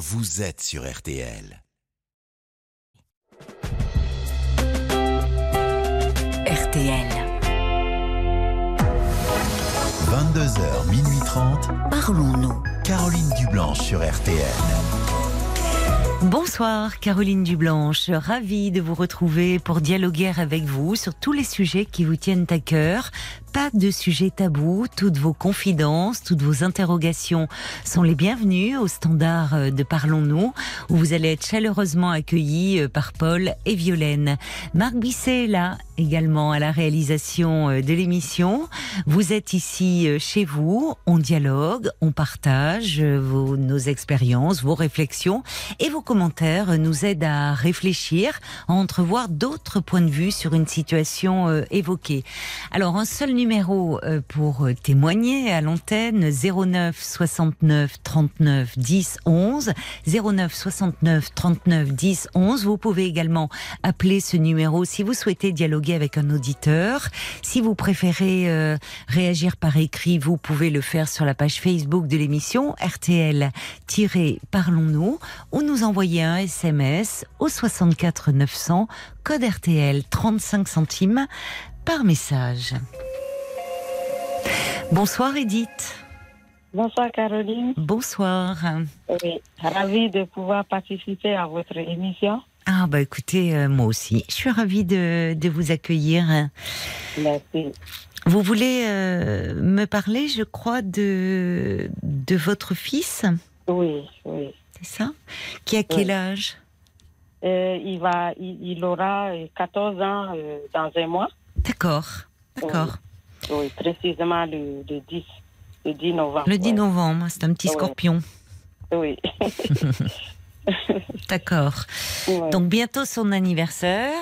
vous êtes sur RTL. RTL. 22h, minuit 30. Parlons-nous. Caroline Dublanche sur RTL. Bonsoir Caroline Dublanche, ravie de vous retrouver pour dialoguer avec vous sur tous les sujets qui vous tiennent à cœur. Pas de sujet tabou, toutes vos confidences, toutes vos interrogations sont les bienvenues au standard euh, de Parlons-nous, où vous allez être chaleureusement accueillis euh, par Paul et Violaine. Marc Bisset est là également à la réalisation euh, de l'émission. Vous êtes ici chez vous, on dialogue, on partage vos, nos expériences, vos réflexions et vos commentaires nous aident à réfléchir, à entrevoir d'autres points de vue sur une situation évoquée. Alors un seul numéro euh, pour euh, témoigner à l'antenne 09 69 39 10 11 09 69 39 10 11. Vous pouvez également appeler ce numéro si vous souhaitez dialoguer avec un auditeur. Si vous préférez euh, réagir par écrit, vous pouvez le faire sur la page Facebook de l'émission RTL-Parlons-nous ou nous envoyer un SMS au 64 900 code RTL 35 centimes par message. Bonsoir Edith. Bonsoir Caroline. Bonsoir. Oui, ravie de pouvoir participer à votre émission. Ah bah écoutez, euh, moi aussi, je suis ravie de, de vous accueillir. Merci. Vous voulez euh, me parler, je crois, de, de votre fils? Oui, oui. C'est ça? Qui a quel Oui. âge? Euh, il, va, il, il aura euh, 14 ans dans un mois. D'accord, d'accord. Oui, précisément le, le 10, le 10 novembre. Le 10 ouais. novembre, c'est un petit Ouais. scorpion. Oui. D'accord. Ouais. Donc bientôt son anniversaire.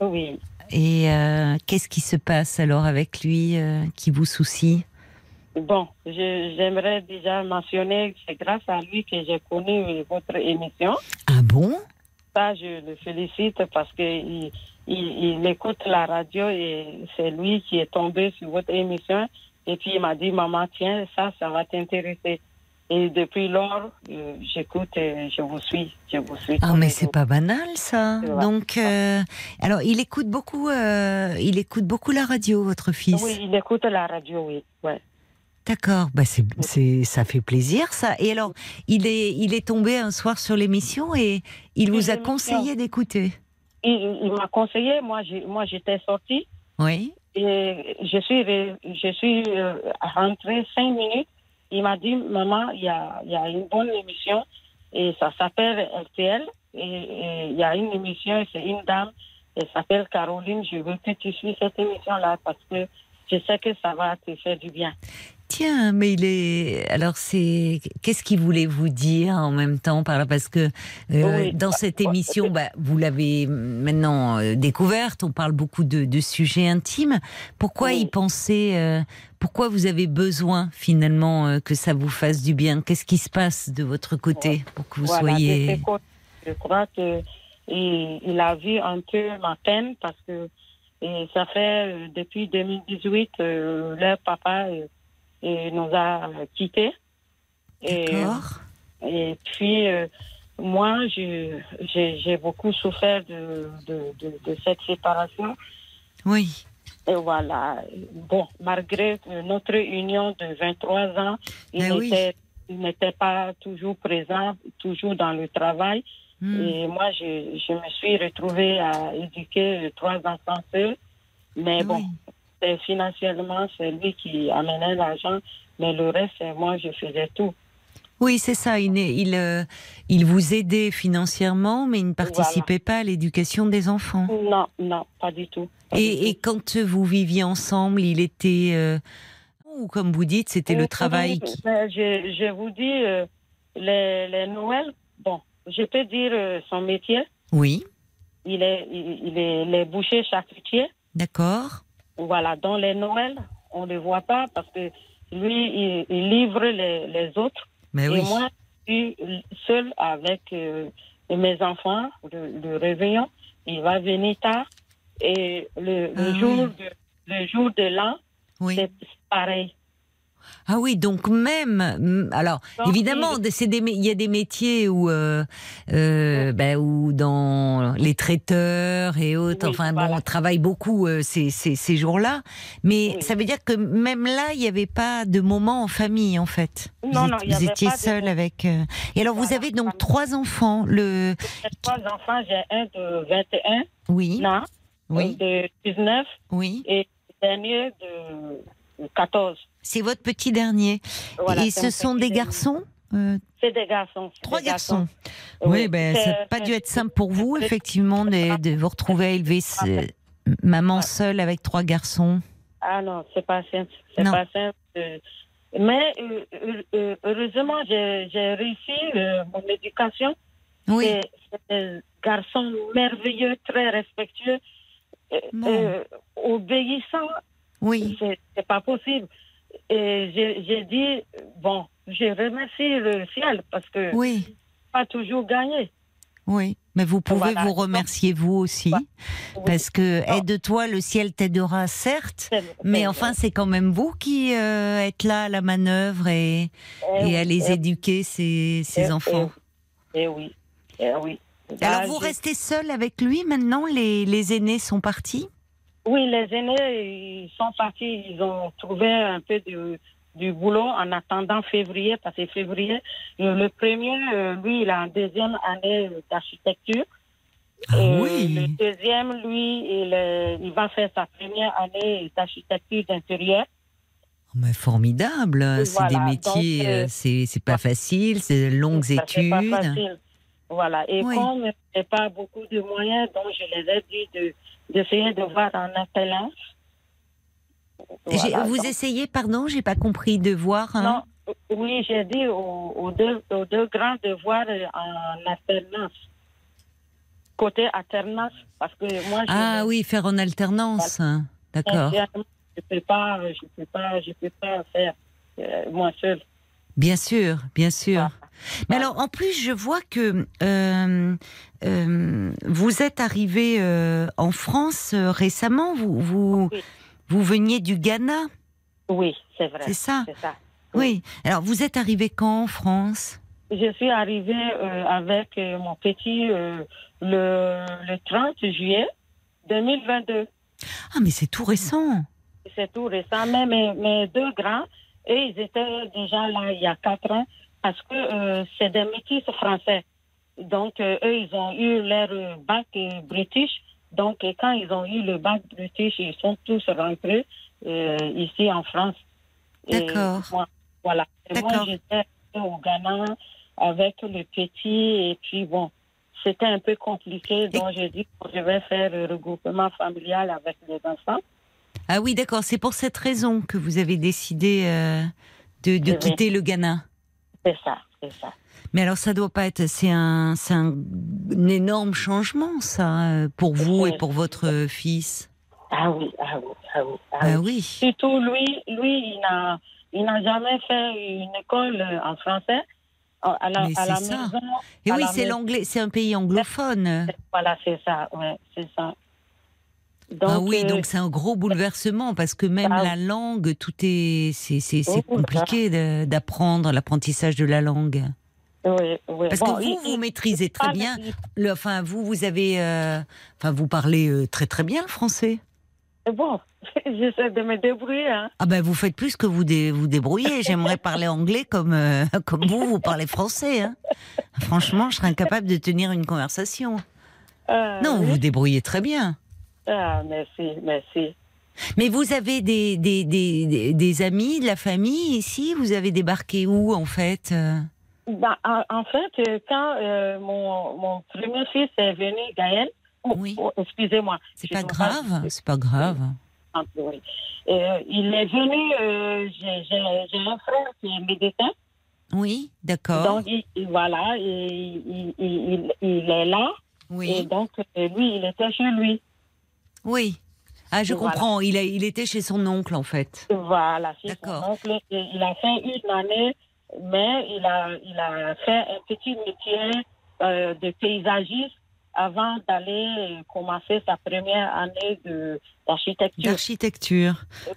oui. Et euh, qu'est-ce qui se passe alors avec lui euh, qui vous soucie? Bon, j'aimerais déjà mentionner que c'est grâce à lui que j'ai connu votre émission. Ah bon? Ça, je le félicite parce qu'il il, il écoute la radio et c'est lui qui est tombé sur votre émission. Et puis il m'a dit, maman, tiens, ça, ça va t'intéresser. Et depuis lors, euh, j'écoute et je vous suis. Je vous suis Ah mais c'est pas banal ça. Donc euh, alors il écoute beaucoup euh, il écoute beaucoup la radio votre fils. Oui, il écoute la radio, oui. Ouais. D'accord, bah c'est ça fait plaisir ça. Et alors il est il est tombé un soir sur l'émission et il vous a conseillé d'écouter. Il, il- m'a conseillé, moi, moi j'étais sortie Oui. et je suis, je suis euh, rentrée cinq minutes. Il m'a dit, maman, il y a, il y a une bonne émission et ça s'appelle RTL. Et, et il y a une émission, c'est une dame, elle s'appelle Caroline. Je veux que tu suis cette émission-là parce que je sais que ça va te faire du bien. Tiens, mais il est. Alors, c'est. Qu'est-ce qu'il voulait vous dire en même temps par là Parce que euh, Oui. dans cette émission, bah, vous l'avez maintenant euh, découverte, on parle beaucoup de, de sujets intimes. Pourquoi Oui. il pensait. euh, pourquoi vous avez besoin finalement que ça vous fasse du bien? Qu'est-ce qui se passe de votre côté pour que vous Voilà, soyez. Je crois que il, il a vu un peu ma peine parce que et ça fait depuis 2018 euh, leur papa euh, nous a quittés. Et, et puis euh, moi j'ai beaucoup souffert de, de, de, de cette séparation. Oui. Et voilà. Bon, malgré notre union de 23 ans, il Mais oui. n'était il n'était pas toujours présent, toujours dans le travail. Hmm. Et moi, je, je me suis retrouvée à éduquer trois enfants seuls. Mais bon, Oui. c'est financièrement, c'est lui qui amenait l'argent. Mais le reste, c'est moi, je faisais tout. Oui, c'est ça. Il, il, euh, il vous aidait financièrement, mais il ne participait pas à l'éducation des enfants. Non, non, pas du tout. Pas du Et, et tout. quand vous viviez ensemble, il était. euh, ou comme vous dites, c'était le travail oui, qui. Je, je vous dis, euh, les, les Noëls, bon, je peux dire euh, son métier. Oui, Il est, il, il est les bouchers charcutiers. d'accord. Voilà, dans les Noëls, on ne le voit pas parce que lui, il, il livre les, les autres. Mais Et moi, je suis seule avec euh, mes enfants, le, le réveillon. Il va venir tard. Et le, le Ah jour, oui. de, le jour de l'an, oui. c'est pareil. Ah oui, donc même, alors évidemment, il y a des métiers où, euh, euh, ben, où dans les traiteurs et autres, Oui, enfin bon, voilà. on travaille beaucoup euh, ces, ces, ces jours-là, mais Oui. ça veut dire que même là, il n'y avait pas de moment en famille en fait. Non, vous, non, vous avait étiez pas de seul moment. avec. euh, Et alors vous Voilà. avez donc trois enfants. Le, J'ai trois enfants, j'ai un de 21 oui, ans, oui, de 19 oui. et le dernier de 14. C'est votre petit dernier. Voilà, et ce sont petit des garçons. euh, C'est des garçons. Trois des garçons. Oui, ben, ça n'a pas dû être simple pour vous, effectivement, de, de vous retrouver à élever ce- maman seule avec trois garçons. Ah non, c'est pas simple. C'est pas simple. euh, Mais euh, euh, euh, heureusement, j'ai réussi euh, mon éducation. Oui, C'est des garçons merveilleux, très respectueux, euh, Bon. euh, obéissants. oui, c'est pas possible. Et j'ai j'ai dit, bon, je remercie le ciel parce que oui, pas toujours gagné. oui. Mais vous pouvez Voilà. vous remercier vous aussi, Oui. parce que Non. aide-toi, le ciel t'aidera, certes. Mais enfin, c'est quand même vous qui euh, êtes là à la manœuvre et, eh et à les eh éduquer, ces, ces Eh, enfants. Eh oui, eh oui. Alors, Là, vous j'ai- restez seul avec lui maintenant? Les, les aînés sont partis? Oui, les aînés, ils sont partis, ils ont trouvé un peu de, du boulot en attendant février, parce que février, euh, le premier, euh, lui, il a une deuxième année d'architecture. Ah oui Le deuxième, lui, il, euh, il va faire sa première année d'architecture d'intérieur. Mais formidable, c'est Voilà, des métiers, euh, euh, c'est c'est pas facile, c'est de longues c'est pas études. facile. Voilà. Et Oui. comme il n'y a pas beaucoup de moyens, donc je les ai dit de- d'essayer de, voir en appellant. Voilà, vous donc- essayez, pardon, j'ai pas compris de voir. hein? Non, oui, j'ai dit aux, aux deux, aux deux grands de voir euh, en alternance. Côté alternance, parce que moi, je, Ah oui, faire en alternance. hein. D'accord. je peux pas, je peux pas, je peux pas faire euh, moi seul. Bien sûr, bien sûr. Voilà. Mais alors, en plus, je vois que euh, euh, vous êtes arrivé euh, en France récemment. Vous, vous, Oui. vous veniez du Ghana, Oui, c'est vrai. c'est ça. Oui. Alors, vous êtes arrivé quand en France? Je suis arrivée avec mon petit le, le 30 juillet 2022. Ah, mais c'est tout récent. C'est tout récent. Mais mes, mes deux grands, et ils étaient déjà là il y a quatre ans parce que euh, c'est des métis français. Donc, euh, eux, ils ont eu leur bac british. Donc, et quand ils ont eu le bac british, ils sont tous rentrés euh, ici en France. D'accord. Voilà. Et moi, j'étais au Ghana avec le petit. Et puis, bon, c'était un peu compliqué. Donc, j'ai dit que je vais faire le regroupement familial avec les enfants. Ah oui, d'accord. C'est pour cette raison que vous avez décidé euh, de, de Oui. quitter le Ghana. C'est ça, c'est ça. Mais alors, ça doit pas être. C'est un, un, un énorme changement, ça, euh, pour vous et pour votre fils. Ah oui, ah oui, ah oui. Ah Ah oui. Surtout lui, lui, il n'a, il n'a jamais fait une école en français. À la, Mais à la c'est ça. maison. Et oui, c'est l'anglais. C'est un pays anglophone. Voilà, c'est ça, ouais, c'est ça. Donc, ah oui, euh, donc c'est un gros bouleversement parce que même Ah oui. la langue, tout est, c'est, Oh, compliqué d'apprendre l'apprentissage de la langue. oui, oui. Parce Bon, que il- vous, vous maîtrisez très bien. Le, enfin, vous, vous avez, euh, enfin, vous parlez euh, très très bien le français. Bon, j'essaie de me débrouiller. Hein. Ah ben, vous faites plus que vous dé- vous débrouillez. J'aimerais parler anglais comme euh, comme vous, vous parlez français. hein. Franchement, je serais incapable de tenir une conversation. Non, vous vous débrouillez très bien. Ah, merci, merci. Mais vous avez des, des, des, amis, de la famille ici? Vous avez débarqué où en fait euh? Ben, en, en fait, euh, quand euh, mon, mon premier fils est venu, Gaël, oh, Oui. oh, excusez-moi. C'est pas grave, c'est pas grave. Oui. Euh, il est venu, euh, j'ai un frère qui est médecin, Oui, d'accord. donc il, il- voilà, et il, il, il, il est là, et Oui, donc euh, lui, il était chez lui. Oui. Ah, je Voilà. comprends. Il, a, il était chez son oncle en fait. Voilà, D'accord. son oncle. Et il a fait une année, mais il a, il a fait un petit métier euh, de paysagiste avant d'aller commencer sa première année d'architecture. D'architecture.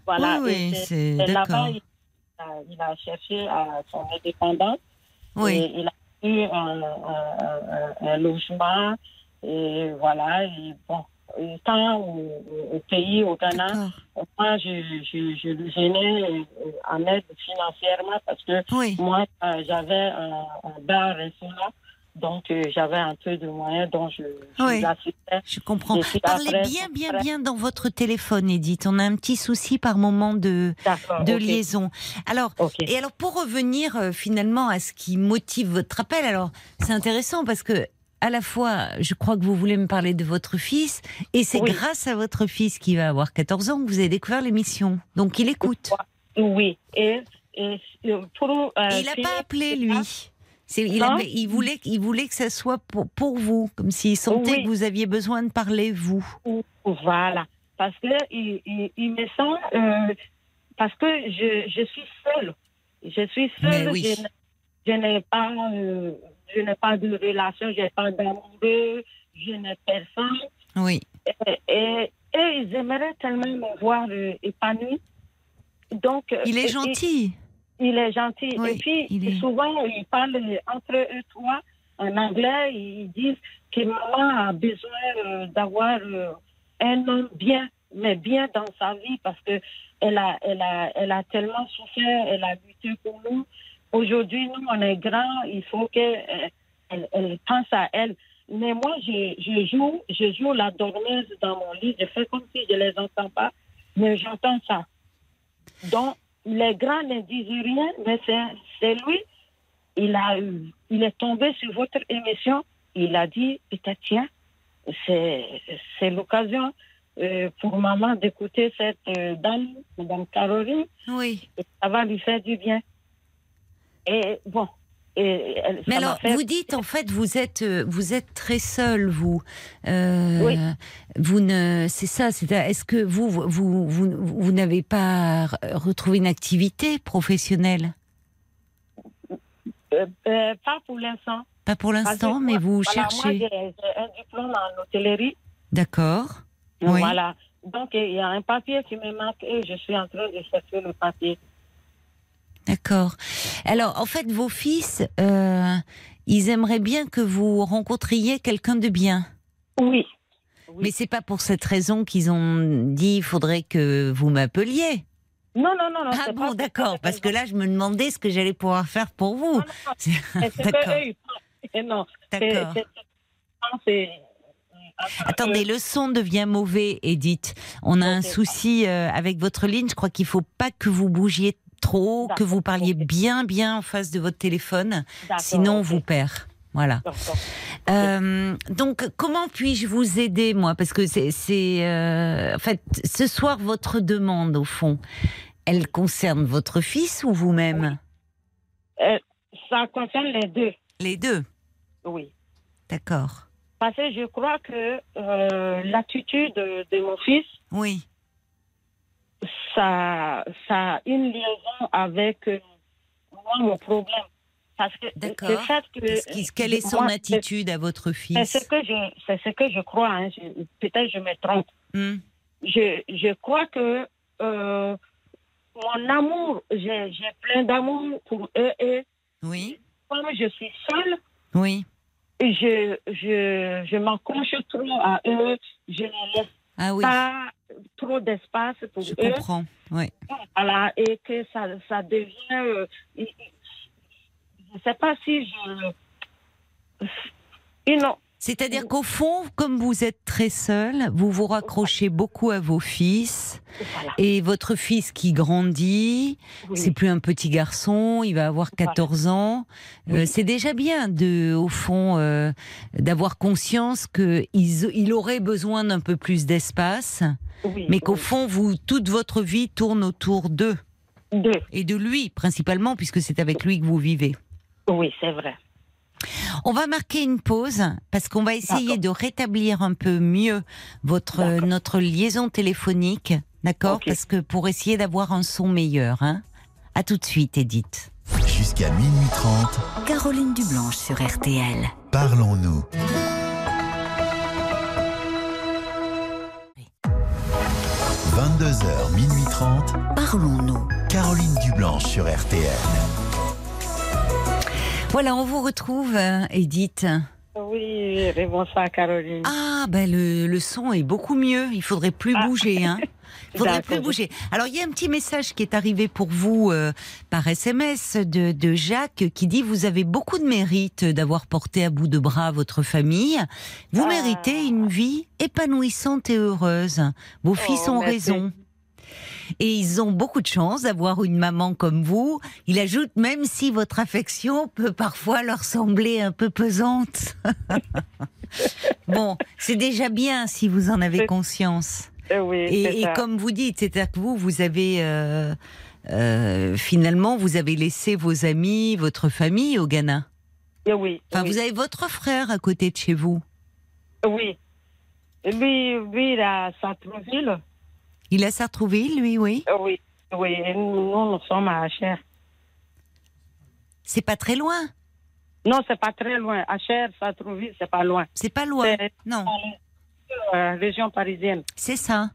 Voilà. oui, oui, c'est- là-bas il il a cherché à son indépendance. Oui. Et il a eu un, un- un- un logement. Et voilà. Et bon, étant au, au pays, au Ghana, moi, je, je, je le gênais euh, en aide financièrement parce que Oui. moi, euh, j'avais un, un bar restaurant. Donc, euh, j'avais un peu de moyens dont je, je Oui. Je comprends. Parlez après, bien, bien, après- bien dans votre téléphone, Edith. On a un petit souci par moment de, de liaison. Alors, et alors pour revenir euh, finalement à ce qui motive votre appel, alors c'est intéressant parce que à la fois, je crois que vous voulez me parler de votre fils, et c'est Oui. grâce à votre fils qui va avoir 14 ans que vous avez découvert l'émission. Donc il écoute. Oui. Et, et euh, pour. euh, il n'a pas appelé, lui. C'est- il, Non. avait- il voulait, il voulait que ça soit pour, pour vous, comme s'il sentait Oui. que vous aviez besoin de parler, vous. Voilà. Parce que il, il, il me sent. euh, parce que je, je suis seule. Je suis seule. oui. Je, n'ai pas. euh, je n'ai pas de relation, je n'ai pas d'amoureux, je n'ai personne. Oui. Et, et, et ils aimeraient tellement me voir euh, épanouie. Donc, Il et- est gentil. il est gentil. Oui, et puis, il est- souvent, ils parlent entre eux trois en anglais. Ils disent que maman a besoin euh, d'avoir euh, un homme bien, mais bien dans sa vie parce que elle a, elle a, elle a tellement souffert, elle a lutté pour nous. Aujourd'hui, nous, on est grands, il faut qu'elle elle, elle pense à elle. Mais moi, je, je joue, je joue la dormeuse dans mon lit. Je fais comme si je les entends pas, mais j'entends ça. Donc, les grands ne disent rien, mais c'est- lui. Il, a, il est tombé sur votre émission. Il a dit, peut-être, tiens, c'est l'occasion euh, pour maman d'écouter cette euh, dame, Mme Caroline, Oui. et ça va lui faire du bien. Et bon. Et, elle- Mais alors, fait- vous dites en fait, vous êtes, euh, vous êtes très seul, vous. Euh, Oui. Vous ne, c'est ça. C'est. Est-ce que vous, vous, vous, vous, vous n'avez pas retrouvé une activité professionnelle? Euh, euh, pas pour l'instant. Pas pour l'instant, moi- mais vous voilà, Moi, cherchez. j'ai j'ai un diplôme en hôtellerie. D'accord. Oui. Voilà. Donc, il y a un papier qui me manque et je suis en train de chercher le papier. D'accord. Alors, en fait, vos fils, euh, ils aimeraient bien que vous rencontriez quelqu'un de bien. Oui. Oui. Mais c'est pas pour cette raison qu'ils ont dit il faudrait que vous m'appeliez. Non, non, non, non. Ah bon, d'accord. Parce que là, je me demandais ce que j'allais pouvoir faire pour vous. D'accord. D'accord. Attendez, le son devient mauvais, Edith. On a un souci euh, avec votre ligne. Je crois qu'il faut pas que vous bougiez trop, que vous parliez bien, bien en face de votre téléphone. Sinon, on vous perd. Voilà. Euh, donc, comment puis-je vous aider, moi? Parce que c'est, euh, en fait, ce soir, votre demande, au fond, elle concerne votre fils ou vous-même? Euh, ça concerne les deux. Les deux? Oui. D'accord. Parce que je crois que l'attitude de, de mon fils, Oui. Ça, ça a une liaison avec euh, moi, mon problème. Parce que D'accord. le fait que. Qui- quelle est son moi, c'est- attitude à votre C'est fils ce que je, c'est ce que je crois. hein. Je- Peut-être je me trompe. Hmm, Je, je crois que euh, mon amour, j'ai j'ai plein d'amour pour eux et Oui. comme je suis seule, Oui. je, je, je m'accroche trop à eux, je laisse Ah oui. pas trop d'espace pour Je eux. comprends. Oui. Voilà, et que ça, ça devient. euh, je ne sais pas si je. Non, C'est-à-dire qu'au fond, comme vous êtes très seul, vous vous raccrochez beaucoup à vos fils voilà. et votre fils qui grandit, Oui. c'est plus un petit garçon, il va avoir 14 ans. Euh, c'est déjà bien de, au fond, euh, d'avoir conscience que ils- il aurait besoin d'un peu plus d'espace, Oui, mais qu'au fond, vous, toute votre vie tourne autour d'eux Deux. et de lui principalement, puisque c'est avec lui que vous vivez. Oui, c'est vrai. On va marquer une pause parce qu'on va essayer de rétablir un peu mieux votre notre liaison téléphonique, d'accord. Parce que pour essayer d'avoir un son meilleur, hein. À tout de suite, Edith. Jusqu'à minuit 30, Caroline Dublanche sur RTL. parlons-nous. 22h, minuit 30, Parlons-nous. Caroline Dublanche sur RTL. Voilà, on vous retrouve, euh, Edith. Oui, bonsoir Caroline. Ah, ben le, le son est beaucoup mieux. Il faudrait plus Ah. bouger, hein. Il faudrait plus bouger. Alors, il y a un petit message qui est arrivé pour vous euh, par SMS de, de Jacques qui dit Vous avez beaucoup de mérite d'avoir porté à bout de bras votre famille. Vous Ah. méritez une vie épanouissante et heureuse. Vos fils Oh, ont merci. raison. Et ils ont beaucoup de chance d'avoir une maman comme vous. Il ajoute, même si votre affection peut parfois leur sembler un peu pesante. bon, c'est déjà bien si vous en avez conscience. Euh, oui, Et, comme vous dites, c'est-à-dire que vous, vous avez euh, euh, finalement, vous avez laissé vos amis, votre famille au Ghana. Oui, Enfin, oui. vous avez votre frère à côté de chez vous. Oui. Lui, lui, il à Sartrouville. Il est à Sartrouville, lui, oui? Euh, Oui, oui. Nous, nous, sommes à Cher. C'est pas très loin? Non, c'est pas très loin. À Cher, Sartrouville, c'est pas loin. C'est pas loin. Non, la région parisienne. c'est ça.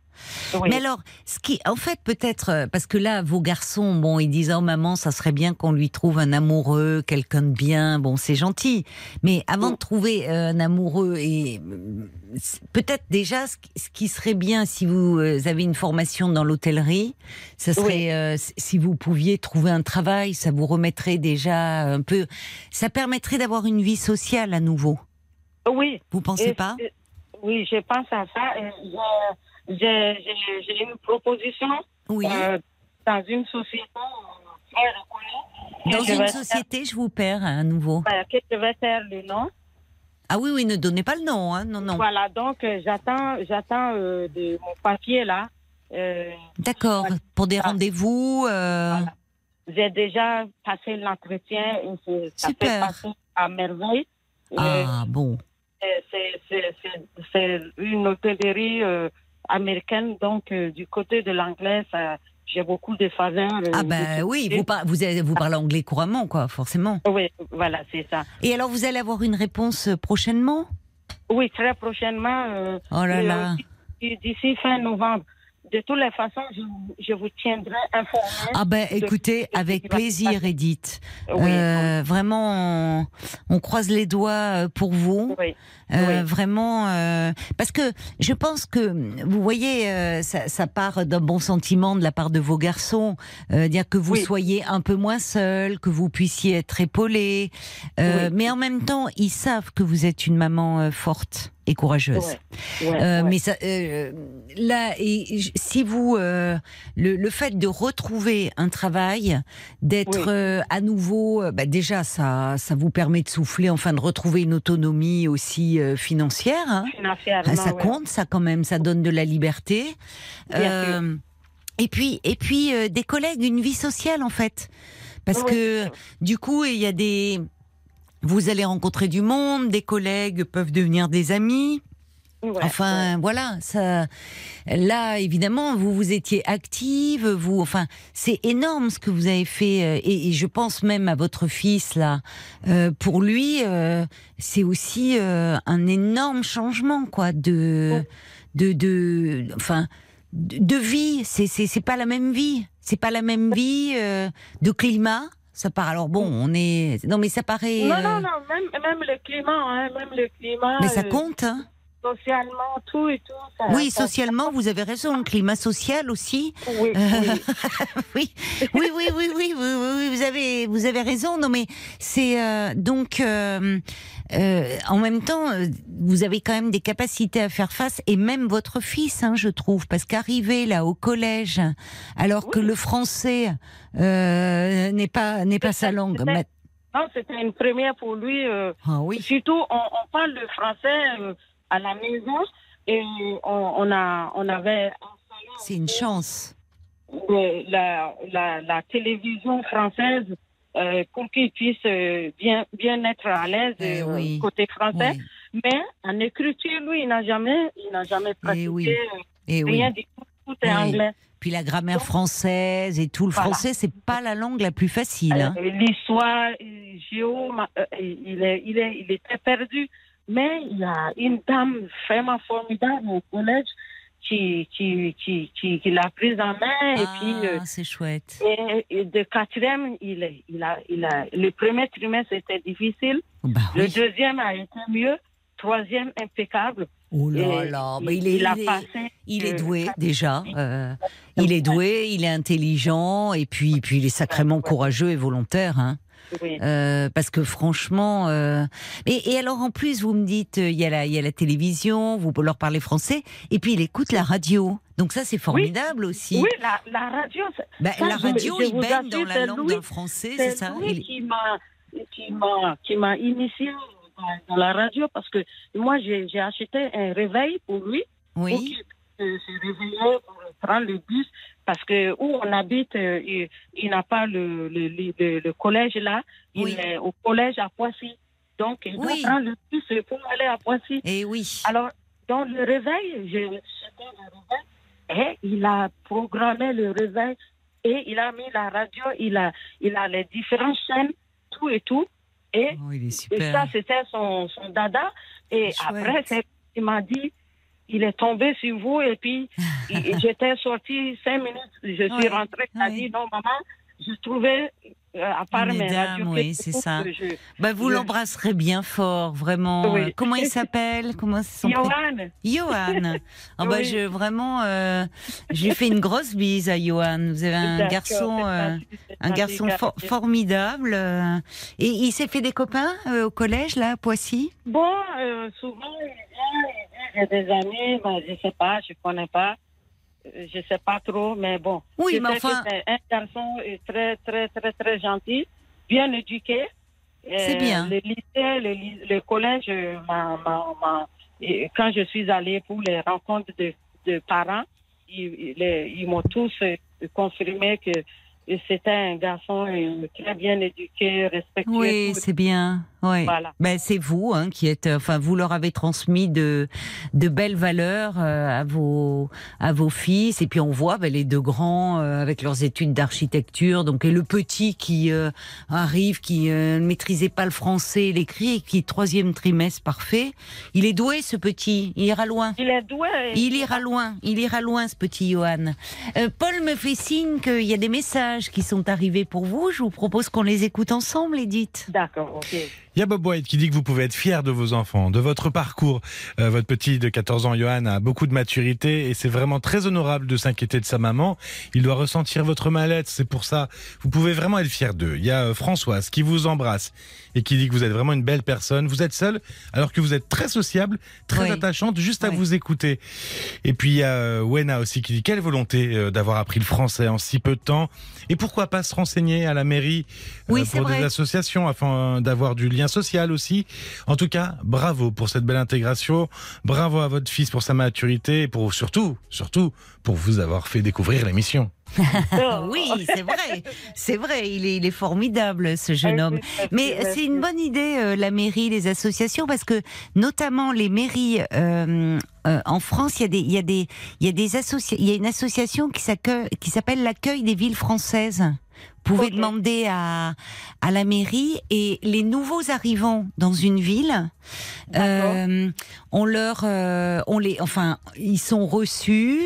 Oui. Mais alors, ce qui, en fait, peut-être, euh, parce que là, vos garçons, bon, ils disent, oh maman, ça serait bien qu'on lui trouve un amoureux, quelqu'un de bien, bon, c'est gentil. Mais avant Mm. de trouver euh, un amoureux, et euh, peut-être déjà, ce qui- serait bien si vous avez une formation dans l'hôtellerie, ça serait, Oui. euh, si vous pouviez trouver un travail, ça vous remettrait déjà un peu, ça permettrait d'avoir une vie sociale à nouveau. Oui. Vous pensez Et- pas? Oui, je pense à ça. Et J'ai une proposition Oui. euh, dans une société euh, très reconnue. que Dans une société, je vous perds à nouveau. euh, que je vais faire le nom. Ah oui, oui, ne donnez pas le nom, hein, non, non. Voilà, donc euh, j'attends j'attends euh, mon papier là. Euh, D'accord. Pour des rendez-vous. Voilà. J'ai déjà passé l'entretien ça Super. fait passer à merveille. Ah bon. c'est- une hôtellerie américaine, donc euh, du côté de l'anglais, ça- j'ai beaucoup de faveurs. euh, Ah ben oui, vous, par- vous, avez- vous parlez anglais couramment, quoi, forcément. Oui, voilà, c'est ça. Et alors, vous allez avoir une réponse euh, prochainement? Oui, très prochainement. euh, Oh là là. D'ici fin novembre. De toutes les façons, je, je vous tiendrai informé. Ah ben écoutez, de avec plaisir. Edith. Oui, Euh, vraiment, on, on croise les doigts pour vous. oui, Oui. Vraiment, euh, parce que je pense que vous voyez, euh, ça, ça part d'un bon sentiment de la part de vos garçons, euh, dire que vous Oui. soyez un peu moins seul, que vous puissiez être épaulé, euh, Oui. mais en même temps, ils savent que vous êtes une maman euh, forte et courageuse. Ouais, ouais, Euh, ouais. Mais ça, euh, là, et si vous, euh, le, le fait de retrouver un travail, d'être Oui. euh, à nouveau, euh, bah déjà, ça, ça vous permet de souffler, enfin de retrouver une autonomie aussi euh, financière. hein. Financièrement, Ah, ça ouais. compte, ça quand même, ça donne de la liberté. Euh, et puis, et puis euh, des collègues, une vie sociale en fait, parce Oui. que du coup, il y a des, vous allez rencontrer du monde, des collègues peuvent devenir des amis. Enfin, voilà, ça. Là, évidemment, vous vous étiez active, vous. Enfin, c'est énorme ce que vous avez fait, euh, et, et je pense même à votre fils là. Euh, pour lui, euh, c'est aussi euh, un énorme changement, quoi, de, de, de, enfin, de, de vie. C'est, c'est, c'est pas la même vie. C'est pas la même vie de climat. Ça part. Alors bon, on est. Non, mais ça paraît. Non, non, non, même, même le climat, hein, même le climat. Mais ça compte. Hein. Socialement, tout et tout. Ça, oui, socialement, vous avez raison. Le climat social aussi. Euh, oui, oui. oui, oui, oui, oui, vous avez, vous avez raison. Non, mais c'est euh, donc euh, euh, en même temps, euh, vous avez quand même des capacités à faire face, et même votre fils, hein, je trouve, parce qu'arriver là au collège, alors que le français euh, n'est pas n'est pas sa langue. Non, c'était une première pour lui. Ah, oui. Surtout, on, on, parle le français à la maison et on, on a, on avait C'est une chance. la, la, la télévision française euh, pour qu'il puisse euh, bien, bien être à l'aise Eh euh, oui. côté français. Oui. Mais en écriture, lui, il n'a jamais, il n'a jamais pratiqué oui. euh, Et oui. rien du tout. Tout est Oui. anglais. Puis la grammaire française et tout. Le Voilà. français, c'est pas la langue la plus facile. hein. L'histoire, géo, il, est, il, est, il était perdu. Mais il y a une dame vraiment formidable au collège qui, qui, qui, qui, qui l'a prise en main. et puis, euh, Ah, c'est chouette. et, et de quatrième, il, il, a, il a, le premier trimestre était difficile. Bah Le deuxième a été mieux. Troisième, impeccable. Oh là Et là, il- il est, il a il est- passé il est de- doué déjà. euh, il est doué, il est intelligent et puis, puis il est sacrément courageux et volontaire. Hein. Oui. Euh, parce que franchement, euh, et, et alors en plus vous me dites euh, il y a la il y a la télévision, vous leur parlez français et puis il écoute la radio. Donc ça c'est formidable aussi. Oui, la, la radio, c'est- Bah, ça, la radio il baigne dans la langue Louis- dans le français, c'est c'est ça. lui Il- qui m'a qui m'a qui m'a initié dans, la radio parce que moi j'ai acheté un réveil pour lui pour Oui. qu'il euh, se réveiller pour prendre le bus parce que où on habite euh, il, il n'a pas le le, le, le collège là il Oui. est au collège à Poissy donc il doit Oui. prendre le bus pour aller à Poissy Et oui. alors dans le réveil j'ai le réveil et il a programmé le réveil et il a mis la radio il a il a les différentes chaînes tout et tout et Oh, il est et ça, c'était son, son dada. Et Chouette. après, il m'a dit, il est tombé sur vous. Et puis, j'étais sortie cinq minutes. Je suis rentrée. Il a dit, non, maman, je trouvais, euh, à part mes dame, radios, oui, c'est ça. je- Bah, vous je- l'embrasserez bien fort, vraiment. Oui. Comment il s'appelle? Comment son Johan, Johan. Bah Oui. je vraiment, euh, j'ai fait une grosse bise à Johan. Vous avez un garçon, euh, un garçon for- formidable. euh, et il s'est fait des copains euh, au collège là, à Poissy? Bon, euh, souvent, il vient, il dit, j'ai des amis, mais je sais pas, je connais pas. Euh, Je sais pas trop, mais bon. Oui, Je mais sais que enfin- c'est un garçon très, très, très, très gentil, bien éduqué. C'est Euh, bien. Le lycée, le, le collège, m'a- m'a- m'a- et quand je suis allée pour les rencontres de, de parents, ils, ils, ils m'ont tous euh, confirmé que c'était un garçon très bien éduqué, respectueux. Oui, c'est bien. Oui. Voilà. Ben, c'est vous hein, qui êtes, enfin vous leur avez transmis de de belles valeurs euh, à vos à vos fils et puis on voit ben, les deux grands euh, avec leurs études d'architecture donc et le petit qui euh, arrive qui euh, ne maîtrisait pas le français l'écrit et qui troisième trimestre parfait il est doué ce petit il ira loin Il est doué. il ira loin, il ira loin ce petit Johan. Euh, Paul me fait signe qu'il y a des messages qui sont arrivés pour vous. Je vous propose qu'on les écoute ensemble, Edith. D'accord, ok. Il y a Bob White qui dit que vous pouvez être fier de vos enfants, de votre parcours. Euh, votre petit de 14 ans, Johan, a beaucoup de maturité et c'est vraiment très honorable de s'inquiéter de sa maman. Il doit ressentir votre mal-être, c'est pour ça. Vous pouvez vraiment être fier d'eux. Il y a euh, Françoise qui vous embrasse et qui dit que vous êtes vraiment une belle personne. Vous êtes seule alors que vous êtes très sociable, très Oui. attachante, juste à Oui. vous écouter. Et puis il y a euh, Wena aussi qui dit quelle volonté euh, d'avoir appris le français en si peu de temps. Et pourquoi pas se renseigner à la mairie euh, Oui, pour des vrai. associations afin d'avoir du lien social aussi. En tout cas, bravo pour cette belle intégration. Bravo à votre fils pour sa maturité et pour surtout, surtout, pour vous avoir fait découvrir l'émission. Ah oui, c'est vrai, c'est vrai. Il est, il est formidable ce jeune homme. Mais c'est une bonne idée, euh, la mairie, les associations, parce que notamment les mairies euh, euh, en France, il y a des, il y a des, il y a des associa- il y a une association qui s'accueille- qui s'appelle l'accueil des villes françaises. Vous pouvez demander à, à la mairie et les nouveaux arrivants dans une ville, euh, on leur, euh, on les, enfin, ils sont reçus.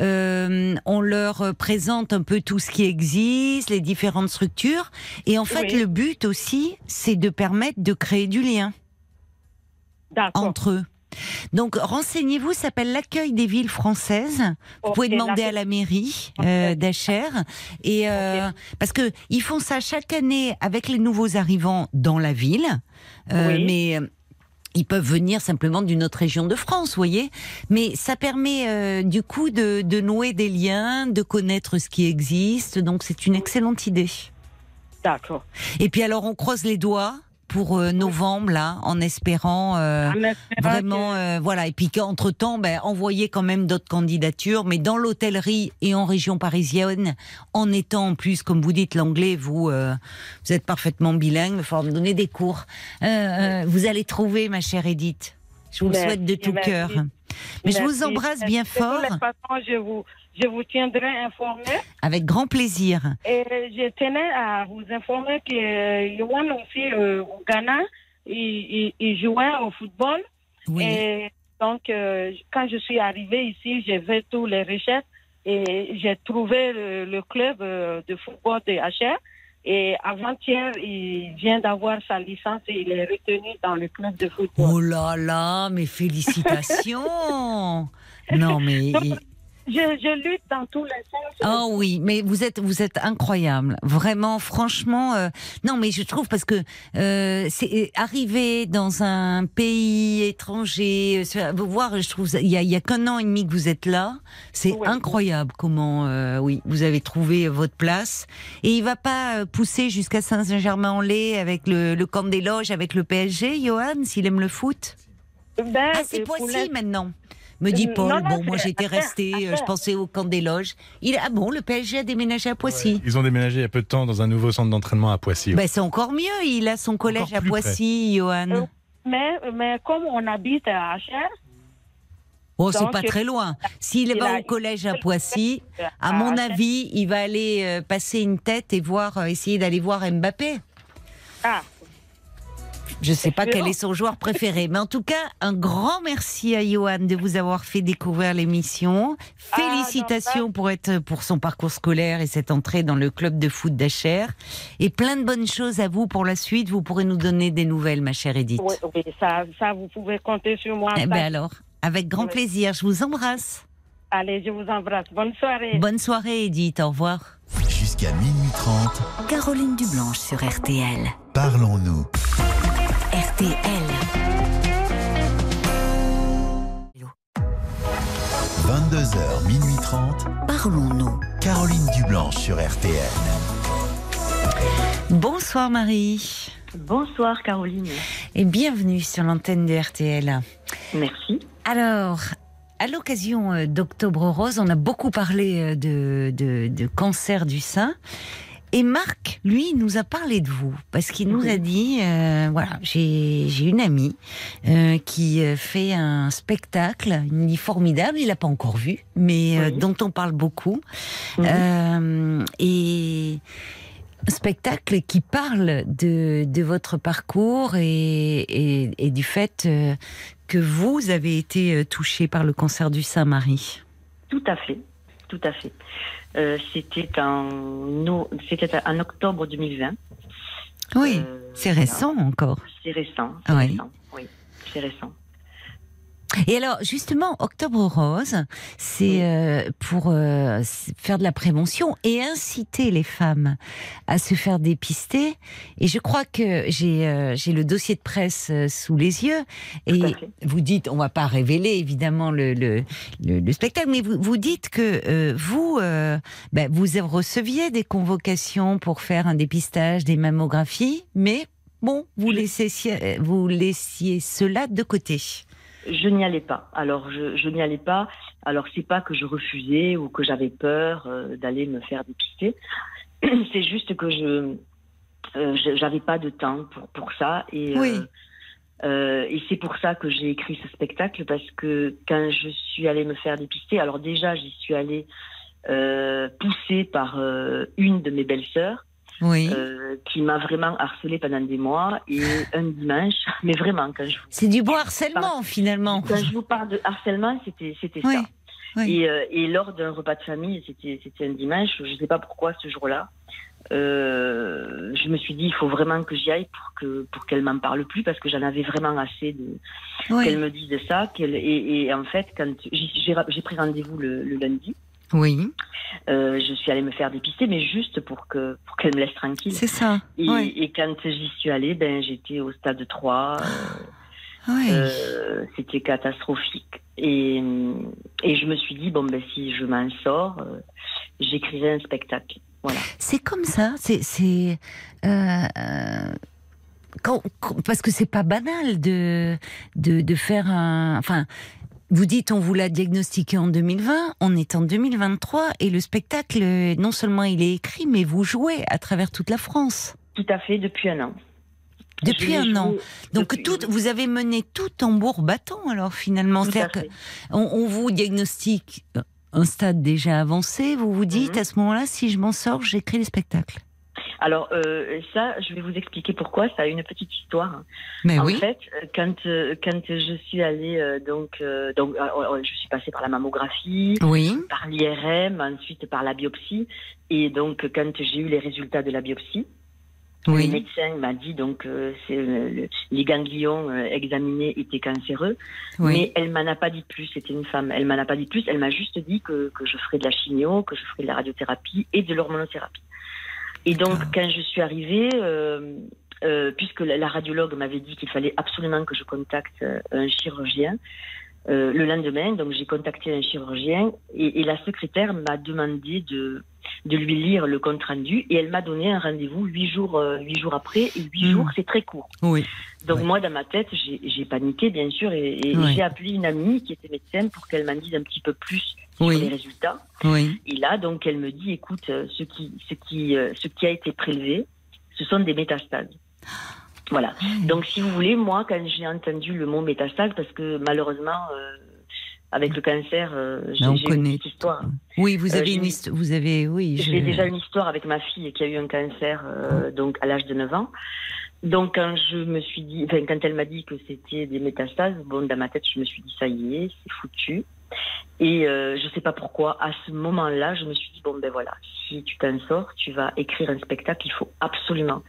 Euh, on leur présente un peu tout ce qui existe, les différentes structures, et en fait, Oui. le but aussi, c'est de permettre de créer du lien entre eux. Donc, renseignez-vous, ça s'appelle l'accueil des villes françaises. Vous pouvez demander à la mairie euh, d'Acher, et euh, parce que ils font ça chaque année avec les nouveaux arrivants dans la ville, Euh, Oui. mais euh, ils peuvent venir simplement d'une autre région de France, vous voyez. Mais ça permet euh, du coup de, de nouer des liens, de connaître ce qui existe. Donc c'est une excellente idée. D'accord. Et puis alors on croise les doigts pour euh, novembre là, en espérant. euh, En Vraiment, que- euh, voilà. Et puis qu'entre temps, ben, envoyez quand même d'autres candidatures, mais dans l'hôtellerie et en région parisienne, en étant en plus, comme vous dites, l'anglais, vous, vous êtes parfaitement bilingue, il falloir me donner des cours. Vous allez trouver, ma chère Edith. Je vous le souhaite de tout cœur. Mais je vous embrasse De bien fort, les façons, je vous, je vous tiendrai informé. avec grand plaisir. Et je tenais à vous informer que euh, Yohan aussi, euh, au Ghana, il, il, il jouait au football. Oui. Et Donc, euh, quand je suis arrivée ici, j'ai fait tous les recherches et j'ai trouvé le, le club euh, de football de HR. Et avant-hier, il vient d'avoir sa licence et il est retenu dans le club de football. Oh là là, mais félicitations Non, mais. Je, je lutte dans tous les sens. Oh oui, mais vous êtes vous êtes incroyable, vraiment, franchement. euh, non, mais je trouve parce que euh, c'est arriver dans un pays étranger, euh, vous voir, je trouve il y a, y a qu'un an et demi que vous êtes là, c'est incroyable comment euh, oui vous avez trouvé votre place et il va pas euh, pousser jusqu'à Saint-Germain-en-Laye avec le, le camp des loges avec le PSG, Johan, s'il aime le foot? Ben, Ah, c'est euh, Poissy maintenant. Me dit Euh, Paul, non, non, bon, moi j'étais restée, euh, je pensais au camp des loges. Il, ah bon, le PSG a déménagé à Poissy. Ils ont déménagé il y a peu de temps dans un nouveau centre d'entraînement à Poissy. Ben, c'est encore mieux, il a son collège à Poissy, Johan. Euh, Mais, mais comme on habite à HR, oh, c'est pas très loin. S'il il va au collège à Poissy, à mon avis, il va aller euh, passer une tête et voir, essayer d'aller voir Mbappé. Ah, Je sais pas quel est son joueur préféré, mais en tout cas, un grand merci à Johan de vous avoir fait découvrir l'émission. Ah, Félicitations pour être pour son parcours scolaire et cette entrée dans le club de foot d'Acher. Et plein de bonnes choses à vous pour la suite. Vous pourrez nous donner des nouvelles, ma chère Edith. oui, oui, ça, ça, vous pouvez compter sur moi. Eh ben alors, avec grand Oui. plaisir. Je vous embrasse. Allez, je vous embrasse. Bonne soirée. Bonne soirée, Edith. Au revoir. Jusqu'à minuit 30, Caroline Dublanche sur RTL. parlons-nous. RTL. 22h, minuit 30, Parlons-nous. Caroline Dublanche sur RTL. Bonsoir, Marie. Bonsoir Caroline. Et bienvenue sur l'antenne de RTL. Merci. Alors, à l'occasion euh, d'Octobre Rose, on a beaucoup parlé euh, de, de, de cancer du sein. Et Marc, lui, nous a parlé de vous parce qu'il nous Oui. a dit, euh, voilà, j'ai j'ai une amie euh, qui euh, fait un spectacle, me dit formidable, il l'a pas encore vu, mais euh, Oui. dont on parle beaucoup, Mhm. Euh, et un spectacle qui parle de, de votre parcours et, et, et du fait euh, que vous avez été touché par le cancer du sein, Marie. Tout à fait. Tout à fait. Euh, c'était en, c'était en octobre 2020. Oui, Euh, c'est récent encore. C'est récent. c'est Oui. récent, Oui, c'est récent. Et alors, justement, Octobre Rose, c'est euh, pour euh, faire de la prévention et inciter les femmes à se faire dépister. Et je crois que j'ai euh, le dossier de presse euh, sous les yeux. Et vous dites, on va pas révéler évidemment le, le, le, le spectacle, mais vous, vous dites que euh, vous, euh, ben, vous receviez des convocations pour faire un dépistage, des mammographies, mais bon, vous laissiez, vous laissiez cela de côté. Je n'y allais pas. Alors, je, je n'y allais pas. Alors, c'est pas que je refusais ou que j'avais peur euh, d'aller me faire dépister. C'est juste que je euh, j'avais pas de temps pour, pour ça. Et, Oui. euh, euh, et c'est pour ça que j'ai écrit ce spectacle parce que quand je suis allée me faire dépister, alors déjà, j'y suis allée euh, poussée par une de mes belles-sœurs Oui. euh, qui m'a vraiment harcelée pendant des mois. Et un dimanche, mais vraiment, quand je vous C'est du beau harcèlement finalement. quand je vous parle de harcèlement, c'était c'était Oui, ça. oui. Et, euh, et lors d'un repas de famille, c'était un dimanche, je ne sais pas pourquoi ce jour-là, euh, je me suis dit il faut vraiment que j'y aille pour que pour qu'elle m'en parle plus parce que j'en avais vraiment assez de qu'elle me dise ça. qu'elle et, et en fait quand j'ai j'ai pris rendez-vous le, le lundi, Oui, euh, je suis allée me faire dépister, mais juste pour que pour qu'elle me laisse tranquille. c'est ça. Et, quand j'y suis allée, ben j'étais au stade 3. euh, Oui. euh, c'était catastrophique. Et, et je me suis dit, bon, ben, si je m'en sors, euh, j'écrivais un spectacle. Voilà. C'est comme ça. C'est c'est parce que c'est pas banal de de de faire un. Enfin, vous dites on vous l'a diagnostiqué en 2020, on est en 2023 et le spectacle non seulement il est écrit mais vous jouez à travers toute la France Tout à fait, depuis un an. depuis un an. Donc depuis- tout, vous avez mené tout tambour battant alors finalement. C'est-à-dire on vous diagnostique un stade déjà avancé, vous vous dites Mhm. à ce moment-là, si je m'en sors, j'écris les spectacles. Alors euh, ça, je vais vous expliquer pourquoi. Ça a une petite histoire. Mais en oui. fait, euh, quand euh, quand je suis allée donc donc euh, je suis passée par la mammographie, Oui. par l'IRM, ensuite par la biopsie, et donc quand j'ai eu les résultats de la biopsie, le Oui. médecin m'a dit donc euh, euh, le- les ganglions euh, examinés étaient cancéreux, Oui. mais elle m'en a pas dit plus. C'était une femme. Elle m'en a pas dit plus. Elle m'a juste dit que, que je ferais de la chimio, que je ferais de la radiothérapie et de l'hormonothérapie. Et donc, quand je suis arrivée, euh, euh, puisque la, la radiologue m'avait dit qu'il fallait absolument que je contacte euh, un chirurgien, euh, le lendemain, donc j'ai contacté un chirurgien et, et la secrétaire m'a demandé de, de lui lire le compte rendu et elle m'a donné un rendez-vous huit jours, huit jours après et huit Mm. jours c'est très court. Oui. Donc Ouais. moi, dans ma tête, j'ai j'ai paniqué, bien sûr, et, et Ouais. j'ai appelé une amie qui était médecin pour qu'elle m'en dise un petit peu plus sur Oui. les résultats. Oui. Et là, donc, elle me dit, écoute, euh, ce qui, ce qui, euh, ce qui a été prélevé, ce sont des métastases. Voilà. Donc, si vous voulez, moi, quand j'ai entendu le mot métastase, parce que malheureusement, euh, avec le cancer, euh, j'ai une petite histoire. Oui, vous avez une histoire. Vous avez, oui. je- J'ai déjà une histoire avec ma fille qui a eu un cancer euh, donc à l'âge de 9 ans. Donc quand je me suis dit, enfin, quand elle m'a dit que c'était des métastases, bon dans ma tête je me suis dit ça y est, c'est foutu. Et euh, je sais pas pourquoi à ce moment-là je me suis dit bon ben voilà, si tu t'en sors, tu vas écrire un spectacle, il faut absolument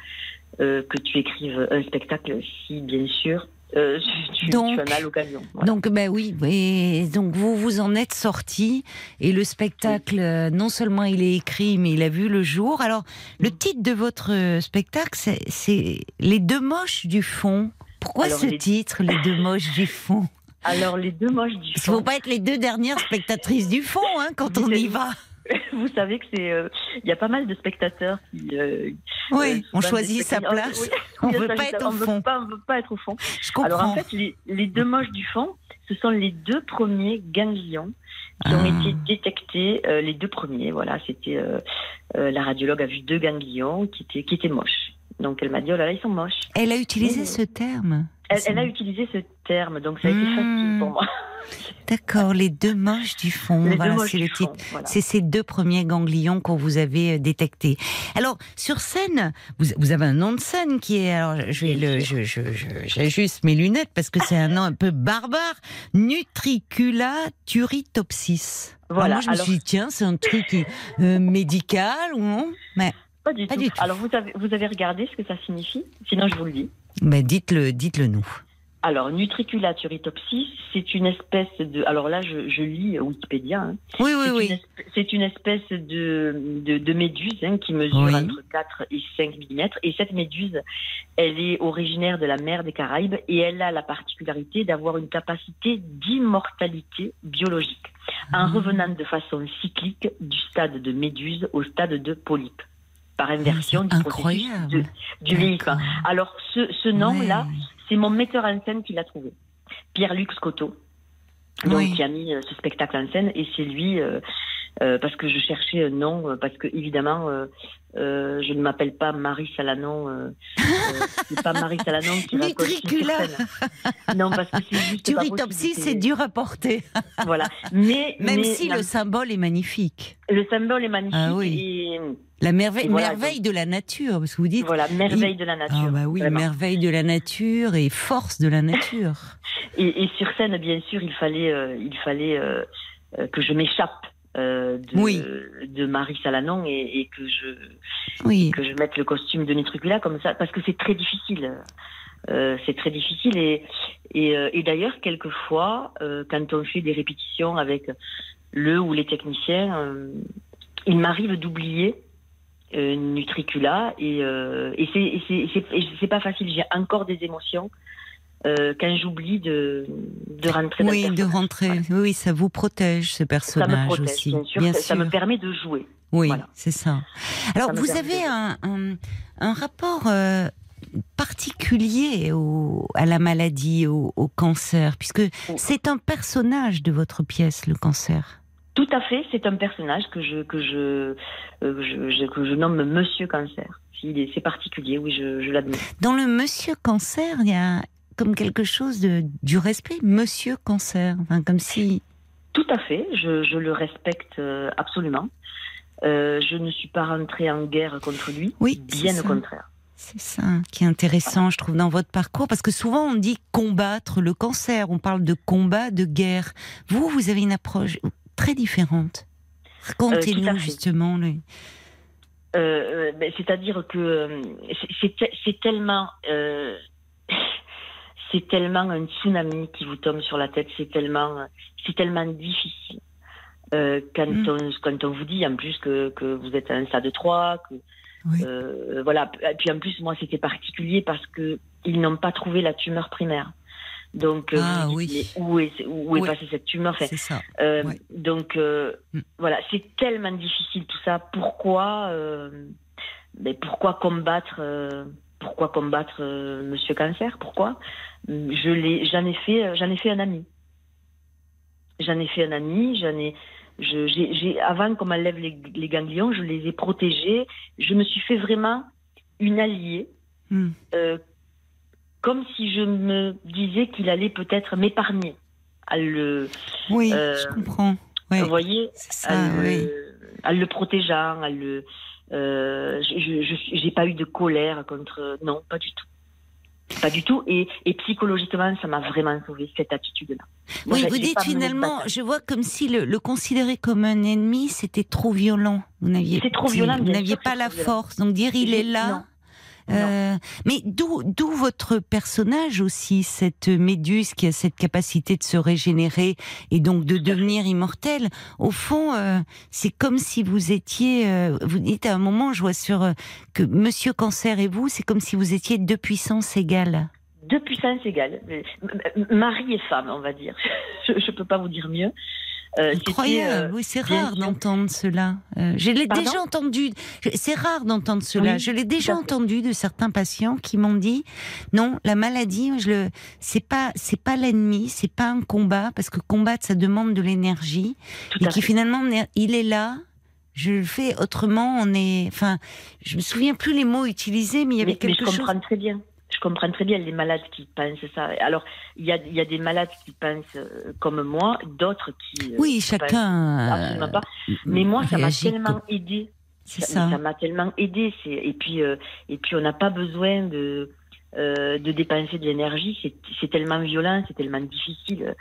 euh, que tu écrives un spectacle si bien sûr euh, tu, Donc- tu en as l'occasion. Voilà. Donc, ben oui, et donc vous vous en êtes sorti et le spectacle, non seulement il est écrit, mais il a vu le jour. Alors, le Mm. titre de votre spectacle, c'est- c'est Les deux moches du fond. Pourquoi Alors, ce les- titre, Les deux moches du fond? Alors les deux moches du Parce qu'il ne fond. faut pas être les deux dernières spectatrices du fond hein, quand on y va. Vous savez que c'est, euh, il y a pas mal de spectateurs qui. euh, Oui, euh, on souvent choisit sa place. Oui, On il a veut pas être au on fond. on veut pas être au fond. Je comprends. Alors en fait, les, les deux moches du fond, ce sont les deux premiers ganglions qui ont Ah. été détectés. euh, les deux premiers, voilà, c'était euh, euh, la radiologue a vu deux ganglions qui étaient qui étaient moches. Donc elle m'a dit oh là là ils sont moches. Elle a utilisé Oui. ce terme. Elle, elle a utilisé ce terme, donc ça a été facile pour moi. D'accord, les deux moches du fond. Les voilà, c'est le titre. voilà. C'est ces deux premiers ganglions qu'on vous avait euh, détectés. Alors, sur scène, vous, vous avez un nom de scène qui est. Alors, je vais le. Je, je, j'ajuste mes lunettes parce que c'est un nom un peu barbare. Nutricula turritopsis. Alors Voilà, moi, je me alors- suis dit, tiens, c'est un truc euh, médical ou non? Mais Pas du Pas tout. du tout. Alors vous avez vous avez regardé ce que ça signifie? Sinon je vous le dis. Ben, dites-le, dites-le nous. Alors, Nutricula turritopsis, c'est une espèce de. Alors là, je, je lis Wikipédia. hein. Oui, oui, oui. C'est une espèce de, de, de méduse hein, qui mesure Oui. entre 4 et 5 mm. Et cette méduse, elle est originaire de la mer des Caraïbes et elle a la particularité d'avoir une capacité d'immortalité biologique en Ah. revenant de façon cyclique du stade de méduse au stade de polype par inversion du processus Incroyable. de, du vieillissement. D'accord. Alors, ce, ce nom-là, Ouais. c'est mon metteur en scène qui l'a trouvé, Pierre-Luc Scotto, donc, Oui. qui a mis euh, ce spectacle en scène. Et c'est lui, euh, euh, parce que je cherchais un nom, euh, parce que évidemment, euh, euh, je ne m'appelle pas Marie Salanon. C'est pas Marie Salanon qui va. Non, parce que c'est juste possible, c'est dur à porter. Voilà. Mais, Même mais si la- le symbole est magnifique. le symbole est magnifique. Ah oui. Et La merveille, Et voilà, merveille de la nature, parce que vous dites. voilà, merveille de la nature. Ah bah oui, vraiment. merveille de la nature et force de la nature. Et, et sur scène, bien sûr, il fallait, il fallait que je m'échappe euh, de, Oui. de Marie Salanon et, et que je Oui. que je mette le costume de Nitrucula comme ça, parce que c'est très difficile. Euh, c'est très difficile et et, euh, et d'ailleurs quelquefois euh, quand on fait des répétitions avec le ou les techniciens, il m'arrive d'oublier Nutricula et, et c'est pas facile. J'ai encore des émotions euh, quand j'oublie de de rentrer. dans le Oui, de rentrer. Voilà. Oui, ça vous protège, ce Ça me personnage protège, aussi. bien sûr. ça, ça sûr. me permet de jouer. Oui, Voilà. c'est ça. Alors, Ça vous avez un, un, un rapport euh, particulier au, à la maladie, au, au cancer, puisque Oh. c'est un personnage de votre pièce, le cancer. Tout à fait, c'est un personnage que je que je, euh, je- je- que je nomme Monsieur Cancer. C'est particulier, oui, je, je l'admets. Dans le Monsieur Cancer, il y a comme quelque chose de, du respect, Monsieur Cancer, enfin, comme si. Tout à fait, je, je le respecte euh, absolument. Euh, je ne suis pas rentrée en guerre contre lui. Oui, bien au contraire. C'est ça qui est intéressant, je trouve, dans votre parcours, parce que souvent on dit combattre le cancer, on parle de combat, de guerre. Vous, vous avez une approche très différente. Racontez-nous justement. le- Euh, euh, ben, C'est-à-dire que c'est- c'est te- c'est tellement, c'est tellement un tsunami qui vous tombe sur la tête. C'est tellement, c'est tellement difficile. Euh, quand, Mm. on, quand on vous dit en plus que, que vous êtes à un stade 3, que Oui. euh, voilà. Et puis en plus moi c'était particulier parce que ils n'ont pas trouvé la tumeur primaire. Donc euh, Ah, oui. où est où est Oui. passée cette tumeur? Enfin, C'est ça. Ouais. Donc Mm. voilà, c'est tellement difficile tout ça. Pourquoi, mais pourquoi combattre, pourquoi combattre euh, Monsieur Cancer Pourquoi? Je l'ai, j'en ai fait, j'en ai fait un ami. J'en ai fait un ami. J'en ai, je, j'ai, j'ai- avant qu'on m'enlève les, les ganglions, je les ai protégés. Je me suis fait vraiment une alliée. Hmm. euh, comme si je me disais qu'il allait peut-être m'épargner. À le, Oui, Euh, je comprends. Ouais, vous voyez, ça, le, oui. en le protégeant, en le, euh, je, j'ai pas eu de colère contre, non, pas du tout, pas du tout, et, et psychologiquement, ça m'a vraiment sauvé cette attitude-là. Moi, Oui, vous dites finalement, je vois comme si le, le considérer comme un ennemi, c'était trop violent. Vous n'aviez, trop violent, Vous pas la violent. force. Donc dire il est là. non. Euh, mais d'où d'où votre personnage aussi, cette méduse qui a cette capacité de se régénérer et donc de devenir immortelle? Au fond, euh, c'est comme si vous étiez. euh, vous dites à un moment, je vois sur euh, que Monsieur Cancer et vous, c'est comme si vous étiez deux puissances égales. Deux puissances égales, m- mari et femme, on va dire. Je, je peux pas vous dire mieux. Euh, Incroyable, euh, oui, c'est rare d'entendre cela. Euh, je l'ai déjà entendu. C'est rare d'entendre cela. Oui, je l'ai déjà entendu de certains patients qui m'ont dit non, la maladie, je le, c'est pas, c'est pas l'ennemi, c'est pas un combat parce que combattre ça demande de l'énergie et qui finalement il est là. Je le fais autrement. On est, enfin, je me souviens plus les mots utilisés, mais il y avait mais, mais quelque je chose. comprends très bien. Je comprends très bien les malades qui pensent ça. Alors, il y a, il y a des malades qui pensent euh, comme moi, d'autres qui. euh, Oui, chacun. Absolument pas. euh, Mais moi, ça m'a tellement comme- aidé. C'est Ça ça. m'a tellement aidé. Et puis euh, et puis on n'a pas besoin de euh, de dépenser de l'énergie. C'est tellement violent, c'est tellement difficile.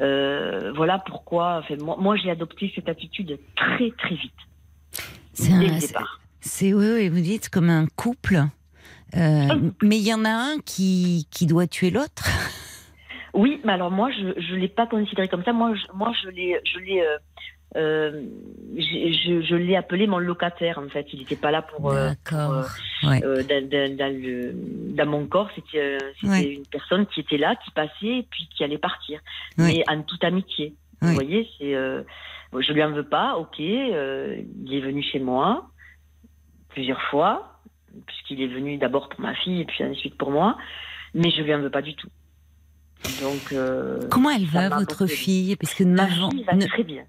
Euh, voilà pourquoi. Enfin, moi, moi j'ai adopté cette attitude très très vite C'est un-. C'est oui, oui, vous dites comme un couple. Euh, mais il y en a un qui, qui doit tuer l'autre. Oui, mais alors moi je je l'ai pas considéré comme ça. Moi je, moi je l'ai je l'ai euh, euh, j'ai- je, je l'ai appelé mon locataire en fait. Il n'était pas là pour, euh, pour, euh, D'accord. Ouais. dans, dans- dans le, dans mon corps, c'était c'était Ouais. une personne qui était là, qui passait et puis qui allait partir, Oui. mais en toute amitié. Vous voyez, c'est je lui en veux pas, ok. il est venu chez moi plusieurs fois, puisqu'il est venu d'abord pour ma fille et puis ensuite pour moi, mais je lui en veux pas du tout. Donc euh, Comment elle va, votre fille Parce que ma 9 ans. fille va ne- très bien.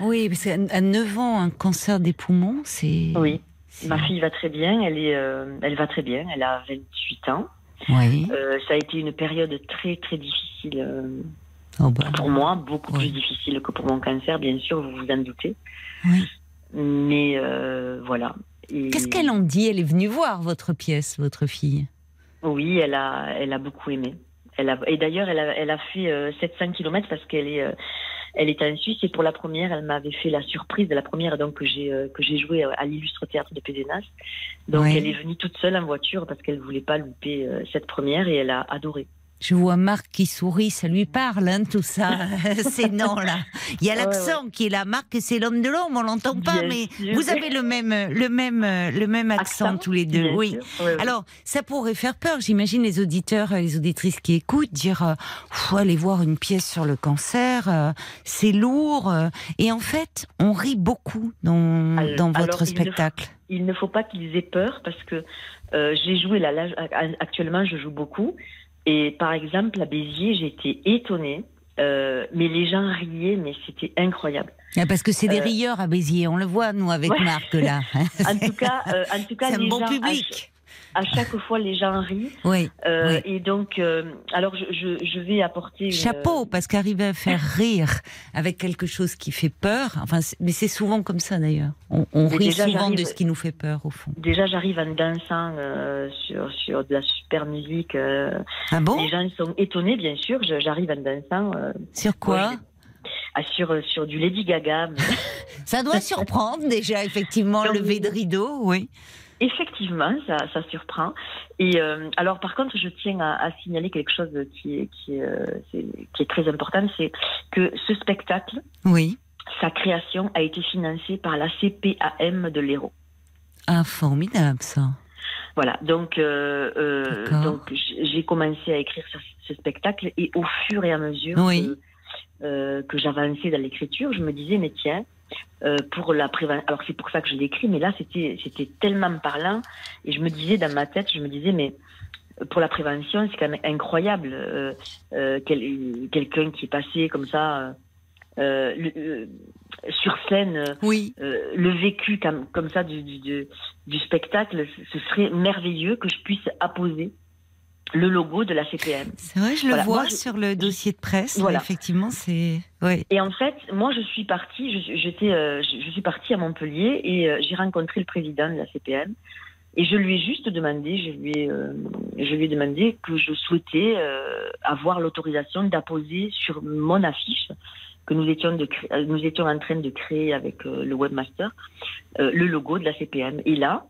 Oui, parce qu'à 9 ans, un cancer des poumons, c'est. Oui, ma fille va très bien. Elle est, euh, elle va très bien. Elle a 28 ans. Oui. Euh, ça a été une période très très difficile. Oh, bah, pour moi, beaucoup Oui. plus difficile que pour mon cancer, bien sûr, vous vous en doutez. oui. Mais voilà. Et- Qu'est-ce qu'elle en dit? Elle est venue voir votre pièce, votre fille. Oui, elle a, elle a beaucoup aimé. Elle a, et d'ailleurs, elle a, elle a fait euh, 700 km parce qu'elle est, euh, elle est en Suisse et pour la première, elle m'avait fait la surprise de la première donc que j'ai, euh, que j'ai joué à l'illustre théâtre de Pézenas. Donc elle est venue toute seule en voiture parce qu'elle voulait pas louper euh, cette première et elle a adoré. Je vois Marc qui sourit, ça lui parle, hein, tout ça, ces noms-là. Il y a Ouais, l'accent qui est là. Marc, c'est l'homme de l'ombre, on l'entend pas, Bien mais sûr. vous avez le même, le même, le même accent, Accent, tous les deux. Bien oui. sûr. Ouais, ouais. Alors, ça pourrait faire peur, j'imagine, les auditeurs et les auditrices qui écoutent, dire euh, Pff, aller voir une pièce sur le cancer, euh, c'est lourd. euh. Et en fait, on rit beaucoup dans, Alors- dans alors, votre il ne faut- spectacle. il ne faut pas qu'ils aient peur parce que euh, j'ai joué là, là, actuellement je joue beaucoup et par exemple à Béziers j'étais étonnée euh, mais les gens riaient mais c'était incroyable Ah, Parce que c'est des Euh, rieurs à Béziers, on le voit, nous, avec ouais. Marc, là. en tout cas euh, en tout cas c'est un les bon gens public. À chaque fois, les gens rient. Oui. Euh, Oui. Et donc, euh, alors je, je, je vais apporter. Une, Chapeau, parce qu'arriver à faire rire avec quelque chose qui fait peur, enfin, mais c'est souvent comme ça d'ailleurs. On, rit déjà, souvent de ce qui nous fait peur au fond. Déjà, j'arrive en dansant euh, sur, sur de la super musique. euh, Ah bon les gens sont étonnés, bien sûr. J'arrive en dansant euh, Sur quoi ah, sur, sur du Lady Gaga. mais- Ça doit surprendre déjà, effectivement, lever de rideau, oui. Effectivement, ça, ça surprend. Et euh, alors, par contre, je tiens à, à signaler quelque chose qui est, qui est, euh, qui est très important, c'est que ce spectacle, Oui. sa création a été financée par la CPAM de l'Hérault. Ah, formidable ça. Voilà, donc, euh, euh, donc j'ai commencé à écrire ce, ce spectacle et au fur et à mesure Oui. que, euh, que j'avançais dans l'écriture, je me disais, mais tiens, euh, pour la prévention, alors c'est pour ça que je l'écris, mais là c'était c'était tellement parlant et je me disais dans ma tête, je me disais, mais pour la prévention, c'est quand même incroyable. euh, euh, quel- Quelqu'un qui est passé comme ça euh, euh, le- euh, sur scène. euh, Oui. euh, le vécu comme, comme ça du, du, du, du spectacle, ce serait merveilleux que je puisse apposer le logo de la CPM. C'est vrai, je le vois moi, je- sur le dossier de presse. Voilà. Effectivement, c'est. Oui. Et en fait, moi, je suis partie, je, j'étais, euh, je, je suis partie à Montpellier et euh, j'ai rencontré le président de la CPM. Et je lui ai juste demandé, je lui ai, euh, je lui ai demandé que je souhaitais euh, avoir l'autorisation d'apposer sur mon affiche que nous étions, de euh, nous étions en train de créer avec le webmaster euh, le logo de la CPM. Et là,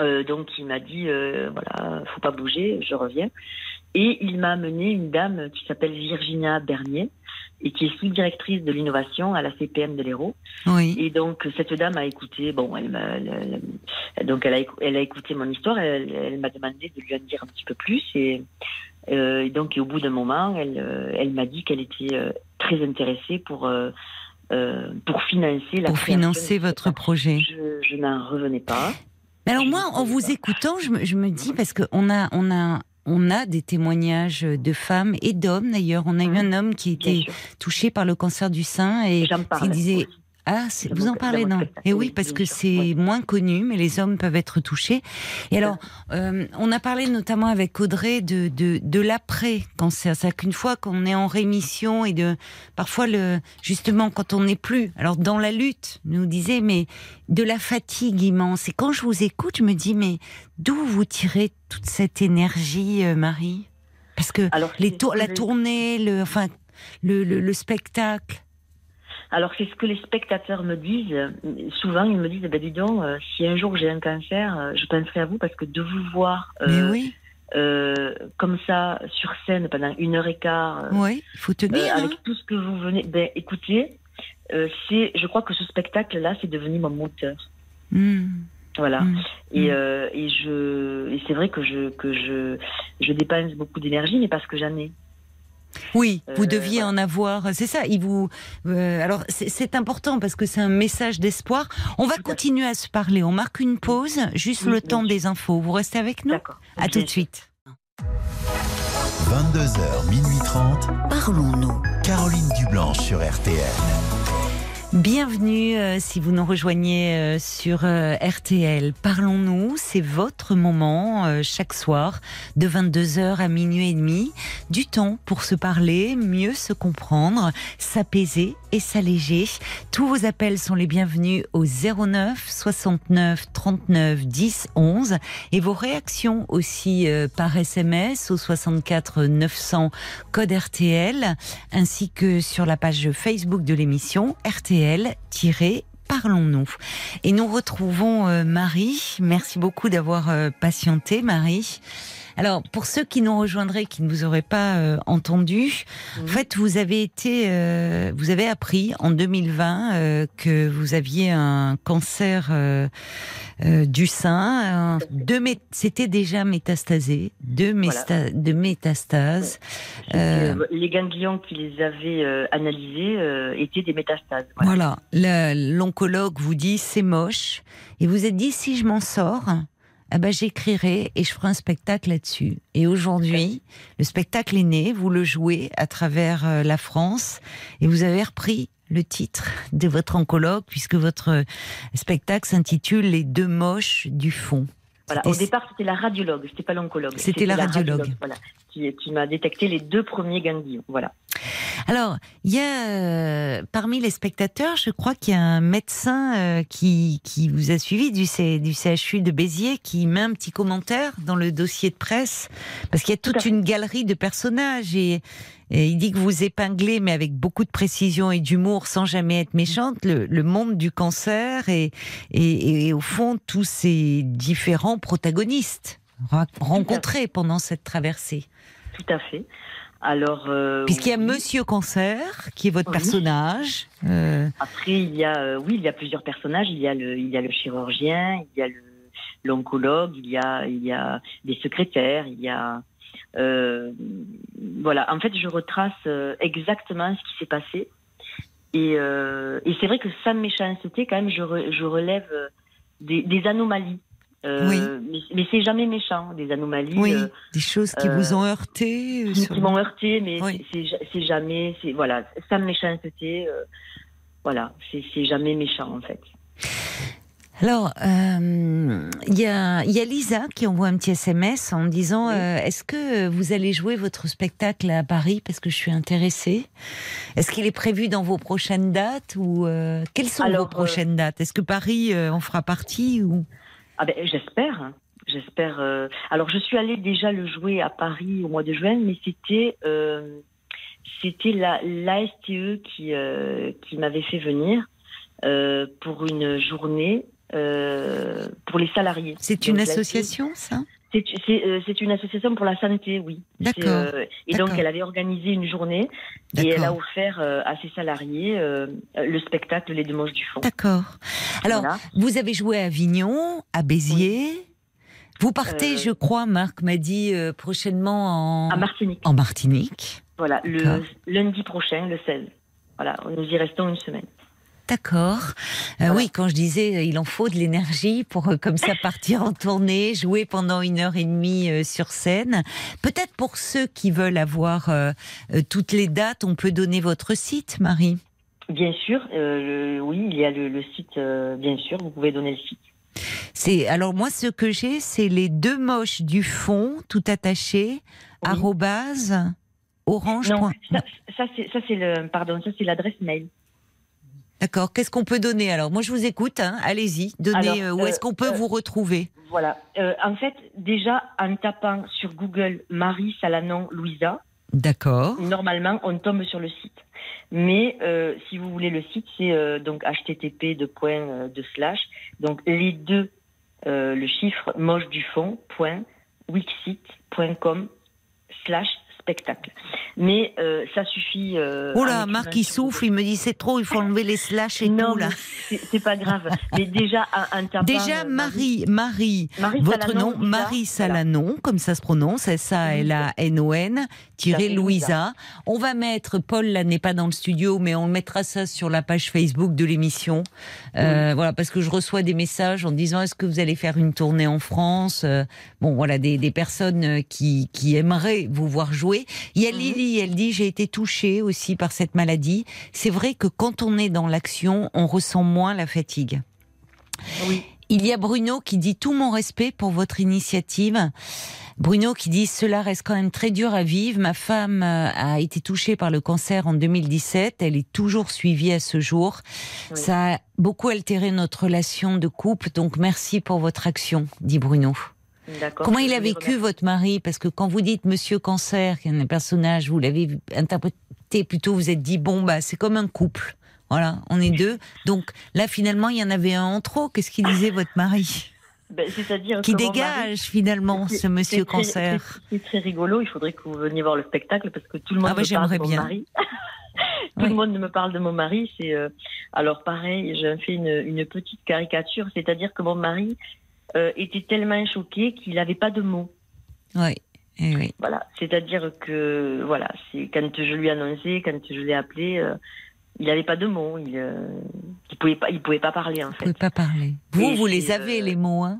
euh, donc il m'a dit euh, voilà, faut pas bouger, je reviens. Et il m'a amené une dame qui s'appelle Virginia Bernier et qui est sous-directrice de l'innovation à la CPM de l'Hérault. Oui. Et donc cette dame a écouté, bon, elle m'a, elle- elle- donc elle a, elle a écouté mon histoire, elle, elle m'a demandé de lui en dire un petit peu plus et, euh, donc et au bout d'un moment, elle, euh, elle m'a dit qu'elle était très intéressée pour pour financer la Pour financer votre projet. Je, je n'en revenais pas. Mais alors moi, en vous écoutant, je me, je me dis parce qu'on a, on a, on a des témoignages de femmes et d'hommes d'ailleurs. On a eu Mhm. un homme qui était touché par le cancer du sein et qui disait. Ah, vous en parlez non? Et oui, oui, parce que c'est moins connu, mais les hommes peuvent être touchés. Et alors, euh, on a parlé notamment avec Audrey de de, de l'après cancer, c'est-à-dire qu'une fois qu'on est en rémission et de parfois le justement quand on n'est plus, alors dans la lutte, nous disait mais de la fatigue immense. Et quand je vous écoute, je me dis mais d'où vous tirez toute cette énergie, euh, Marie? Parce que Alors, les que la tournée, le enfin le, le, le spectacle. Alors, c'est ce que les spectateurs me disent. Souvent, ils me disent, ben, dis donc, euh, si un jour j'ai un cancer, euh, je penserai à vous parce que de vous voir euh, oui, comme ça sur scène pendant une heure et quart, oui, faut tenir. euh, hein. avec tout ce que vous venez, ben, écoutez, c'est, je crois que ce spectacle-là, c'est devenu mon moteur. Hmm, Voilà. hmm. Et, Mm. euh, et je, et c'est vrai que je, que je, je dépense beaucoup d'énergie, mais parce que j'en ai. Oui, vous Euh, deviez voilà. en avoir. C'est ça. Il vous. euh, alors c'est- important parce que c'est un message d'espoir. On va continuer à se parler. On marque une pause, juste Oui, le temps des infos. Vous restez avec nous? D'accord. À tout de suite. 22h, minuit 30. Parlons-nous. Caroline Dublanche sur RTL. Bienvenue euh, si vous nous rejoignez euh, sur euh, RTL. Parlons-nous, c'est votre moment chaque soir de 22h à minuit et demi. Du temps pour se parler, mieux se comprendre, s'apaiser et s'alléger. Tous vos appels sont les bienvenus au 09 69 39 10 11 et vos réactions aussi euh, par SMS au 64 900 code RTL ainsi que sur la page Facebook de l'émission RTL Parlons-nous. Et nous retrouvons euh, Marie. Merci beaucoup d'avoir euh, patienté, Marie. Alors, pour ceux qui nous rejoindraient, qui ne vous auraient pas euh, entendu, en fait, vous avez été, euh, vous avez appris en 2020 euh, que vous aviez un cancer euh, euh, du sein. deux C'était déjà métastasé, deux métastases. Euh, les ganglions qui les avaient euh, analysés euh, étaient des métastases. Voilà. L'oncologue vous dit c'est moche, et vous êtes dit si je m'en sors, eh ben j'écrirai et je ferai un spectacle là-dessus. Et aujourd'hui, le spectacle est né, vous le jouez à travers euh, la France, et vous avez repris le titre de votre oncologue puisque votre euh, spectacle s'intitule Les deux moches du fond. Voilà. Au départ, c'était la radiologue, c'était pas l'oncologue. C'était la, radiologue. voilà, qui, qui m'a détecté les deux premiers ganglions. Voilà. Alors, il y a euh, parmi les spectateurs, je crois qu'il y a un médecin euh, qui, qui vous a suivi du, C, du CHU de Béziers qui met un petit commentaire dans le dossier de presse parce qu'il y a toute une galerie de personnages et, il dit que vous épinglez, mais avec beaucoup de précision et d'humour, sans jamais être méchante, le, monde du cancer et, et, au fond tous ces différents protagonistes rencontrés pendant cette traversée. Tout à fait. Alors, euh, puisqu'il y a Monsieur Cancer qui est votre personnage. Euh, Après, il y a euh, oui, il y a plusieurs personnages. Il y a le, il y a le chirurgien, il y a l'oncologue, il y a, il y a des secrétaires, il y a voilà. En fait, je retrace exactement ce qui s'est passé. Et, et c'est vrai que sans méchanceté, quand même, je, je relève des, des anomalies euh, oui. Mais, c'est jamais méchant, des anomalies. Oui, euh, des choses qui vous ont heurté. Euh, qui, m'ont heurté, mais c'est jamais, voilà, sans méchanceté, voilà, c'est jamais méchant en fait. Alors, il y, a, y, a, Lisa qui envoie un petit SMS en disant Est-ce que vous allez jouer votre spectacle à Paris Parce que je suis intéressée? Est-ce qu'il est prévu dans vos prochaines dates ou Quelles sont vos prochaines dates? Est-ce que Paris en fera partie ou? Ah ben, j'espère. Hein. J'espère. Euh, alors, je suis allée déjà le jouer à Paris au mois de juin, mais c'était euh, c'était la l'ASTE qui euh, qui m'avait fait venir pour une journée pour les salariés. C'est une association, ça? C'est une association pour la santé, oui. D'accord. et donc, elle avait organisé une journée et elle a offert à ses salariés le spectacle Les Deux du Fond. D'accord. Alors, vous avez joué à Avignon, à Béziers. Vous partez, euh, je crois, Marc m'a dit euh, prochainement en... Martinique. En Martinique. Voilà, le lundi prochain, le 16. Voilà, nous y restons une semaine. D'accord. Euh, oui, quand je disais il en faut de l'énergie pour comme ça partir en tournée, jouer pendant une heure et demie sur scène. Peut-être pour ceux qui veulent avoir toutes les dates, on peut donner votre site, Marie. Bien sûr, euh, oui, il y a le, site, euh, bien sûr, vous pouvez donner le site. C'est alors moi ce que j'ai, c'est les deux moches du fond, tout attaché, arrobase orange. Non, ça, c'est le pardon, ça c'est l'adresse mail. D'accord. Qu'est-ce qu'on peut donner alors? Moi je vous écoute. Hein. Allez-y. Donnez. Euh, où est-ce qu'on peut vous retrouver? Voilà. en fait, déjà en tapant sur Google Marie Salanon Louisa. D'accord. Normalement, on tombe sur le site. Mais euh, si vous voulez le site, c'est euh, donc http de point euh, de slash donc les deux le chiffre moche du fond point wixit.com slash spectacle. Mais euh, ça suffit. Euh, oh là, Marc, il souffle, il me dit c'est trop, il faut enlever les slash et tout là. C'est pas grave. Mais déjà, un, un Déjà, euh, Marie, Marie, votre nom, Marie Salanon, comme ça se prononce, S-A-L-A-N-O-N, tiré Louisa. On va mettre, Paul là n'est pas dans le studio, mais on mettra ça sur la page Facebook de l'émission. Voilà, parce que je reçois des messages en disant est-ce que vous allez faire une tournée en France? Bon, voilà, des, des personnes qui, qui aimeraient vous voir jouer. Il y a mhm. Lily elle dit j'ai été touchée aussi par cette maladie. C'est vrai que quand on est dans l'action, on ressent moins la fatigue. Oui. Il y a Bruno qui dit tout mon respect pour votre initiative. Bruno qui dit cela reste quand même très dur à vivre. Ma femme euh, a été touchée par le cancer en 2017. Elle est toujours suivie à ce jour. Ça a beaucoup altéré notre relation de couple. Donc merci pour votre action, dit Bruno. Comment il a vécu votre mari Parce que quand vous dites Monsieur Cancer, qui est un personnage, vous l'avez interprété plutôt, vous êtes dit bon bah c'est comme un couple. Voilà, on est deux. Donc là finalement il y en avait un en trop. Qu'est-ce qu'il disait votre mari ben, C'est-à-dire qui dégage finalement ce Monsieur Cancer. C'est très rigolo. Il faudrait que vous veniez voir le spectacle parce que tout le monde ah, me parle de mon mari. tout le monde me parle de mon mari. C'est euh, alors pareil. J'ai fait une, une petite caricature, c'est-à-dire que mon mari euh, était tellement choqué qu'il n'avait pas de mots. Oui. Eh oui. Voilà, c'est-à-dire que voilà, c'est quand je lui ai annoncé, quand je l'ai appelé, euh, il n'avait pas de mots, il, euh, il pouvait pas, il pouvait pas parler en fait. Il pouvait pas parler. Vous, vous les avez les mots, hein?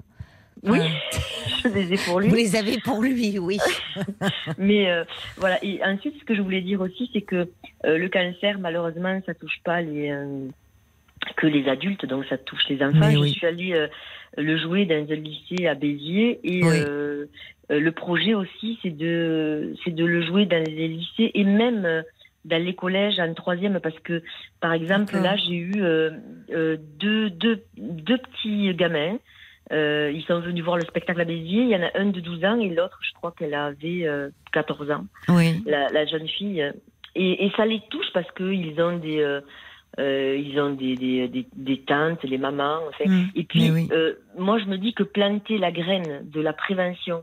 Oui, je les ai pour lui. Vous les avez pour lui, oui. Mais voilà. Et ensuite, ce que je voulais dire aussi, c'est que le cancer, malheureusement, ça touche pas les que les adultes, donc ça touche les enfants. Je suis allée euh, le jouer dans un lycée à Béziers et Oui. euh, le projet aussi, c'est de, c'est de le jouer dans les lycées et même euh, dans les collèges en troisième parce que, par exemple, là, j'ai eu euh, euh, deux, deux, deux petits gamins. Euh, ils sont venus voir le spectacle à Béziers. Il y en a un de 12 ans et l'autre, je crois qu'elle avait euh, 14 ans Oui. la, la jeune fille. Et, et ça les touche parce qu'ils ont des, euh, euh, ils ont des, des, des, des tantes, les mamans. enfin. Mm. Et puis, oui. euh, moi, je me dis que planter la graine de la prévention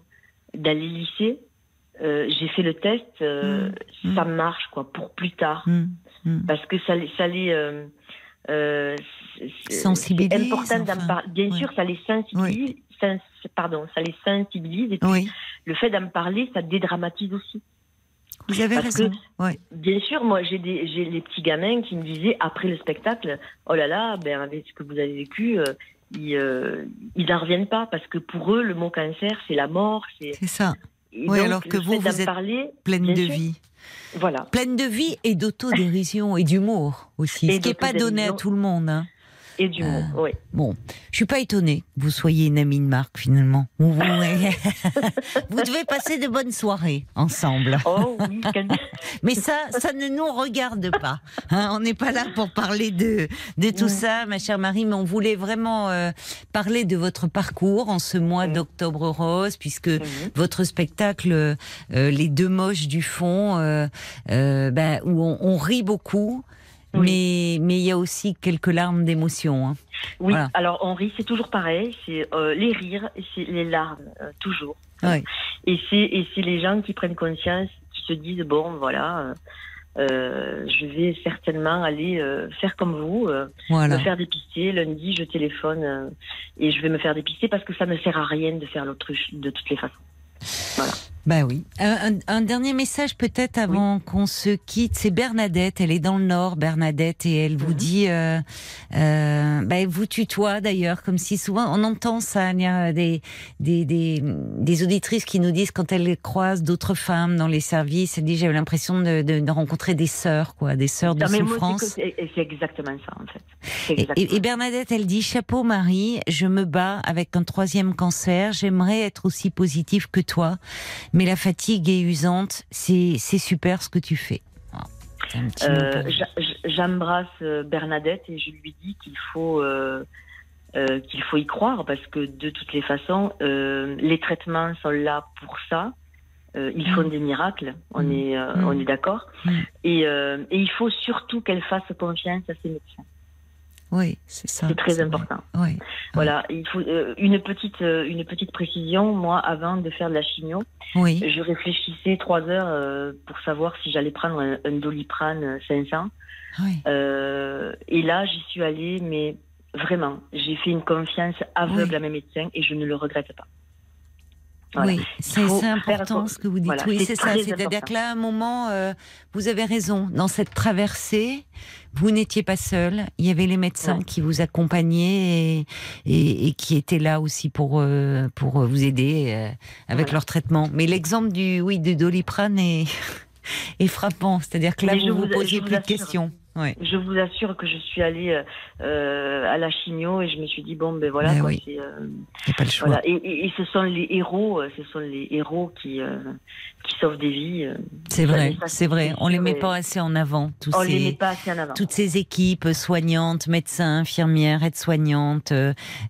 dans les lycées, euh, j'ai fait le test, Mm. ça marche quoi pour plus tard, Mm. Mm. parce que ça, les- ça les Sensibilise, important d'en enfin. parler. Bien Oui. sûr, ça les sensibilise. sens- pardon, ça les sensibilise. Et puis, le fait d'en parler, ça dédramatise aussi. Vous avez Parce raison. Ouais. Bien sûr, moi j'ai les petits gamins qui me disaient après le spectacle, oh là là, ben avec ce que vous avez vécu, euh, ils euh, n'en reviennent pas parce que pour eux le mot cancer c'est la mort, c'est ça, et Oui, donc, alors que vous, vous êtes parler, pleine de sûr. vie. voilà. Pleine de vie et d'autodérision et d'humour aussi, Et ce qui n'est pas donné à tout le monde. hein. Et du mot, oui. Bon, je suis pas étonnée que vous soyez une amie de Marc finalement. Vous, devez passer de bonnes soirées ensemble. Oh oui, Mais ça, ça ne nous regarde pas. hein. on n'est pas là pour parler de, de tout ça, ma chère Marie, mais on voulait vraiment euh, parler de votre parcours en ce mois d'octobre rose, puisque votre spectacle, euh, Les deux moches du fond, euh, ben, où on, on rit beaucoup. Oui. Mais mais il y a aussi quelques larmes d'émotion. hein. Oui, Voilà. alors on rit, c'est toujours pareil, c'est euh, les rires et c'est les larmes, euh, toujours. Ouais. Et c'est et c'est les gens qui prennent conscience, qui se disent bon voilà, euh, je vais certainement aller euh, faire comme vous, euh, Voilà. me faire dépister. Lundi, je téléphone euh, et je vais me faire dépister parce que ça ne sert à rien de faire l'autruche de toutes les façons. Bah oui. Un, un- dernier message peut-être avant qu'on se quitte. C'est Bernadette. Elle est dans le Nord, Bernadette, et elle vous Mhm. dit, euh, euh, bah, elle vous tutoie d'ailleurs, comme si souvent on entend ça. Il y a des, des, des, des auditrices qui nous disent quand elles croisent d'autres femmes dans les services, elles disent j'avais l'impression de, de, de rencontrer des sœurs, quoi, des sœurs de Non, souffrance. c'est exactement ça en fait. Et Bernadette, elle dit chapeau Marie, je me bats avec un troisième cancer. J'aimerais être aussi positive que toi, mais la fatigue est usante. C'est c'est super ce que tu fais. Euh, J'embrasse euh, Bernadette et je lui dis qu'il faut euh, euh, qu'il faut y croire parce que de toutes les façons, les traitements sont là pour ça. Ils font Mm. des miracles, on Mm. est Mm. on est d'accord. Et, et il faut surtout qu'elle fasse confiance à ses médecins. Oui, c'est ça. C'est très important. Oui. Voilà, il faut euh, une petite euh, une petite précision. Moi, avant de faire de la chimio, Oui. je réfléchissais trois heures euh, pour savoir si j'allais prendre un, un doliprane 500. Oui. Euh, et là, j'y suis allée, mais vraiment, j'ai fait une confiance aveugle Oui. à mes médecins et je ne le regrette pas. Voilà. Oui, c'est faire important ce que vous dites. Voilà, oui, c'est ça. C'est-à-dire que là, à un moment, euh, vous avez raison. Dans cette traversée, vous n'étiez pas seul. Il y avait les médecins Ouais. qui vous accompagnaient et, et, et qui étaient là aussi pour euh, pour vous aider euh, avec leur traitement. Mais l'exemple du oui de Doliprane est est frappant. C'est-à-dire que là, vous vous vous- posiez plus de questions. Ouais. Je vous assure que je suis allée euh, euh, à la chimio et je me suis dit bon ben voilà Ben quoi, oui. c'est, euh, pas le choix. voilà et, et- et ce sont les héros euh, ce sont les héros qui euh, qui sauvent des vies euh. C'est vrai, c'est vrai. On les met pas assez en avant. Tous on ces... les met pas assez en avant toutes ces équipes soignantes, médecins, infirmières, aides-soignantes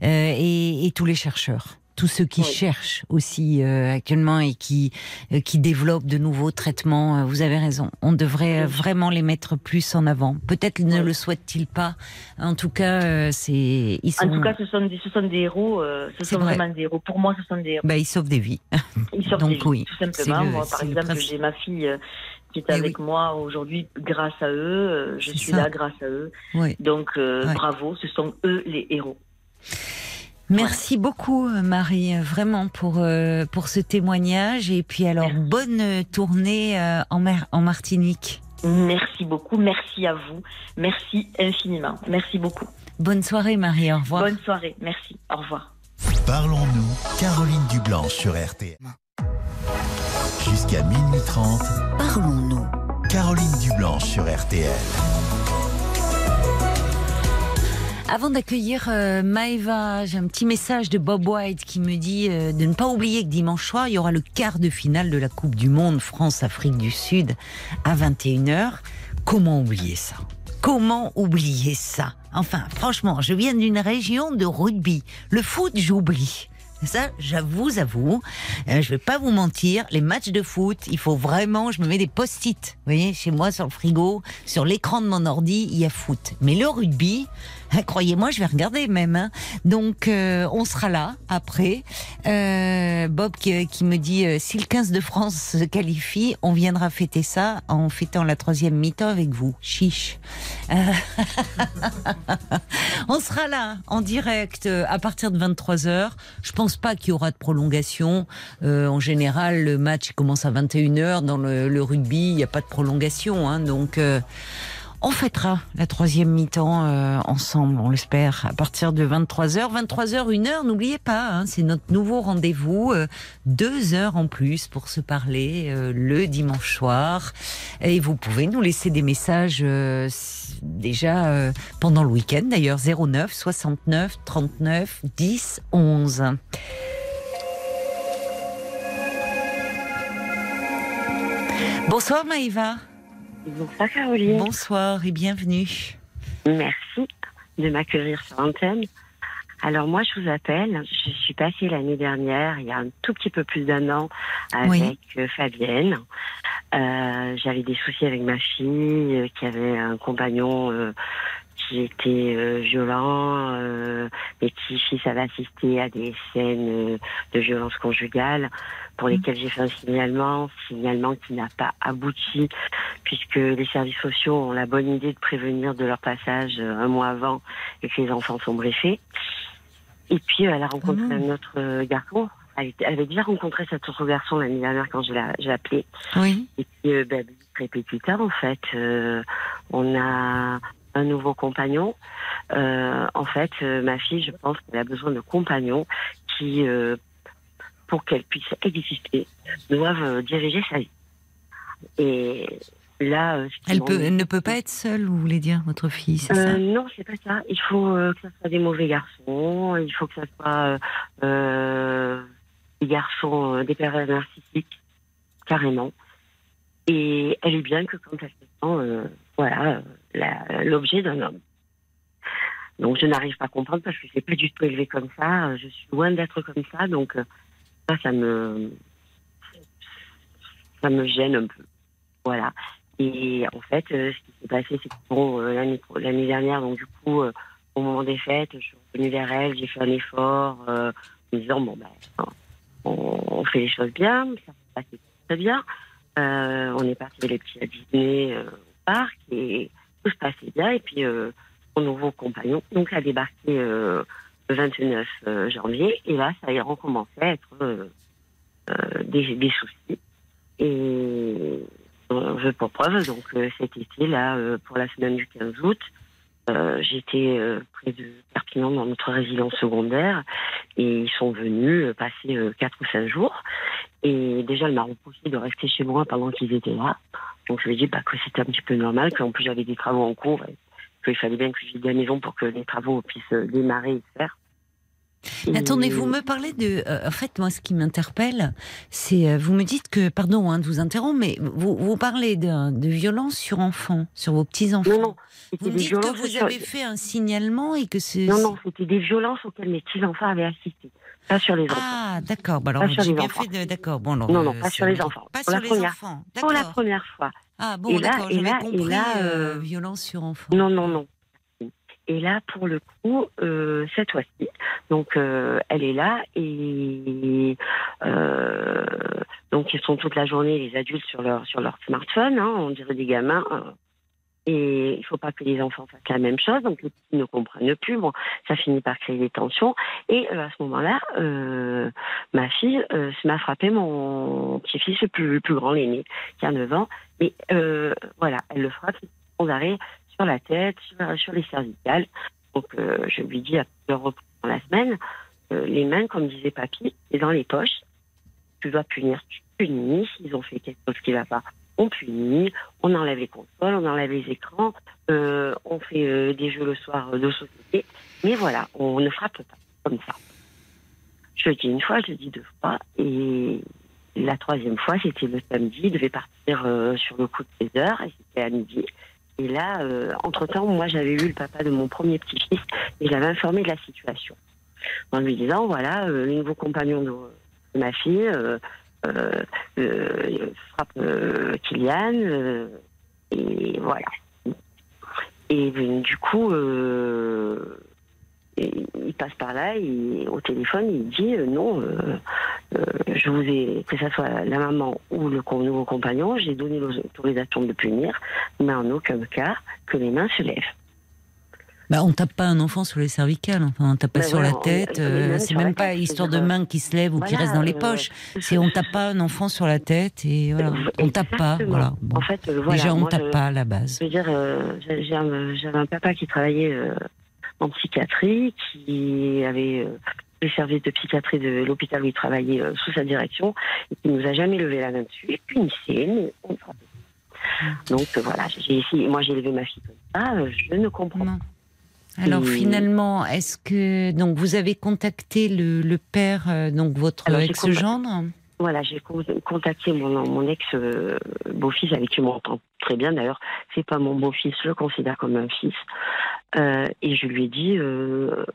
et, et tous les chercheurs. Tous ceux qui Oui. cherchent aussi euh, actuellement et qui euh, qui développent de nouveaux traitements. Euh, Vous avez raison. On devrait Oui. vraiment les mettre plus en avant. Peut-être ne le souhaitent-ils pas. En tout cas, euh, c'est ils sont. en tout cas ce sont des ce sont des héros ce sont vrai. vraiment des héros pour moi ce sont des héros bah, ils sauvent des vies. Ils Donc des vies, tout simplement. le- moi, par exemple, j'ai ma fille qui est Eh avec oui. moi aujourd'hui grâce à eux. Je suis ça. là grâce à eux. Oui. Donc, euh, bravo, ce sont eux les héros. Merci beaucoup Marie, euh, vraiment pour euh, pour ce témoignage et puis alors Merci. bonne euh, tournée euh, en mer en Martinique. Merci beaucoup. Merci à vous. Merci infiniment. Merci beaucoup. Bonne soirée Marie, au revoir. Bonne soirée. Merci. Au revoir. Parlons-nous, Caroline Dublanche sur RTL. Jusqu'à minuit 30, Parlons-nous. Caroline Dublanche sur RTL. Avant d'accueillir euh, Maëva, j'ai un petit message de Bob White qui me dit euh, de ne pas oublier que dimanche soir, il y aura le quart de finale de la Coupe du Monde France-Afrique du Sud à 21h. Comment oublier ça? Comment oublier ça? Enfin, franchement, je viens d'une région de rugby. Le foot, j'oublie. Ça, j'avoue, j'avoue, euh, je vais pas vous mentir, les matchs de foot, il faut vraiment, je me mets des post-it, vous voyez, chez moi sur le frigo, sur l'écran de mon ordi, il y a foot. Mais le rugby, croyez-moi, je vais regarder même. hein. Donc, euh, on sera là après. Euh, Bob qui, qui me dit, euh, si le 15 de France se qualifie, on viendra fêter ça en fêtant la troisième mi-temps avec vous. Chiche. Euh, on sera là en direct euh, à partir de 23h. Je pense pas qu'il y aura de prolongation. Euh, en général, le match commence à 21h. Dans le, le rugby, il n'y a pas de prolongation. Hein, donc, euh, on fêtera la troisième mi-temps euh, ensemble, on l'espère, à partir de 23h. 23h, 1h, n'oubliez pas, hein, c'est notre nouveau rendez-vous. euh, deux heures en plus pour se parler euh, le dimanche soir. Et vous pouvez nous laisser des messages euh, déjà euh, pendant le week-end, d'ailleurs, 09 69 39 10 11. Bonsoir Maïva. Bonsoir Caroline. Bonsoir et bienvenue. Merci de m'accueillir sur l'antenne. Alors moi, je vous appelle. Je suis passée l'année dernière, il y a un tout petit peu plus d'un an, avec Oui. euh, Fabienne. Euh, J'avais des soucis avec ma fille, euh, qui avait un compagnon euh, qui était violent. Mes petits-fils avaient assisté à des scènes de violence conjugale pour lesquelles j'ai fait un signalement, signalement qui n'a pas abouti puisque les services sociaux ont la bonne idée de prévenir de leur passage euh, un mois avant et que les enfants sont briefés. Et puis, elle a rencontré Ah. un autre euh, garçon. Elle, avait déjà rencontré cet autre garçon l'année dernière quand je l'ai j'ai appelé. Oui. Et puis, euh, ben, tard, en fait, euh, on a un nouveau compagnon. Euh, en fait, ma fille, je pense qu'elle a besoin de compagnons qui, pour qu'elle puisse exister, doivent euh, diriger sa vie. Et là, euh, Elle, peut, elle ne peut pas être seule, vous voulez dire, votre fille, c'est euh, ça? non, c'est pas ça. Il faut euh, que ça soit des mauvais garçons. Il faut que ça soit des garçons, des pervers narcissiques, carrément. Et elle est bien que quand elle se sent, voilà, l'objet d'un homme. Donc je n'arrive pas à comprendre parce que je l'ai pas du tout élevé comme ça. Je suis loin d'être comme ça. Donc ça, me, ça me gêne un peu. Voilà. Et en fait, euh, ce qui s'est passé, c'est que bon, euh, l'année dernière, donc du coup, euh, au moment des fêtes, je suis revenue vers elle, j'ai fait un effort, en me disant bon ben, on, fait les choses bien, ça s'est passé très bien. On est parti les petits à euh, au parc et tout se passait bien. Et puis mon nouveau compagnon, donc a débarqué 29 euh, janvier et là, ça a recommencé à être euh, euh, des, soucis. Et je pour preuve, donc cet été, là, pour la semaine du 15 août, j'étais près de Perpignan dans notre résidence secondaire et ils sont venus passer quatre ou cinq jours. Et déjà, elle m'a repoussé de rester chez moi pendant qu'ils étaient là. Donc je lui ai dit bah, que c'était un petit peu normal, qu'en plus j'avais des travaux en cours qu'il fallait bien que je vienne de la maison pour que les travaux puissent démarrer et se faire. Attendez, vous me parlez de. euh, en fait, moi, ce qui m'interpelle, c'est. euh, vous me dites que. Pardon hein, de vous interrompre, mais vous, vous parlez de, de violence sur enfants, sur vos petits-enfants. Non, non, Vous me dites que vous sur- avez fait un signalement et que c'est. Non, non, c'était des violences auxquelles mes petits-enfants avaient assisté. Pas sur les enfants. Ah, d'accord. Bah alors, Pas sur j'ai les bien enfants. fait. D'accord. Bon, alors, Non, non, euh, pas sur les enfants. Pas Pour sur les première- enfants. Pour la première fois. Ah, bon, d'accord. J'avais là- et compris là, euh, euh, violence sur enfants. Non, non, non. Et là, pour le coup, euh, cette fois-ci, donc euh, elle est là et euh, donc ils sont toute la journée les adultes sur leur sur leur smartphone, hein, on dirait des gamins. Et il faut pas que les enfants fassent la même chose, donc les petits ne comprennent plus. Bon, ça finit par créer des tensions. Et à ce moment-là, ma fille m'a frappé mon petit-fils le plus, plus grand, l'aîné, qui a 9 ans. Euh, voilà, elle le frappe sans arrêt sur la tête, sur, les cervicales. Donc euh, je lui dis à plusieurs reprises dans la semaine, euh, les mains, comme disait papy, c'est dans les poches. Tu dois punir, tu punis. S'ils ont fait quelque chose qui va pas, on punit. On enlève les consoles, on enlève les écrans. euh, on fait des jeux le soir de société. Mais voilà, on ne frappe pas comme ça. Je le dis une fois, je le dis deux fois. Et la troisième fois, c'était le samedi. Il devait partir sur le coup de 16 heures et c'était à midi. Et là, euh, entre-temps, moi, j'avais eu le papa de mon premier petit-fils et je l'avais informé de la situation. En lui disant, voilà, euh, le nouveau compagnon de, ma fille euh, euh, frappe Kylian. et voilà. Et du coup, et il passe par là, au téléphone, il dit euh, non, euh, euh, je vous ai, que ce soit la maman ou le nouveau compagnon, j'ai donné l'autorisation de punir, mais en aucun cas que les mains se lèvent. Bah, on tape pas un enfant sur les cervicales, enfin, on tape pas Ben sur voilà, la tête. c'est même pas tête, histoire de mains qui se lèvent ou qui restent dans les poches. C'est on tape pas un enfant sur la tête et voilà, on tape pas. Voilà. Bon. En fait, voilà, Déjà, on moi, tape je- pas à la base. Je veux dire, j'avais un papa qui travaillait en psychiatrie, qui avait euh, le service de psychiatrie de l'hôpital où il travaillait euh, sous sa direction, et qui nous a jamais levé la main dessus, et punissait, mais on frappait. Donc euh, voilà, j'ai essayé- moi j'ai élevé ma fille comme ça, je ne comprends pas. Alors finalement, est-ce que donc vous avez contacté le, le père, donc votre ex-gendre? Voilà, j'ai con- contacté mon, mon ex-beau-fils avec qui je m'entends très bien. D'ailleurs, c'est pas mon beau-fils, je le considère comme un fils. Euh, et je lui ai dit euh,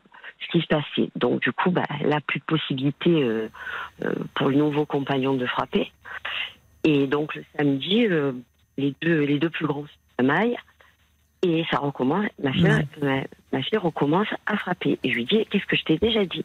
ce qui se passait. Donc, du coup, bah, là, plus de possibilité euh, euh, pour le nouveau compagnon de frapper. Et donc, le samedi, euh, les, deux, les deux plus grands se maillent. Et ça recommence, ma fille, Ouais. ma, ma fille recommence à frapper. Et je lui dis, qu'est-ce que je t'ai déjà dit?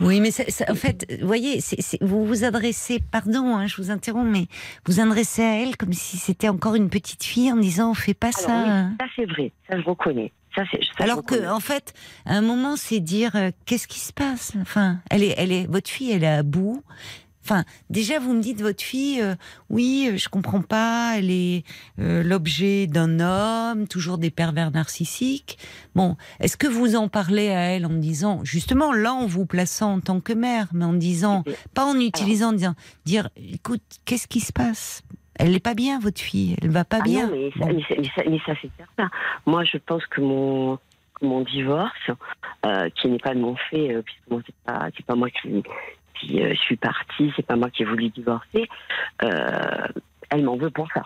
Oui, mais ça- ça- en fait, vous voyez, vous vous adressez, pardon, hein, je vous interromps, mais vous adressez à elle comme si c'était encore une petite fille en disant, fais pas ça. Oui, hein. ça c'est vrai, ça je reconnais. Ça, c'est, ça, Alors que, en fait, à un moment, c'est dire euh, qu'est-ce qui se passe? Enfin, elle est, elle est, votre fille, elle est à bout. Enfin, déjà, vous me dites votre fille, euh, oui, euh, je comprends pas, elle est euh, l'objet d'un homme, toujours des pervers narcissiques. Bon, est-ce que vous en parlez à elle en disant, justement, là, en vous plaçant en tant que mère, mais en disant, pas en utilisant, en disant, dire, écoute, qu'est-ce qui se passe? Elle n'est pas bien, votre fille, elle va pas Ah bien. non, mais ça, mais ça- mais ça- mais ça, c'est certain. Moi, je pense que mon, mon divorce, euh, qui n'est pas de mon fait, puisque moi, c'est pas, c'est pas moi qui, qui euh, suis partie, c'est pas moi qui ai voulu divorcer, euh, elle m'en veut pour ça.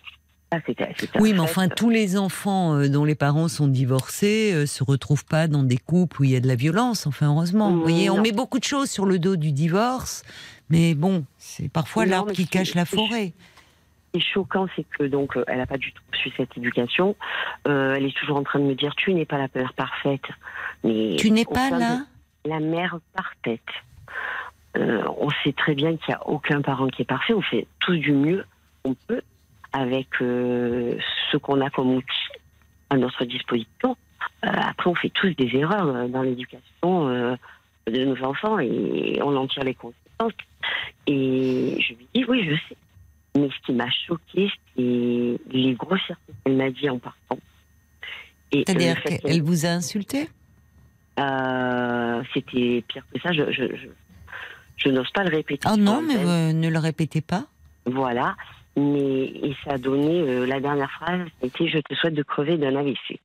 Oui, mais enfin, tous les enfants euh, dont les parents sont divorcés se retrouvent pas dans des couples où il y a de la violence. Enfin, heureusement. Vous voyez, on met beaucoup de choses sur le dos du divorce, mais bon, c'est parfois l'arbre qui cache la forêt. Ce qui est choquant, c'est que donc elle n'a pas du tout reçu cette éducation. Euh, elle est toujours en train de me dire tu n'es pas la mère parfaite. Mais Tu n'es pas là la mère parfaite. Euh, on sait très bien qu'il n'y a aucun parent qui est parfait. On fait tous du mieux qu'on peut avec euh, ce qu'on a comme outil à notre disposition. Euh, après, on fait tous des erreurs dans l'éducation de nos enfants et on en tire les conséquences. Et je lui dis oui, je sais. Mais ce qui m'a choqué, c'est les grossièretés qu'elle m'a dit en partant. C'est-à-dire qu'elle vous a insulté? C'était pire que ça. Je, je, je, je n'ose pas le répéter. Oh sur non, mais vous ne le répétez pas. Voilà. Mais et ça a donné euh, la dernière phrase, c'était je te souhaite de crever d'un AVC.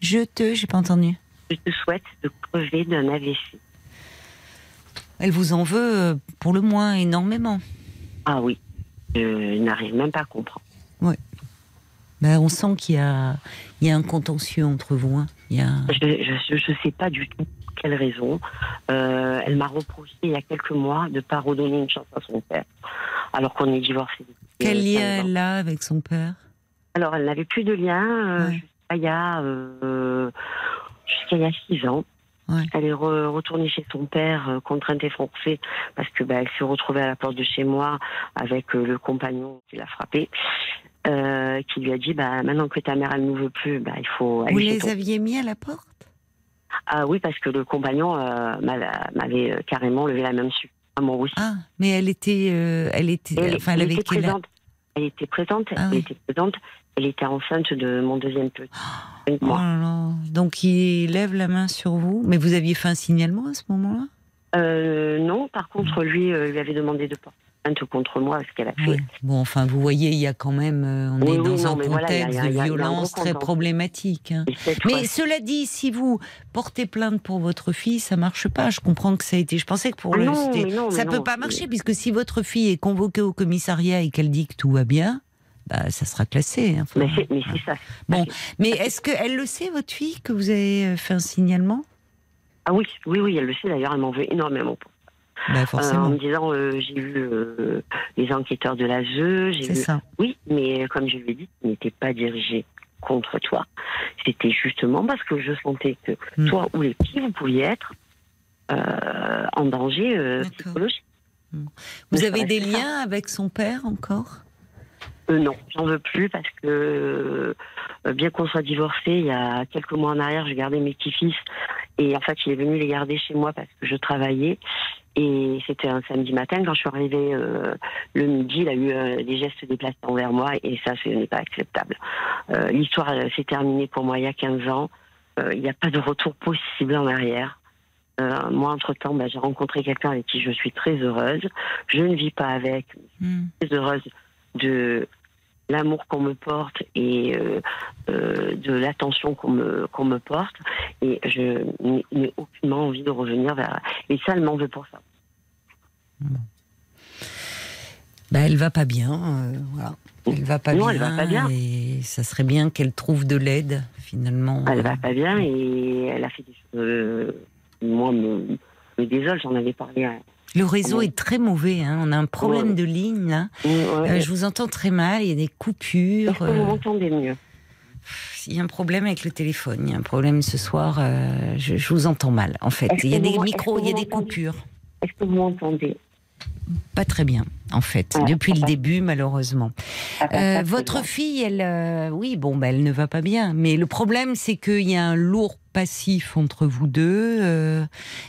Je te, j'ai pas entendu. Je te souhaite de crever d'un AVC. Elle vous en veut euh, pour le moins énormément. Ah oui. Je n'arrive même pas à comprendre. Ben, on sent qu'il y a, il y a un contentieux entre vous. hein. Il y a... Je ne sais pas du tout quelle raison. Euh, elle m'a reproché il y a quelques mois de ne pas redonner une chance à son père, alors qu'on est divorcés. depuis, Quel euh, lien 15 ans. elle a avec son père? Alors, elle n'avait plus de lien euh, Ouais. jusqu'à il y a jusqu'à il y a six ans. Ouais. Elle est re- retournée chez son père, euh, contrainte et forcée, parce que bah, elle s'est retrouvée à la porte de chez moi avec euh, le compagnon qui l'a frappée, euh, qui lui a dit bah maintenant que ta mère elle nous veut plus, bah il faut aller Vous chez les ton- aviez mis à la porte? Ah oui, parce que le compagnon euh, m'a- m'avait euh, carrément levé la main dessus. À mon oui. Ah, mais elle était, euh, elle était, elle, enfin, elle elle avait était présente. Elle était présente. Ah elle oui. était présente. Elle était enceinte de mon deuxième petit. Oh mois. là là. Donc il lève la main sur vous. Mais vous aviez fait un signalement à ce moment-là? Euh, non, par contre, lui, euh, lui avait demandé de porter plainte contre moi, ce qu'elle a fait. Bon, enfin, vous voyez, il y a quand même, euh, on Oui, est oui, dans non, un voilà, a- contexte a- de violence très problématique. hein. Mais fois- cela dit, si vous portez plainte pour votre fille, ça marche pas. Je comprends que ça a été. Je pensais que pour Ah le, non, c'était- mais non, ça peut pas marcher puisque si votre fille est convoquée au commissariat et qu'elle dit que tout va bien, bah ça sera classé. hein. Mais c'est ça. Bon, mais est-ce qu'elle le sait votre fille que vous avez euh, fait un signalement? Ah oui, oui, oui, elle le sait d'ailleurs, elle m'en veut énormément. Bah Euh, en me disant, euh, j'ai vu euh, les enquêteurs de la ZE, j'ai c'est vu. ça. Oui, mais comme je lui ai dit, ce n'était pas dirigé contre toi. C'était justement parce que je sentais que Hmm. toi ou les petits, vous pouviez être euh, en danger euh, psychologique. Vous Mais avez des ça. liens avec son père encore? Euh, non, j'en veux plus parce que euh, bien qu'on soit divorcé, il y a quelques mois en arrière, je gardais mes petits-fils et en fait, il est venu les garder chez moi parce que je travaillais. Et c'était un samedi matin, quand je suis arrivée euh, le midi, il a eu euh, des gestes déplacés envers moi et ça, ce n'est pas acceptable. Euh, L'histoire euh, s'est terminée pour moi il y a 15 ans. Euh, il n'y a pas de retour possible en arrière. Euh, moi, entre-temps, bah, j'ai rencontré quelqu'un avec qui je suis très heureuse. Je ne vis pas avec, Hmm. très heureuse de l'amour qu'on me porte et euh, euh, de l'attention qu'on me, qu'on me porte. Et je n'ai- aucunement envie de revenir vers... Et ça, elle m'en veut pour ça. Bah, elle va pas bien, euh, voilà. Elle va pas Non, bien. elle va pas bien. Et ça serait bien qu'elle trouve de l'aide, finalement. Elle va pas bien et elle a fait des choses... euh, moi, me, me désole, j'en avais parlé à... Le réseau est très mauvais. hein. On a un problème de ligne. Là. Euh, je vous entends très mal. Il y a des coupures. Est-ce que vous euh, m'entendez mieux? Il y a un problème avec le téléphone. Il y a un problème ce soir. euh, je, je vous entends mal, en fait. Il y a des micros, il y a des coupures. Est-ce que vous m'entendez? Pas très bien, en fait. Ouais, Depuis le début, malheureusement. Ah, pas- Euh, votre fille, elle, euh, oui, bon, bah, elle ne va pas bien. Mais le problème, c'est qu'il y a un lourd passif entre vous deux. Euh,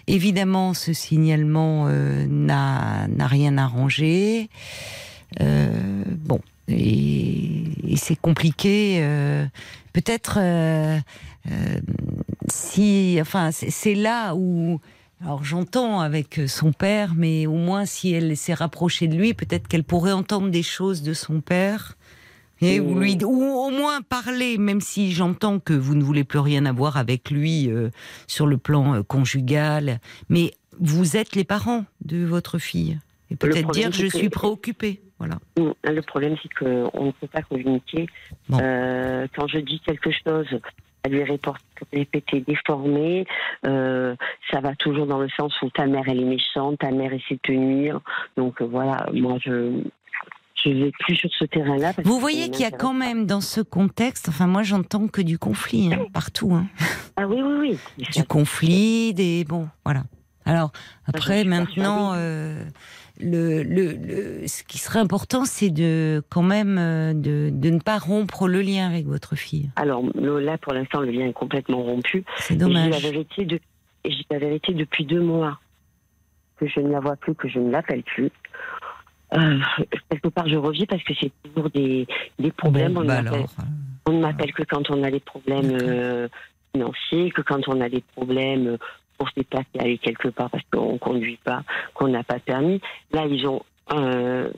évidemment, ce signalement n'a rien arrangé. Bon, et, et c'est compliqué. Peut-être si, enfin, c'est là où. Alors j'entends avec son père, mais au moins si elle s'est rapprochée de lui, peut-être qu'elle pourrait entendre des choses de son père. Et ou, lui, ou au moins parler, même si j'entends que vous ne voulez plus rien avoir avec lui euh, sur le plan euh, conjugal. Mais vous êtes les parents de votre fille. Et peut-être dire je que- suis préoccupée. Voilà. Mm, Le problème, c'est qu'on ne peut pas communiquer. Bon. Euh, quand je dis quelque chose, répète, répéter, déformé. Euh, ça va toujours dans le sens où ta mère, elle est méchante, ta mère essaie de te nuire. Donc euh, voilà, moi, je je vais plus sur ce terrain-là. Vous voyez qu'il y a quand même dans ce contexte, enfin moi j'entends que du conflit hein, partout. Hein. Ah oui, oui, oui. Du conflit, des bon, voilà. Alors après, maintenant, euh, le, le, le- ce qui serait important, c'est de quand même euh, de, de ne pas rompre le lien avec votre fille. Alors là, pour l'instant, le lien est complètement rompu. C'est Et j'ai la dommage. de, j'ai la vérité depuis deux mois que je ne la vois plus, que je ne l'appelle plus. Euh, quelque part, je revis parce que c'est toujours des, des problèmes. Bon, on, bah ne m'appelle- alors, euh, on ne m'appelle que quand on a des problèmes euh, financiers, que quand on a des problèmes pour se déplacer, aller quelque part parce qu'on ne conduit pas, qu'on n'a pas de permis. Là, ils ont euh,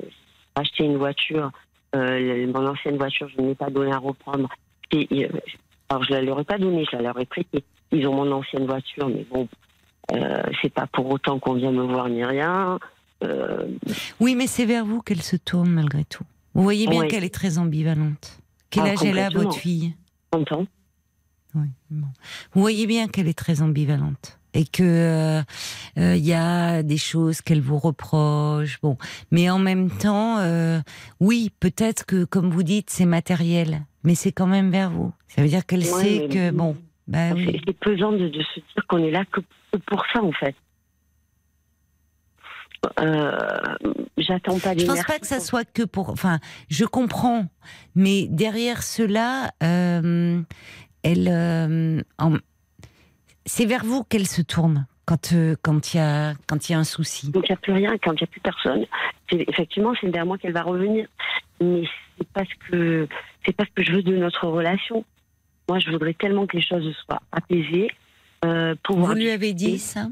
acheté une voiture. Euh, mon ancienne voiture, je ne l'ai pas donné à reprendre. Et, euh, alors, je ne leur ai pas donnée, je leur ai prêtée. Ils ont mon ancienne voiture, mais bon, euh, c'est pas pour autant qu'on vient me voir ni rien. Oui, mais c'est vers vous qu'elle se tourne malgré tout. Vous voyez bien qu'elle est très ambivalente. Quel Ah, âge elle a, votre fille? J'entends. Oui, bon. Vous voyez bien qu'elle est très ambivalente et que euh, euh, il y a des choses qu'elle vous reproche. Bon, mais en même temps, euh, oui, peut-être que comme vous dites, c'est matériel, mais c'est quand même vers vous. Ça veut dire qu'elle Ouais, sait que bon, bah C'est oui. c'est pesant de, de se dire qu'on est là que pour ça, en fait. Euh, J'attends pas des Je pense pas que ça soit que pour. Enfin, je comprends, mais derrière cela, euh, elle, euh, en- c'est vers vous qu'elle se tourne quand euh, quand il y a quand il y a un souci. Donc il n'y a plus rien, quand il n'y a plus personne, effectivement, c'est vers moi qu'elle va revenir. Mais c'est parce que c'est parce que je veux de notre relation. Moi, je voudrais tellement que les choses soient apaisées. Euh, Vous pouvoir lui avez dit ça?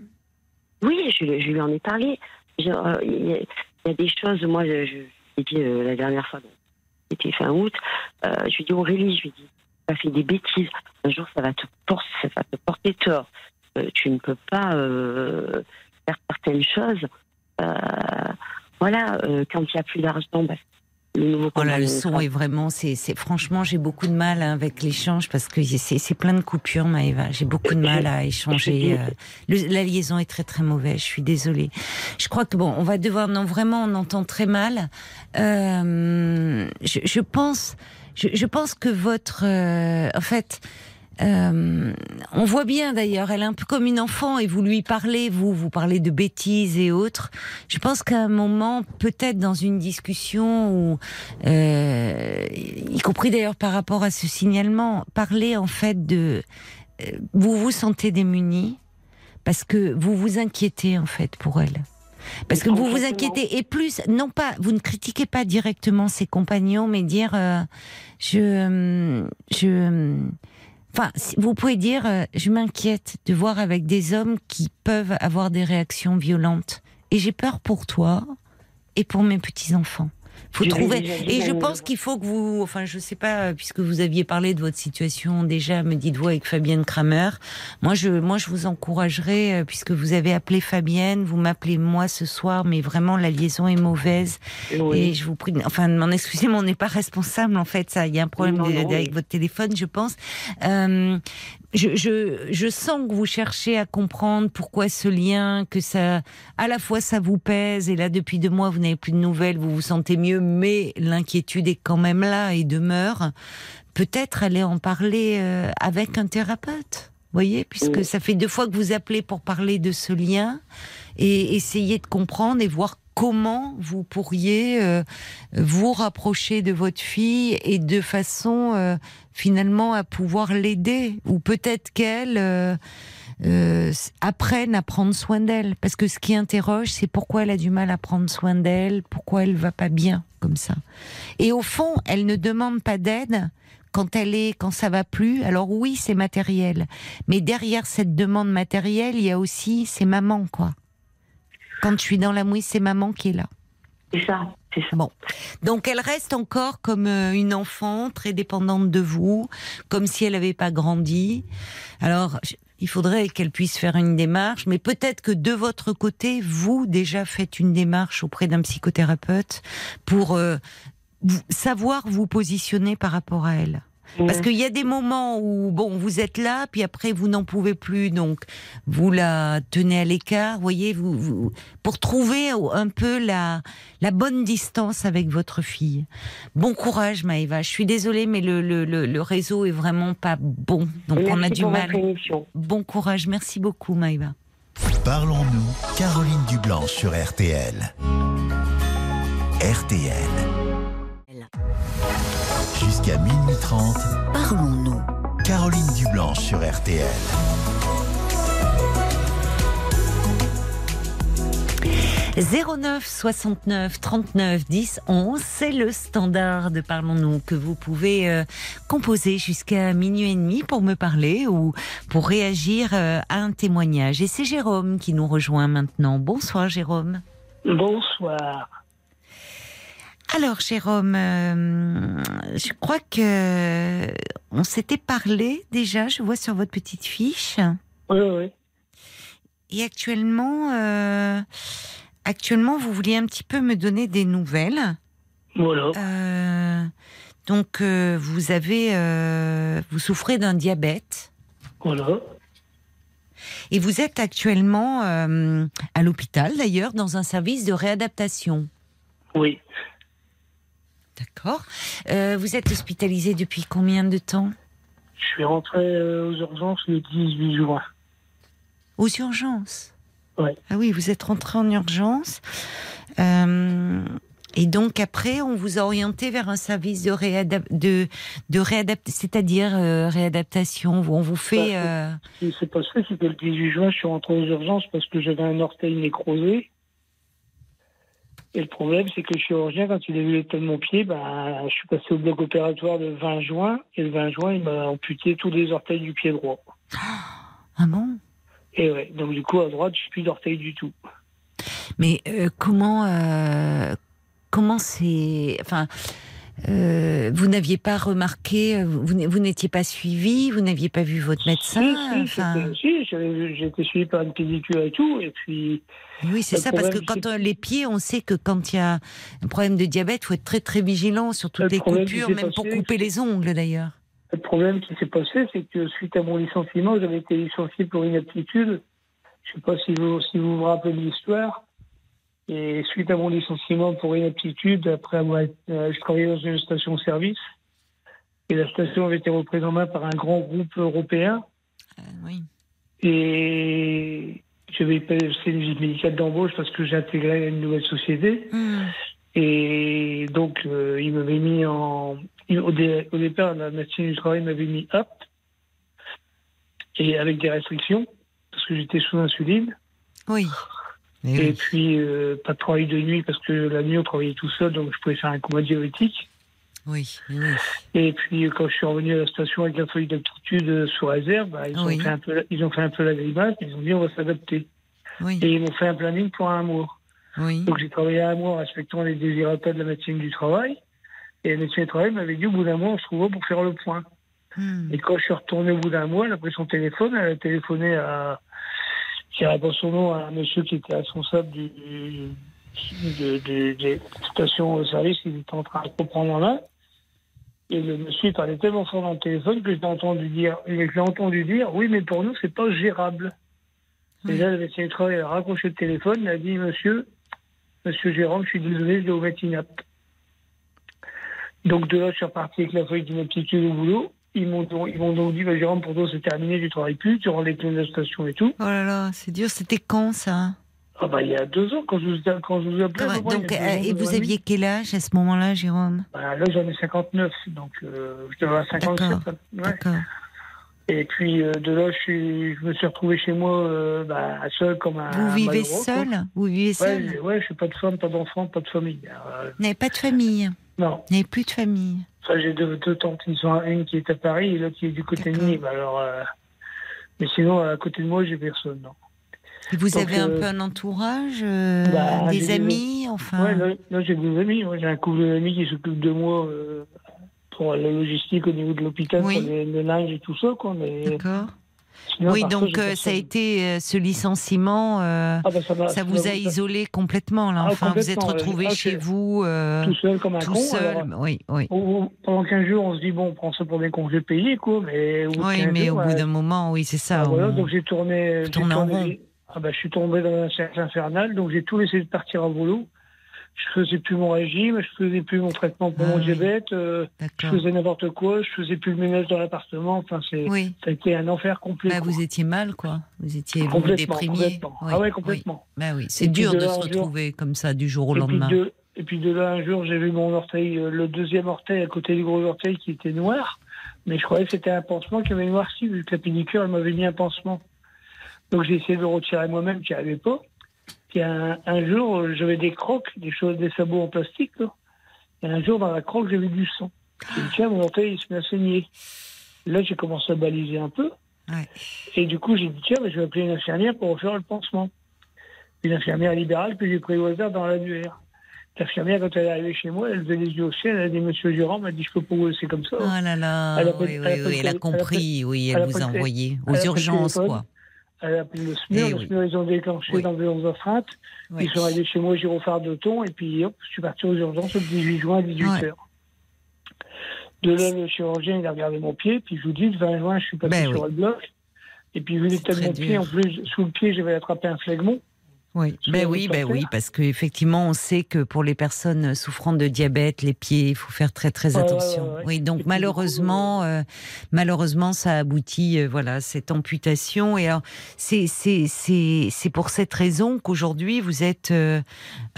Oui, je, je lui en ai parlé. Euh, il y a- il y a des choses, moi, je, je l'ai dit euh, la dernière fois, c'était fin août, euh, je lui dis Aurélie, je lui dis, tu as fait des bêtises, un jour ça va te, por- ça va te porter tort. Euh, tu ne peux pas euh, faire certaines choses. Euh, voilà, quand il n'y a plus d'argent, bah, le nouveau Oh là, le son est vraiment, c'est, c'est franchement, j'ai beaucoup de mal hein, avec l'échange parce que c'est, c'est plein de coupures, Maëva. J'ai beaucoup de mal à échanger. le- la liaison est très très mauvaise. Je suis désolée. Je crois que bon, on va devoir, non vraiment, on entend très mal. Euh, je, je pense, je, je pense que votre, euh, en fait. euh, on voit bien d'ailleurs, elle est un peu comme une enfant et vous lui parlez, vous, vous parlez de bêtises et autres. Je pense qu'à un moment, peut-être dans une discussion où, euh, y compris d'ailleurs par rapport à ce signalement, parler en fait de, euh, vous vous sentez démuni parce que vous vous inquiétez en fait pour elle. Parce que vous vous inquiétez et plus, non pas, vous ne critiquez pas directement ses compagnons, mais dire, euh, je, je, Enfin, vous pouvez dire, euh, je m'inquiète de voir avec des hommes qui peuvent avoir des réactions violentes. Et j'ai peur pour toi et pour mes petits-enfants. Faut trouver. Et je pense qu'il faut que vous, enfin, je sais pas, puisque vous aviez parlé de votre situation déjà, me dites-vous avec Fabienne Kramer. Moi, je, moi, je vous encouragerais, euh, puisque vous avez appelé Fabienne, vous m'appelez moi ce soir, mais vraiment la liaison est mauvaise. Oui. Et je vous prie, enfin, m'en excuser, mais on n'est pas responsable en fait. Ça, il y a un problème Non, de- non, avec oui. votre téléphone, je pense. Euh, je, je, je sens que vous cherchez à comprendre pourquoi ce lien, que ça, à la fois ça vous pèse, et là depuis deux mois vous n'avez plus de nouvelles, vous vous sentez mieux, mais l'inquiétude est quand même là et demeure. Peut-être aller en parler euh, avec un thérapeute. Voyez, puisque Oui. ça fait deux fois que vous appelez pour parler de ce lien et essayer de comprendre et voir comment vous pourriez euh, vous rapprocher de votre fille et de façon euh, finalement à pouvoir l'aider ou peut-être qu'elle euh, euh, apprenne à prendre soin d'elle. Parce que ce qui interroge c'est pourquoi elle a du mal à prendre soin d'elle pourquoi elle va pas bien comme ça. Et au fond elle ne demande pas d'aide quand elle est quand ça va plus. Alors oui c'est matériel. Mais derrière cette demande matérielle il y a aussi c'est maman quoi. Quand je suis dans la mouise c'est maman qui est là. C'est ça, Bon. Donc elle reste encore comme euh, une enfant très dépendante de vous, comme si elle n'avait pas grandi. Alors il faudrait qu'elle puisse faire une démarche, mais peut-être que de votre côté, vous déjà faites une démarche auprès d'un psychothérapeute pour euh, savoir vous positionner par rapport à elle. Parce qu'il y a des moments où, bon, vous êtes là, puis après, vous n'en pouvez plus, donc vous la tenez à l'écart, voyez, vous, vous, pour trouver un peu la, la bonne distance avec votre fille. Bon courage, Maëva. Je suis désolée, mais le, le, le, le réseau est vraiment pas bon, donc Merci on a du mal. Bon courage, merci beaucoup, Maëva. Parlons-nous, Caroline Dublanche sur RTL. RTL. Jusqu'à minuit 30, Parlons-nous. Caroline Dublanche sur RTL. « 09 69 39 10 11, c'est le standard de Parlons-nous que vous pouvez euh, composer jusqu'à minuit et demi pour me parler ou pour réagir euh, à un témoignage. Et c'est Jérôme qui nous rejoint maintenant. Bonsoir Jérôme. Bonsoir. Alors Jérôme, euh, je crois que on s'était parlé déjà, je vois sur votre petite fiche. Oui, oui. Et actuellement, euh, actuellement, vous vouliez un petit peu me donner des nouvelles. Voilà. Euh, donc, vous avez, vous souffrez d'un diabète Voilà. et vous êtes actuellement à l'hôpital, d'ailleurs, dans un service de réadaptation. Oui. D'accord. Euh, vous êtes hospitalisé depuis combien de temps Je suis rentré euh, aux urgences le 18 juin. Aux urgences. Ouais. Ah oui, vous êtes rentré en urgence. Euh, et donc après, on vous a orienté vers un service de réadap de, de réadapt, c'est-à-dire réadaptation. On vous fait. euh, Ce qui s'est passé, c'est que le 18 juin, je suis rentré aux urgences parce que j'avais un orteil nécrosé. Et le problème, c'est que le chirurgien, quand il a vu l'état de mon pied, bah, je suis passé au bloc opératoire le 20 juin. Et le 20 juin, il m'a amputé tous les orteils du pied droit. Ah bon? Et ouais, donc du coup, à droite, je n'ai plus d'orteil du tout. Mais euh, comment, euh, comment c'est, enfin. Euh, vous n'aviez pas remarqué, vous, n'étiez pas suivi, vous n'aviez pas vu votre médecin. Si, si, enfin, j'étais- si, suivi par une pédicure et tout, et puis oui, c'est ça, parce que quand on- les pieds, on sait que quand il y a un problème de diabète, il faut être très très vigilant sur toutes Le les coupures, même pour couper les ongles d'ailleurs. le problème qui s'est passé, c'est que suite à mon licenciement, j'avais été licencié pour inaptitude. Je ne sais pas si vous, si vous vous rappelez de l'histoire. Et suite à mon licenciement pour inaptitude, après avoir euh, je travaillais dans une station-service. Et la station avait été reprise en main par un grand groupe européen. Euh, oui. Et j'avais passé une visite médicale d'embauche parce que j'ai intégré une nouvelle société. Hmm. Et donc, euh, il m'avait mis en. il- Au, dé- au départ, la médecine du travail m'avait mis apte. Et avec des restrictions, parce que j'étais sous insuline. Oui. Et oui. puis, euh, pas de travail de nuit, parce que la nuit, on travaillait tout seul, donc je pouvais faire un coma diabétique. Oui, oui. Et puis, euh, quand je suis revenu à la station avec la feuille d'aptitude euh, sous réserve, bah, ils, Oui. ont fait un peu, la- ils ont fait un peu la grimace, ils ont dit on va s'adapter. Oui, Et ils m'ont fait un planning pour un mois. oui. Donc j'ai travaillé un mois en respectant les désirata de la médecine du travail. Et la médecine du travail m'avait dit au bout d'un mois, on se revoit pour faire le point. Hmm. Et quand je suis retourné au bout d'un mois, elle a pris son téléphone, elle a téléphoné à, je dirais pas son nom, à un monsieur qui était responsable du, de, de- des stations-service qu'il était en train de reprendre en main. Et le monsieur parlait tellement fort dans le téléphone que j'ai entendu dire, j'ai entendu dire, oui, mais pour nous, c'est pas gérable. Là, le médecin du travail a raccroché le téléphone, il a dit, monsieur, monsieur Jérôme, je suis désolé, je dois vous mettre inapte. Donc de là, je suis reparti avec la feuille d'inaptitude au boulot. Ils m'ont donc, ils m'ont donc dit, bah, Jérôme, pour toi, c'est terminé, tu travailles plus, tu rends les clés de la station et tout. Oh là là, c'est dur. C'était quand ça? Ah bah, il y a deux ans, quand je vous, quand je vous appelais. à peu près, Donc, il y a deux euh, ans, et vous aviez quel âge à ce moment-là, Jérôme? Bah, Là, j'en ai 59, donc euh, je devais avoir 57. D'accord. Ouais. Et puis euh, de là, je, suis, je me suis retrouvé chez moi euh, bah, seul comme un Vous vivez malheureux, quoi. seul? Vous vivez seul? ouais, je suis pas de femme, pas d'enfant, pas de famille. Euh, Vous n'avez pas de famille? Non. Vous n'avez plus de famille? Enfin, j'ai deux, deux tantes qui sont une qui est à Paris et l'autre qui est du côté de. Nîmes. Alors, euh, mais sinon, à côté de moi, j'ai personne. Non. Et vous Donc, avez un euh, peu un entourage euh, bah, Des des- amis Enfin. Ouais, là, là, j'ai des amis. J'ai un couple d'amis qui s'occupe de moi pour la logistique au niveau de l'hôpital, Oui. pour les- le linge et tout ça. Quoi, D'accord. Sinon, Oui, donc euh, ça a été euh, ce licenciement. euh, Ah, bah, ça, vous a isolé complètement, là. Ah, Enfin, vous êtes retrouvé Ah, chez vous tout seul comme un tout con. seul. alors, Oui, oui. pendant 15 jours, on se dit, bon, on prend ça pour des congés payés, quoi. Mais au bout de Oui, 15 mais jours, au bout d'un moment, oui, c'est ça. Ah, voilà, donc j'ai tourné. en tourné- Ah bah, je suis tombé dans un cercle infernal, donc j'ai tout laissé partir à volo. Je faisais plus mon régime, je faisais plus mon traitement pour Ah mon oui. diabète, euh, je faisais n'importe quoi, je faisais plus le ménage dans l'appartement. Enfin, c'est, Oui. ça a été un enfer complet. Bah, vous étiez mal, quoi. Vous étiez complètement, déprimiez. complètement. Oui, Ah ouais, oui. complètement. Bah oui, c'est dur de se jour- retrouver comme ça du jour au puis, lendemain. de, et puis de là, un jour, j'ai vu mon orteil, euh, le deuxième orteil à côté du gros orteil qui était noir. Mais je croyais que c'était un pansement qui avait noirci, vu que la pédicure, elle m'avait mis un pansement. Donc j'ai essayé de le retirer moi-même, qui n'arrivait pas. Puis un, un jour, j'avais des crocs, des choses, des sabots en plastique. Là. Et un jour, dans la croque, j'avais du sang. J'ai dit, tiens, mon orteil, il se met à saigner. Là, j'ai commencé à baliser un peu. Ouais. Et du coup, j'ai dit, tiens, mais je vais appeler une infirmière pour refaire le pansement. Une infirmière libérale que j'ai pris au hasard dans l'annuaire. L'infirmière, quand elle est arrivée chez moi, elle faisait les yeux au ciel, elle a dit, Monsieur Jérôme, elle a dit, je peux pas vous laisser comme ça. Oh là là, Elle a oui, pris- oui, elle a compris, oui, elle vous a envoyé aux urgences, quoi. Elle a appelé le Eh SMUR, le oui. SMUR, ils ont déclenché Oui. dans aux freinte. Oui. Ils sont arrivés chez moi, gyrophare de thon, et puis hop, je suis parti aux urgences le 18 juin à 18h. De là, le chirurgien, il a regardé mon pied, puis je vous dis, le 20 juin, je suis passé Ben sur le bloc. Et puis, vu l'état de mon pied, en plus, sous le pied, j'avais attrapé un phlegmon. Oui, ben oui, ben oui, parce qu'effectivement, on sait que pour les personnes souffrant de diabète, les pieds, il faut faire très très attention. ouais. Oui, donc malheureusement, euh, malheureusement, ça aboutit, euh, voilà, cette amputation. Et alors, c'est c'est c'est c'est pour cette raison qu'aujourd'hui vous êtes euh,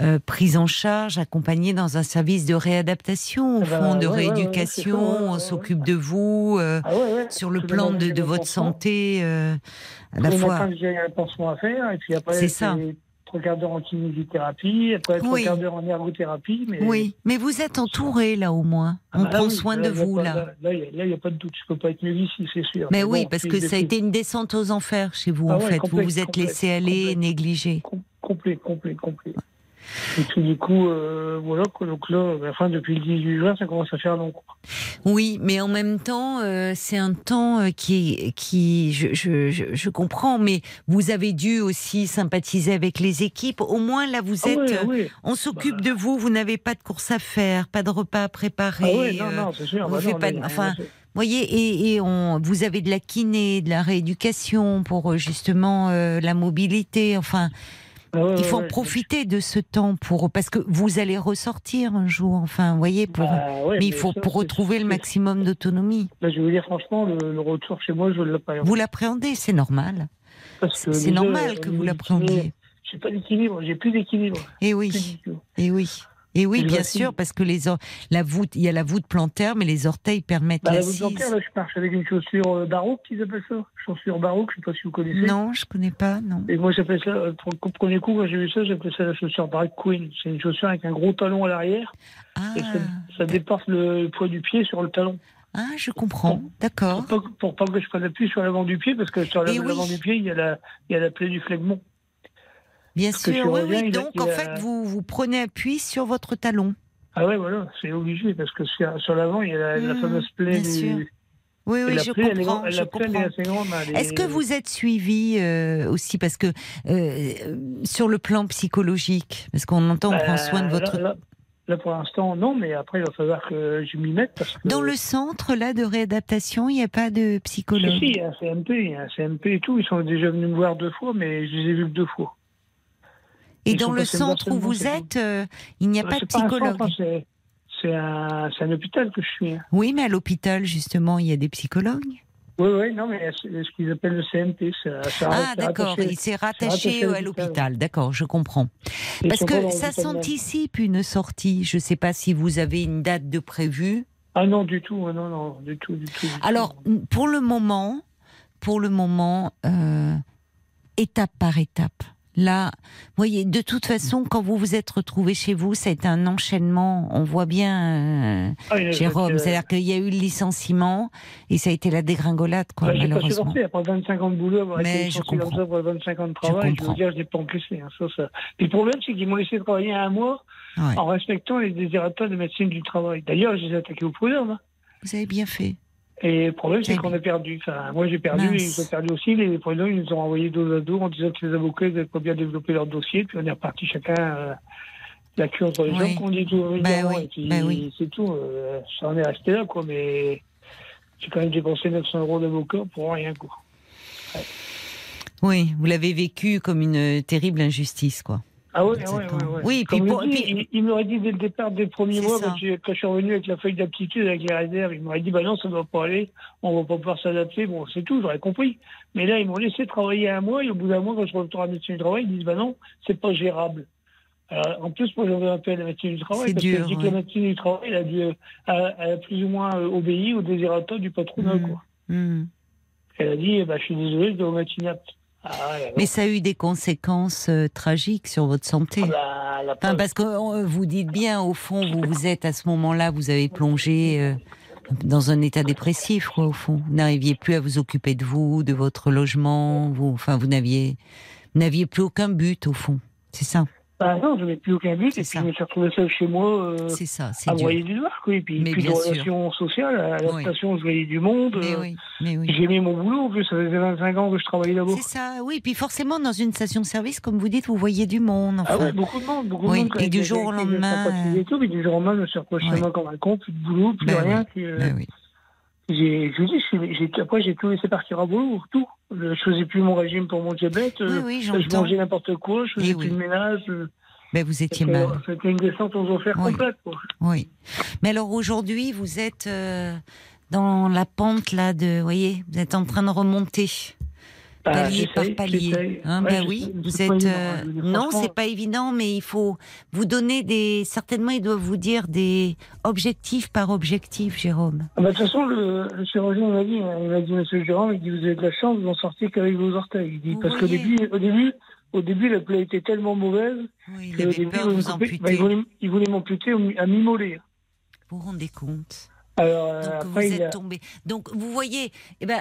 euh, prise en charge, accompagnée dans un service de réadaptation, au Ah bah, fond, de ouais, rééducation. ouais, on s'occupe de vous. euh, Ah sur le plan de, votre santé, euh, à la fois. matins, j'ai un pansement à faire, et puis après, C'est ça. Trois quarts d'heure en kinésithérapie, après trois Oui. quarts d'heure en ergothérapie. Mais... Oui, mais vous êtes entouré là au moins. Ah On bah prend oui, soin là, de vous pas- là. Là, il n'y a, pas de doute, je peux pas être mieux ici, c'est sûr. Mais oui, parce que ça a été une descente aux enfers chez vous Ah en ouais, fait. Vous vous êtes laissé aller, négligé. Com- complet, complet, complet. Et puis du coup, euh, voilà, donc là, ben, enfin, depuis le 18 juin, ça commence à faire long. Oui, mais en même temps, euh, c'est un temps euh, qui, qui je, je, je, je comprends, mais vous avez dû aussi sympathiser avec les équipes. Au moins, là, vous Ah êtes. euh. On s'occupe Bah. de vous, vous n'avez pas de course à faire, pas de repas à préparer. Ah ouais, non, non, c'est sûr. on bah non, pas de- enfin, voyez, et, et on, vous avez de la kiné, de la rééducation pour justement euh, la mobilité. Enfin, ouais, il faut ouais, en profiter de ce temps pour parce que vous allez ressortir un jour. Enfin, vous voyez, pour. Bah, ouais, mais il faut ça, pour retrouver le maximum d'autonomie. Là, je vous dire franchement, le, le retour chez moi, je ne l'appréhende. Vous l'appréhendez, c'est normal. C'est normal que niveau vous l'appréhendiez. J'ai pas d'équilibre, j'ai plus d'équilibre. Et Plus oui, et oui. Et oui, bien sûr, parce que les or- la voûte, il y a la voûte plantaire, mais les orteils permettent Bah, la voûte dentaire, là, je marche avec une chaussure euh, baroque, qu'ils appellent ça. Chaussure baroque, je sais pas si vous connaissez. Non, je connais pas, non. Et moi, j'appelle ça, euh, pour le premier coup, quand j'ai vu ça, j'appelle ça la chaussure baroque queen. C'est une chaussure avec un gros talon à l'arrière, Ah, et ça, ça dépasse le poids du pied sur le talon. ah je comprends. D'accord. Pour pour pas que je prenne appui sur l'avant du pied, parce que sur l'avant oui. du pied, il y a la, il y a la plaie du phlegmon. Bien Parce sûr, oui, reviens, oui. Donc, en a- fait, vous, vous prenez appui sur votre talon. Ah ouais, voilà, c'est obligé, parce que sur, l'avant, il y a la, la Mmh, fameuse plaie bien sûr. du. Oui, oui, je plaie, est comprends. grande- je est comprends. elle Est-ce que est- vous êtes suivi euh, aussi parce que euh, sur le plan psychologique, parce qu'on entend on prend Bah, soin de votre Là, là- là, pour l'instant, non, mais après, il va falloir que je m'y mette. Parce que... dans le centre là de réadaptation, il n'y a pas de Si, psychologue? si, il y a un CMP, il y a un CMP et tout. Ils sont déjà venus me voir deux fois, mais je les ai vus que deux fois. Et Ils dans le centre où vous êtes, euh, il n'y a Euh, pas de psychologue. hein, c'est- un, un hôpital que je suis. hein. Oui, mais à l'hôpital justement, il y a des psychologues. Oui, oui, non, mais c'est ce qu'ils appellent le CMP. ça- ça- Ah, d'accord. Il s'est rattaché rattaché à l'hôpital. D'accord, je comprends. Ils Parce que ça même. s'anticipe une sortie? Je ne sais pas si vous avez une date de prévue. Ah non, du tout, non, non, du tout, du tout. du Alors, tout. pour le moment, pour le moment, euh, étape par étape. Là, vous voyez, de toute façon, quand vous vous êtes retrouvé chez vous, ça a été un enchaînement. On voit bien, euh, Ah, Jérôme, c'est-à-dire qu'il y a eu le licenciement et ça a été la dégringolade, quoi, bah, j'ai pas malheureusement. supporté. Après 25 ans de boulot, avoir Mais été je licencié comme comprends. ça après 25 ans de travail, je, comprends. veux dire, je n'ai pas encaissé. Hein, ça, ça. Le problème, c'est qu'ils m'ont laissé travailler un mois Ouais. en respectant les désiratoires de médecine du travail. D'ailleurs, je les ai attaqués au prud'homme. hein. Vous avez bien fait. Et le problème, c'est qu'on a perdu. Enfin, moi, j'ai perdu, et ils ont perdu aussi. Les prud'hommes, ils nous ont envoyé dos à dos en disant que les avocats n'avaient pas bien développé leur dossier. Puis on est reparti chacun euh, la queue entre les Oui. jambes, qu'on dit tout régulièrement. oui, Et puis, ben oui. c'est tout. euh, ça en est resté là, quoi. Mais j'ai quand même dépensé 900 euros d'avocat pour rien, quoi. Oui, vous l'avez vécu comme une terrible injustice, quoi. Ah Exactement. ouais, ouais. Oui, puis pour- il, il m'aurait dit dès le départ, dès le premier C'est mois, quand, je suis revenu avec la feuille d'aptitude, avec les réserves, il m'aurait dit, bah non, ça ne doit pas aller, on va pas pouvoir s'adapter. Bon, c'est tout, j'aurais compris. Mais là, ils m'ont laissé travailler un mois, et au bout d'un mois, quand je retourne à la médecine du travail, ils disent, bah non, c'est pas gérable. Alors, en plus, moi, j'avais appelé à la médecine du travail, parce dur, qu'elle dit que ouais. la médecine du travail, elle a, dû, euh, elle- elle a plus ou moins euh, obéi au désirateur du patronat, Mhm. quoi. Hmm. Elle a dit, bah, je suis désolé, je dois mettre inapte. Ah, ouais, Mais ça a eu des conséquences euh, tragiques sur votre santé. ah, bah, Enfin, parce que euh, vous dites bien, au fond, vous vous êtes à ce moment-là, vous avez plongé euh, dans un état dépressif, quoi, au fond. Vous n'arriviez plus à vous occuper de vous, de votre logement. Vous, enfin, vous n'aviez, n'aviez plus aucun but, au fond. C'est ça. Bah non, je n'avais plus aucun but, et puis ça. je me suis retrouvé seul chez moi. euh, C'est ça. À broyer du noir, quoi. Et puis, Mais plus de sûr. relations sociales, à l'adaptation, je voyais du monde. Mais euh, oui. Mais oui. J'aimais mon boulot, en plus, ça faisait 25 ans que je travaillais là-bas. C'est ça. Oui. Puis forcément, dans une station-service, comme vous dites, vous voyez du monde. Ah Enfin, ouais, beaucoup de monde, beaucoup Oui, de monde. et du jour au lendemain, Et tout, mais du jour au lendemain, je me suis retrouvé chez moi comme un con, plus de boulot, plus Ben rien. oui. puis, euh, ben oui. J'ai, je vous dis, suis- j'ai, après, j'ai tout laissé partir à boulot, tout. Je faisais plus mon régime pour mon diabète. Oui, euh, oui, je mangeais n'importe quoi, je faisais Eh plus oui. de ménage. euh, Ben, vous étiez C'était mal. c'était une descente aux enfers complète, quoi. Oui. Mais alors aujourd'hui, vous êtes euh, dans la pente là de, vous voyez, vous êtes en train de remonter palier par palier. Hein, Ouais, ben oui, vous êtes. euh, non, c'est pas évident, mais il faut vous donner des. Certainement, ils doivent vous dire des objectifs par objectif, Jérôme. Ah bah, de toute façon, le, le chirurgien m'a dit, hein, il m'a dit, monsieur Gérard, il dit, vous avez de la chance, vous en sortez qu'avec vos orteils. Il dit, Vous parce qu'au début, au début, au début, la plaie était tellement mauvaise Oui, il avait début, peur de vous voulait- amputer. bah, il voulait, m'amputer à mi-mollet. Vous vous rendez compte Alors, euh, Donc vous après, êtes a, tombé. Donc vous voyez, eh ben,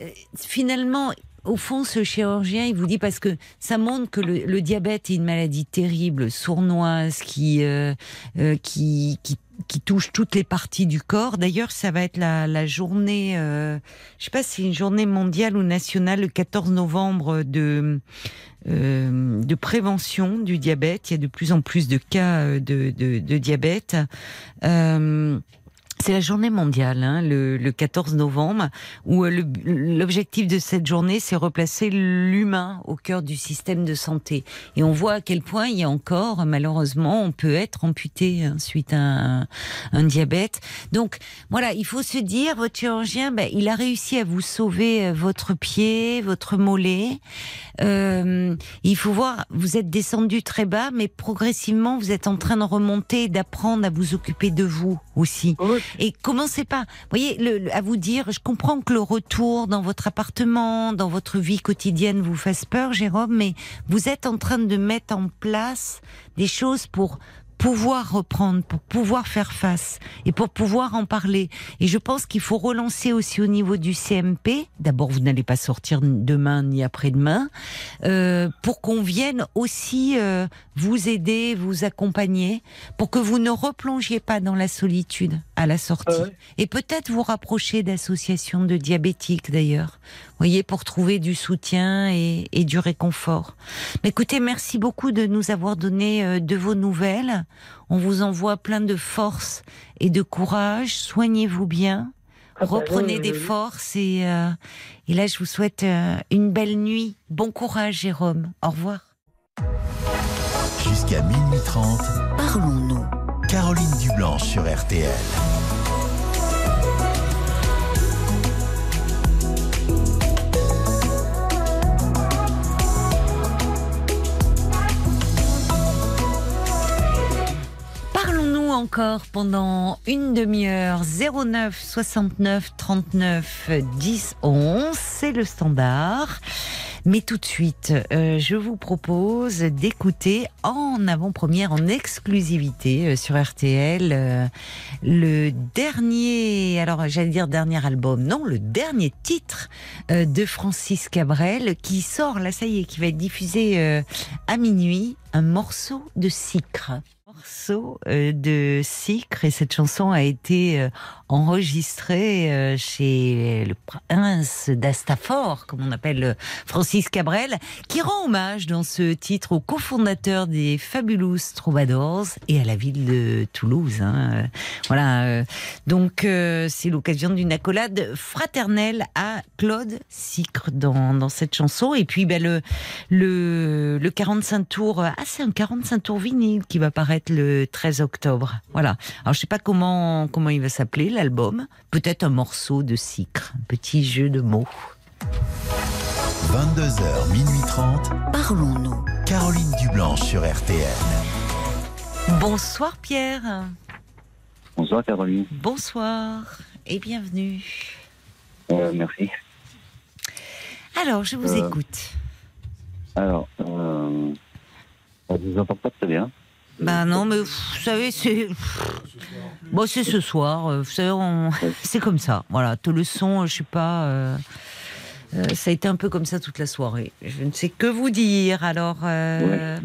euh, finalement, au fond, ce chirurgien, il vous dit parce que ça montre que le, diabète est une maladie terrible, sournoise, qui, euh, euh, qui, qui, touche toutes les parties du corps. D'ailleurs, ça va être la, la journée, euh, je sais pas si c'est une journée mondiale ou nationale, le 14 novembre de euh, de prévention du diabète. Il y a de plus en plus de cas de, de, diabète. C'est la journée mondiale, hein, le, le 14 novembre, où euh, l'objectif de cette journée, c'est replacer l'humain au cœur du système de santé. Et on voit à quel point il y a encore, malheureusement, on peut être amputé hein, suite à un, un diabète. Donc voilà, il faut se dire, votre chirurgien, ben, il a réussi à vous sauver euh, votre pied, votre mollet. Euh, il faut voir, vous êtes descendu très bas, mais progressivement, vous êtes en train de remonter d'apprendre à vous occuper de vous aussi. Et commencez pas, voyez, le, le- à vous dire, je comprends que le retour dans votre appartement, dans votre vie quotidienne vous fasse peur, Jérôme, mais vous êtes en train de mettre en place des choses pour pouvoir reprendre, pour pouvoir faire face et pour pouvoir en parler. Et je pense qu'il faut relancer aussi au niveau du CMP. D'abord, vous n'allez pas sortir demain ni après-demain, euh, pour qu'on vienne aussi euh, vous aider, vous accompagner, pour que vous ne replongiez pas dans la solitude à la sortie. Ah ouais. Et peut-être vous rapprocher d'associations de diabétiques d'ailleurs, voyez, pour trouver du soutien et, et du réconfort. Mais écoutez, merci beaucoup de nous avoir donné euh, de vos nouvelles. On vous envoie plein de force et de courage. Soignez-vous bien. Ah bah, Reprenez des forces et, euh, et là, je vous souhaite euh, une belle nuit. Bon courage, Jérôme. Au revoir. Jusqu'à minuit 30, Parlons-nous. Caroline Dublanche sur RTL. Encore pendant une demi-heure. 09 69 39 10 11, c'est le standard. Mais tout de suite, euh, je vous propose d'écouter en avant-première, en exclusivité euh, sur RTL, euh, le dernier, alors j'allais dire dernier album, non, le dernier titre de Francis Cabrel qui sort, là ça y est, qui va être diffusé à minuit, un morceau de Sicre. Morceau euh, de Sicre et cette chanson a été enregistrée euh, chez le prince d'Astafor, comme on appelle euh, Francis Cabrel, qui rend hommage dans ce titre au cofondateur des Fabulous Troubadours et à la ville de Toulouse. hein. Voilà, euh, donc c'est l'occasion d'une accolade fraternelle à Claude Sicre dans, cette chanson. Et puis ben, le 45 tours, ah c'est un 45 tours vinyle qui va paraître le 13 octobre. Voilà. Alors je sais pas comment, comment il va s'appeler l'album. Peut-être un morceau de Sicre, un petit jeu de mots. 22h, minuit 30, Parlons-nous. Caroline Dublanche sur RTL. Bonsoir Pierre. Bonsoir Caroline. Bonsoir et bienvenue. Euh, merci. Alors je vous Euh, écoute. Alors, euh, on vous entend pas très bien. Bah non, mais vous savez, c'est. Bon, c'est ce soir. euh, Vous savez, on- c'est comme ça. Voilà, tout le son, euh, je sais pas. euh, euh, ça a été un peu comme ça toute la soirée. Je ne sais que vous dire. Alors, euh,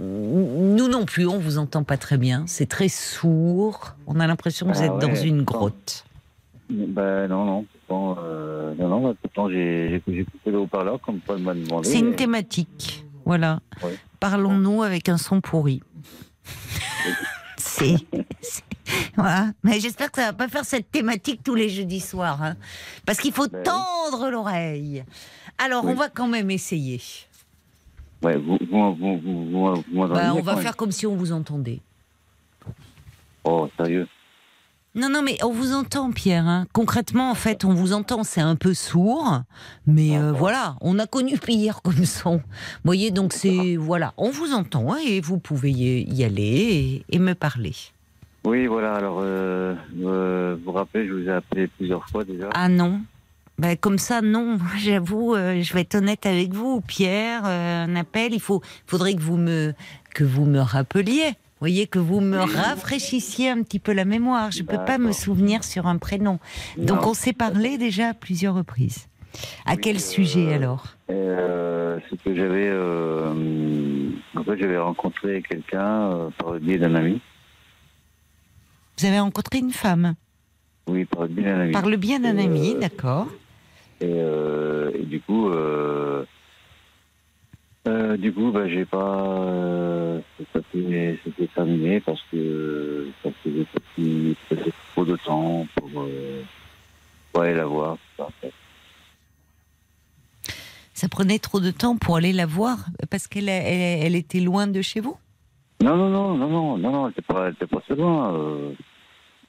nous non plus, on vous entend pas très bien. C'est très sourd. On a l'impression que vous Ah êtes dans ouais, une grotte. Ben non, non. Pourtant, non, non, bah, pourtant j'ai coupé le haut-parleur comme Paul m'a demandé. C'est une thématique. Voilà. Ouais. Parlons-nous avec un son pourri. C'est- Voilà. Mais j'espère que ça va pas faire cette thématique tous les jeudis soirs. hein. Parce qu'il faut Ben oui. tendre l'oreille. Alors, Oui. on va quand même essayer. Ouais, vous, vous, vous, vous, vous, vous m'entendez Bah, on va faire comme si on vous entendait. Oh, sérieux? Non, non, mais on vous entend, Pierre. hein. Concrètement, en fait, on vous entend. C'est un peu sourd, mais euh, voilà, on a connu pire comme son. Vous voyez, donc c'est voilà, on vous entend hein, et vous pouvez y aller et, et me parler. Oui, voilà. Alors, euh, euh, vous vous rappelez, je vous ai appelé plusieurs fois déjà. Ah non. Ben, comme ça, non. J'avoue, je vais être honnête avec vous, Pierre. un appel, il faut, faudrait que vous me, que vous me rappeliez. Vous voyez que vous me rafraîchissiez un petit peu la mémoire. Je peux pas me souvenir sur un prénom. Donc Non. on s'est parlé déjà à plusieurs reprises. À quel sujet alors Euh, c'est que j'avais, euh, en fait, j'avais rencontré quelqu'un euh, par le biais d'un ami. Vous avez rencontré une femme Oui, par le biais d'un ami. par le bien d'un Euh, ami, d'accord. Et, euh, et du coup, euh, euh, du coup, bah, j'ai pas, euh, c'était terminé parce que ça faisait peut-être trop de temps pour, euh, pour aller la voir. ça, prenait trop de temps pour aller la voir parce qu'elle elle, elle était loin de chez vous? Non, non, non, non, non, non, non, elle était pas, elle était pas très loin.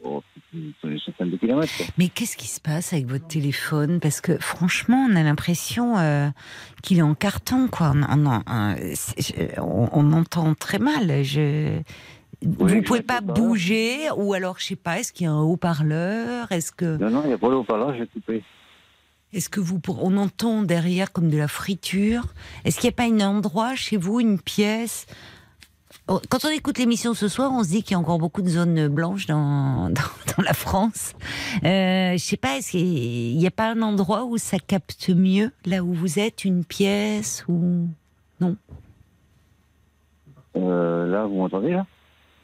Euh, oh, de kilomètres. quoi. Mais qu'est-ce qui se passe avec votre téléphone? Parce que franchement, on a l'impression euh, qu'il est en carton, quoi. On, on- on- c'est- je- on- on entend très mal. Je... vous je pouvez pas pas. bouger, ou alors je sais pas. Est-ce qu'il y a un haut-parleur? Est-ce que, Non, non, il n'y a pas de haut-parleur, j'ai coupé. est-ce que vous, pour- on entend derrière comme de la friture? Est-ce qu'il n'y a pas un endroit chez vous, une pièce Quand on écoute l'émission ce soir, on se dit qu'il y a encore beaucoup de zones blanches dans, dans, dans la France. Euh, je sais pas, est-ce qu'il n'y a pas un endroit où ça capte mieux, là où vous êtes, une pièce ou Euh, là, vous m'entendez, là?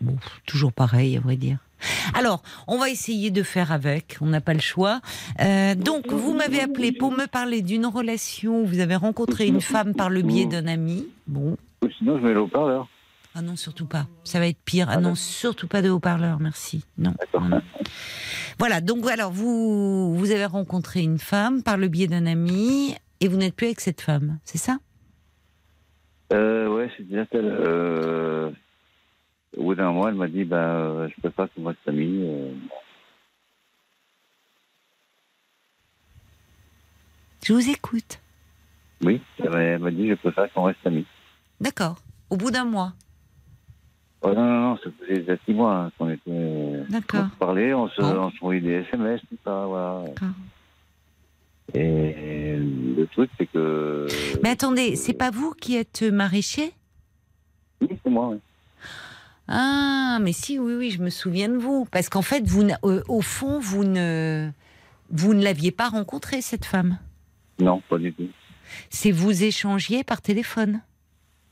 Bon, toujours pareil, à vrai dire. Alors, on va essayer de faire avec, on n'a pas le choix. Euh, donc, vous m'avez appelé pour me parler d'une relation où vous avez rencontré une femme par le biais d'un ami. Bon, sinon, je mets le haut-parleur. Ah non, surtout pas. Ça va être pire. Ah non, surtout pas de haut-parleur, merci. Non. Voilà, donc alors, vous, vous avez rencontré une femme par le biais d'un ami et vous n'êtes plus avec cette femme, c'est ça? Euh, ouais, c'est déjà tel. Euh, au bout d'un mois, elle m'a dit, ben, euh, je préfère qu'on reste amis. Euh, Je vous écoute. oui, elle m'a- dit, je préfère qu'on reste amis. D'accord. Au bout d'un mois. Oh, non, non, non, ça faisait déjà six mois hein, qu'on était. euh, D'accord. On se parlait, on se, Bon. on des SMS, tout ça, voilà. D'accord. Et le truc, c'est que. Mais attendez, c'est pas vous qui êtes maraîcher? Oui, c'est moi, oui. Ah, mais si, oui, oui, je me souviens de vous. Parce qu'en fait, vous, euh, au fond, vous ne, vous ne l'aviez pas rencontrée, cette femme? Non, pas du tout. C'est vous échangiez par téléphone?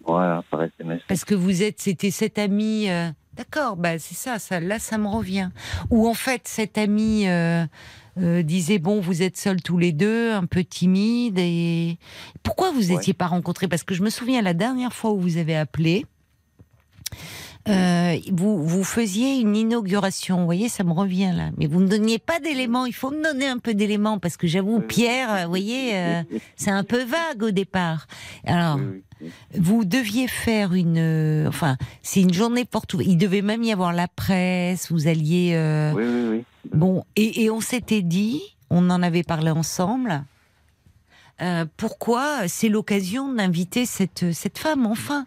Voilà, par SMS. Parce que vous êtes, c'était cet ami. euh, D'accord, bah c'est ça, ça, là, ça me revient. Ou en fait, cet ami euh, euh, disait bon, vous êtes seuls tous les deux, un peu timide. Et pourquoi vous Ouais. n'étiez pas rencontrés? Parce que je me souviens la dernière fois où vous avez appelé. euh, vous, vous faisiez une inauguration, vous voyez, ça me revient là. Mais vous ne donniez pas d'éléments, il faut me donner un peu d'éléments, parce que j'avoue, Pierre, vous voyez, euh, c'est un peu vague au départ. Alors, Oui, oui, oui. Vous deviez faire une, euh, enfin, c'est une journée porte ouverte. Il devait même y avoir la presse. Vous alliez, euh, Oui, oui, oui. bon, et, et on s'était dit, on en avait parlé ensemble. euh, pourquoi c'est l'occasion d'inviter cette cette femme enfin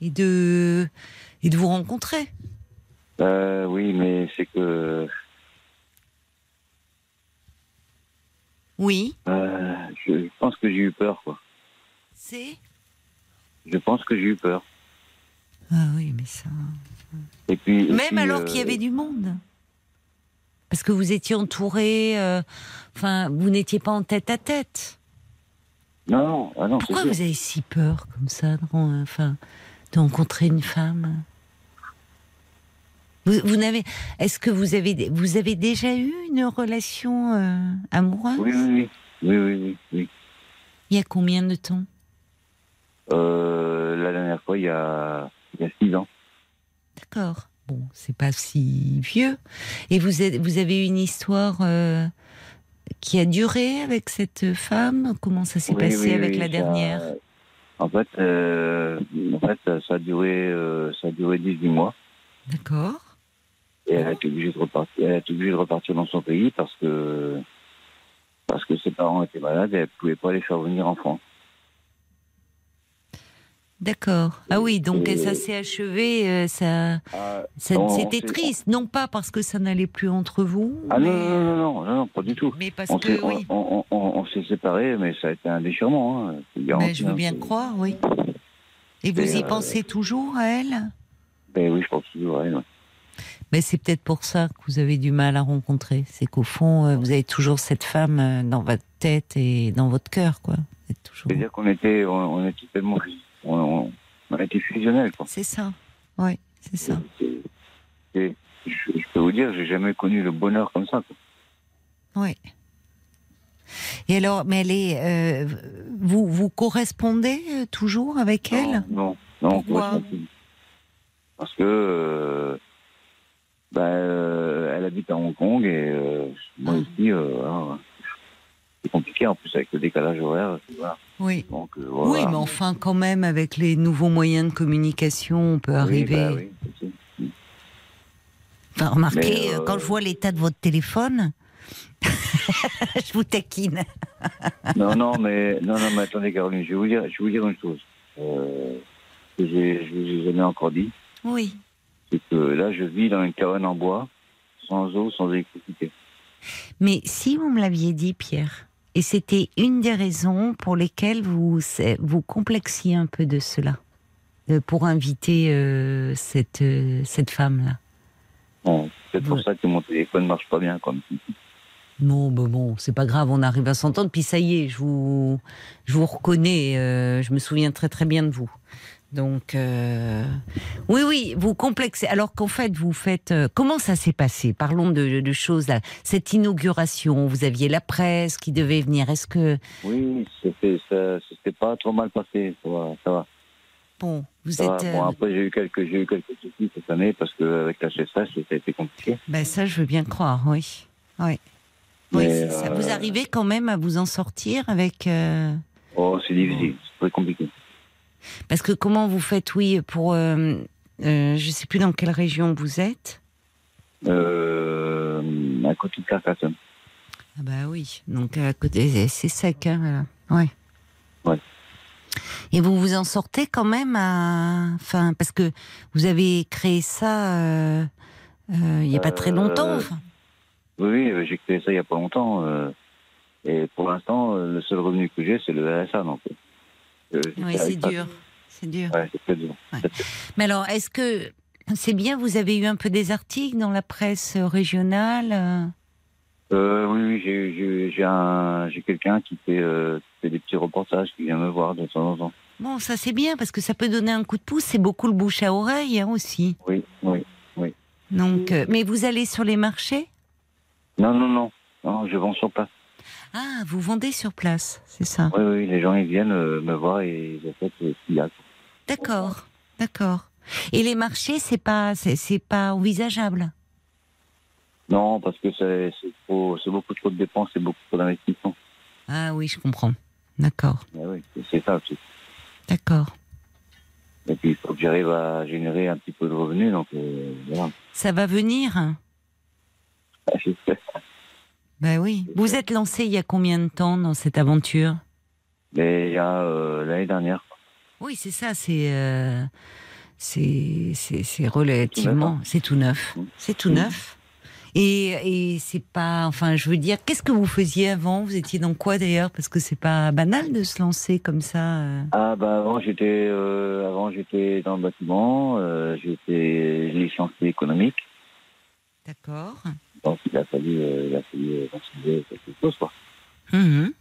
et de et de vous rencontrer? Oui, mais c'est que. Oui, je pense que j'ai eu peur, quoi. c'est? Je pense que j'ai eu peur. Ah oui, mais ça. Et puis. et Même puis, alors euh, qu'il y avait du monde. Parce que vous étiez entouré, euh, enfin, vous n'étiez pas en tête à tête. Non, non, ah non, Pourquoi sûr. vous avez si peur comme ça, de, ren- enfin, de rencontrer une femme? Vous, vous n'avez, est-ce que vous avez, vous avez déjà eu une relation euh, amoureuse? Oui, oui, oui. Oui, oui, oui. oui. Il y a combien de temps? Euh, la dernière fois, il y a, il y a six ans. D'accord. Bon, c'est pas si vieux. Et vous, êtes, vous avez une histoire euh, qui a duré avec cette femme? Comment ça s'est Oui, passé oui, avec oui, la ça- dernière? En fait, euh, en fait, ça a duré, euh, ça a duré 18 mois. D'accord. Et elle a été obligée de repartir, elle a été obligée de repartir dans son pays parce que, parce que ses parents étaient malades et elle pouvait pas les faire venir en France. D'accord. Ah oui, donc Et- ça s'est achevé, euh, ça, ça- Non, c'était triste. Non pas parce que ça n'allait plus entre vous, Ah mais, non, non, non, non, non, pas du tout. mais parce On que oui. on, on- on- on s'est séparés, mais ça a été un déchirement. Hein, garanti, je veux hein, bien croire, oui. Et vous y euh, pensez toujours à elle? Ben oui, je pense toujours à elle. ouais. Mais c'est peut-être pour ça que vous avez du mal à rencontrer. C'est qu'au fond, euh, vous avez toujours cette femme dans votre tête et dans votre cœur, quoi. Toujours- C'est-à-dire qu'on était, on, on était tellement, on, on, on était fusionnels. C'est ça. Oui, c'est ça. Et- et je, je peux vous dire, j'ai jamais connu le bonheur comme ça. quoi. Oui. Et alors, mais elle est, euh, vous vous correspondez euh, toujours avec elle? Non, non, non. Parce que, euh, bah, euh, elle habite à Hong Kong et euh, moi Ah. ici, voilà, c'est compliqué en plus avec le décalage horaire. Voilà. Oui. Donc, euh, Oui, mais enfin, quand même, avec les nouveaux moyens de communication, on peut Oui, arriver. bah oui, ça. Enfin, remarquez, euh, euh, quand je vois l'état de votre téléphone, je vous taquine. non, non, mais non, non, mais attendez, Caroline, je vais vous dire, je vais vous dire une chose. Euh, que je vous ai jamais encore dit, Oui. c'est que là, je vis dans une cabane en bois, sans eau, sans électricité. Mais si vous me l'aviez dit, Pierre, et c'était une des raisons pour lesquelles vous vous complexiez un peu de cela, euh, pour inviter euh, cette, euh, cette femme-là. Bon, c'est pour Ouais. ça que mon téléphone marche pas bien, comme Non, bon, bon, c'est pas grave, on arrive à s'entendre. Puis ça y est, je vous, je vous reconnais, euh, je me souviens très très bien de vous. Donc, euh, oui, oui, vous complexez. Alors qu'en fait, vous faites. euh, comment ça s'est passé? Parlons de, de choses là. Cette inauguration, vous aviez la presse qui devait venir. Est-ce que. Oui, c'était ça, c'était pas trop mal passé, ça va. Ça va, Bon, vous ça va. êtes. Bon, euh, après, j'ai eu quelques, j'ai eu quelques soucis cette année parce qu'avec la CSH, ça a été compliqué. ben, ça, je veux bien croire, oui. Oui. Ça. Vous arrivez quand même à vous en sortir avec. euh, Oh, c'est difficile, c'est très compliqué. Parce que comment vous faites, oui, pour. Euh, euh, je sais plus dans quelle région vous êtes. Euh, à côté de Carcassonne. Ah bah oui, donc à côté, c'est sec, hein, voilà. Ouais. Ouais. Et vous vous en sortez quand même à... Enfin, parce que vous avez créé ça euh, il n'y a pas très longtemps. enfin. Oui, oui, j'ai créé ça il y a pas longtemps. et pour l'instant, le seul revenu que j'ai, c'est le RSA. Donc, Oui, c'est dur. C'est dur. Ouais, très dur. Mais alors, est-ce que c'est bien, vous avez eu un peu des articles dans la presse régionale euh? Euh, oui, oui, j'ai- j'ai j'ai un- j'ai quelqu'un qui fait, euh, qui fait des petits reportages, qui vient me voir de temps en temps. Bon, ça c'est bien, parce que ça peut donner un coup de pouce, c'est beaucoup le bouche à oreille hein, aussi. Oui, oui. Donc, euh, mais vous allez sur les marchés? Non, non, non. Non, je vends sur place. Ah, vous vendez sur place, c'est ça Oui, oui, les gens, ils viennent euh, me voir et ils achètent euh, ce qu'il y a. D'accord, d'accord. Et les marchés, c'est pas, c'est pas envisageable? Non, parce que c'est beaucoup trop de dépenses et beaucoup trop d'investissements. Ah oui, je comprends. D'accord, Ah oui, c'est- c'est ça aussi. d'accord. Et puis, il faut que j'arrive à générer un petit peu de revenus, donc euh, voilà. Ça va venir? Ben oui. Vous êtes lancé il y a combien de temps dans cette aventure? Mais il y a euh, l'année dernière. Oui, c'est ça. C'est euh, c'est relativement, c'est tout neuf. Mm. C'est tout neuf. Et et c'est pas, enfin, je veux dire, qu'est-ce que vous faisiez avant? Vous étiez dans quoi d'ailleurs? Parce que c'est pas banal de se lancer comme ça. euh. Ah bah avant j'étais euh, avant j'étais dans le bâtiment, euh, j'étais licencié économique, D'accord. Donc il a fallu euh, il a fallu euh, considérer quelque chose quoi. Mhm.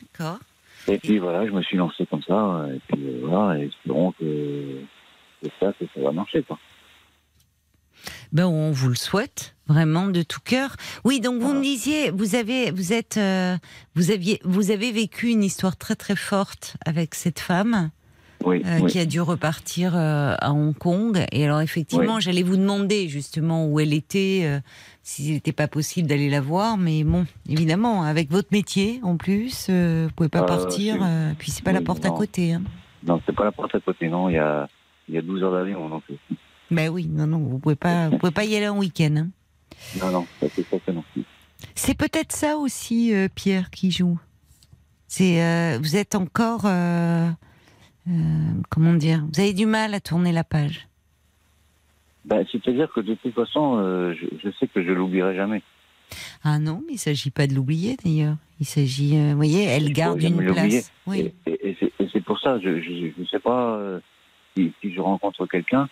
D'accord. Et puis voilà, je me suis lancé comme ça, et puis euh, voilà, espérons que, que ça que ça va marcher quoi. Ben, on vous le souhaite vraiment de tout cœur. Oui, donc vous me disiez, vous avez, vous êtes, euh, vous aviez, vous avez vécu une histoire très très forte avec cette femme Oui, euh, oui. qui a dû repartir euh, à Hong Kong. Et alors effectivement, j'allais vous demander justement où elle était, euh, s'il n'était pas possible d'aller la voir. Mais bon, évidemment, avec votre métier en plus, euh, vous pouvez pas partir. puis c'est pas la porte à côté. Hein. Non, c'est pas la porte à côté, non, il y a il y a 12 heures d'avion donc Ben oui, non, non, vous pouvez pas, vous pouvez pas y aller en week-end. hein. non non, c'est ça que non. C'est peut-être ça aussi, Pierre, qui joue. C'est, vous êtes encore, comment dire, vous avez du mal à tourner la page. Ben, c'est-à-dire que de toute façon, euh, je, je sais que je l'oublierai jamais. Ah non, mais il s'agit pas de l'oublier d'ailleurs. Il s'agit, euh, vous voyez, elle Il garde une place. Oui. Et, et- et c'est- pour ça, je ne sais pas euh, si, si je rencontre quelqu'un,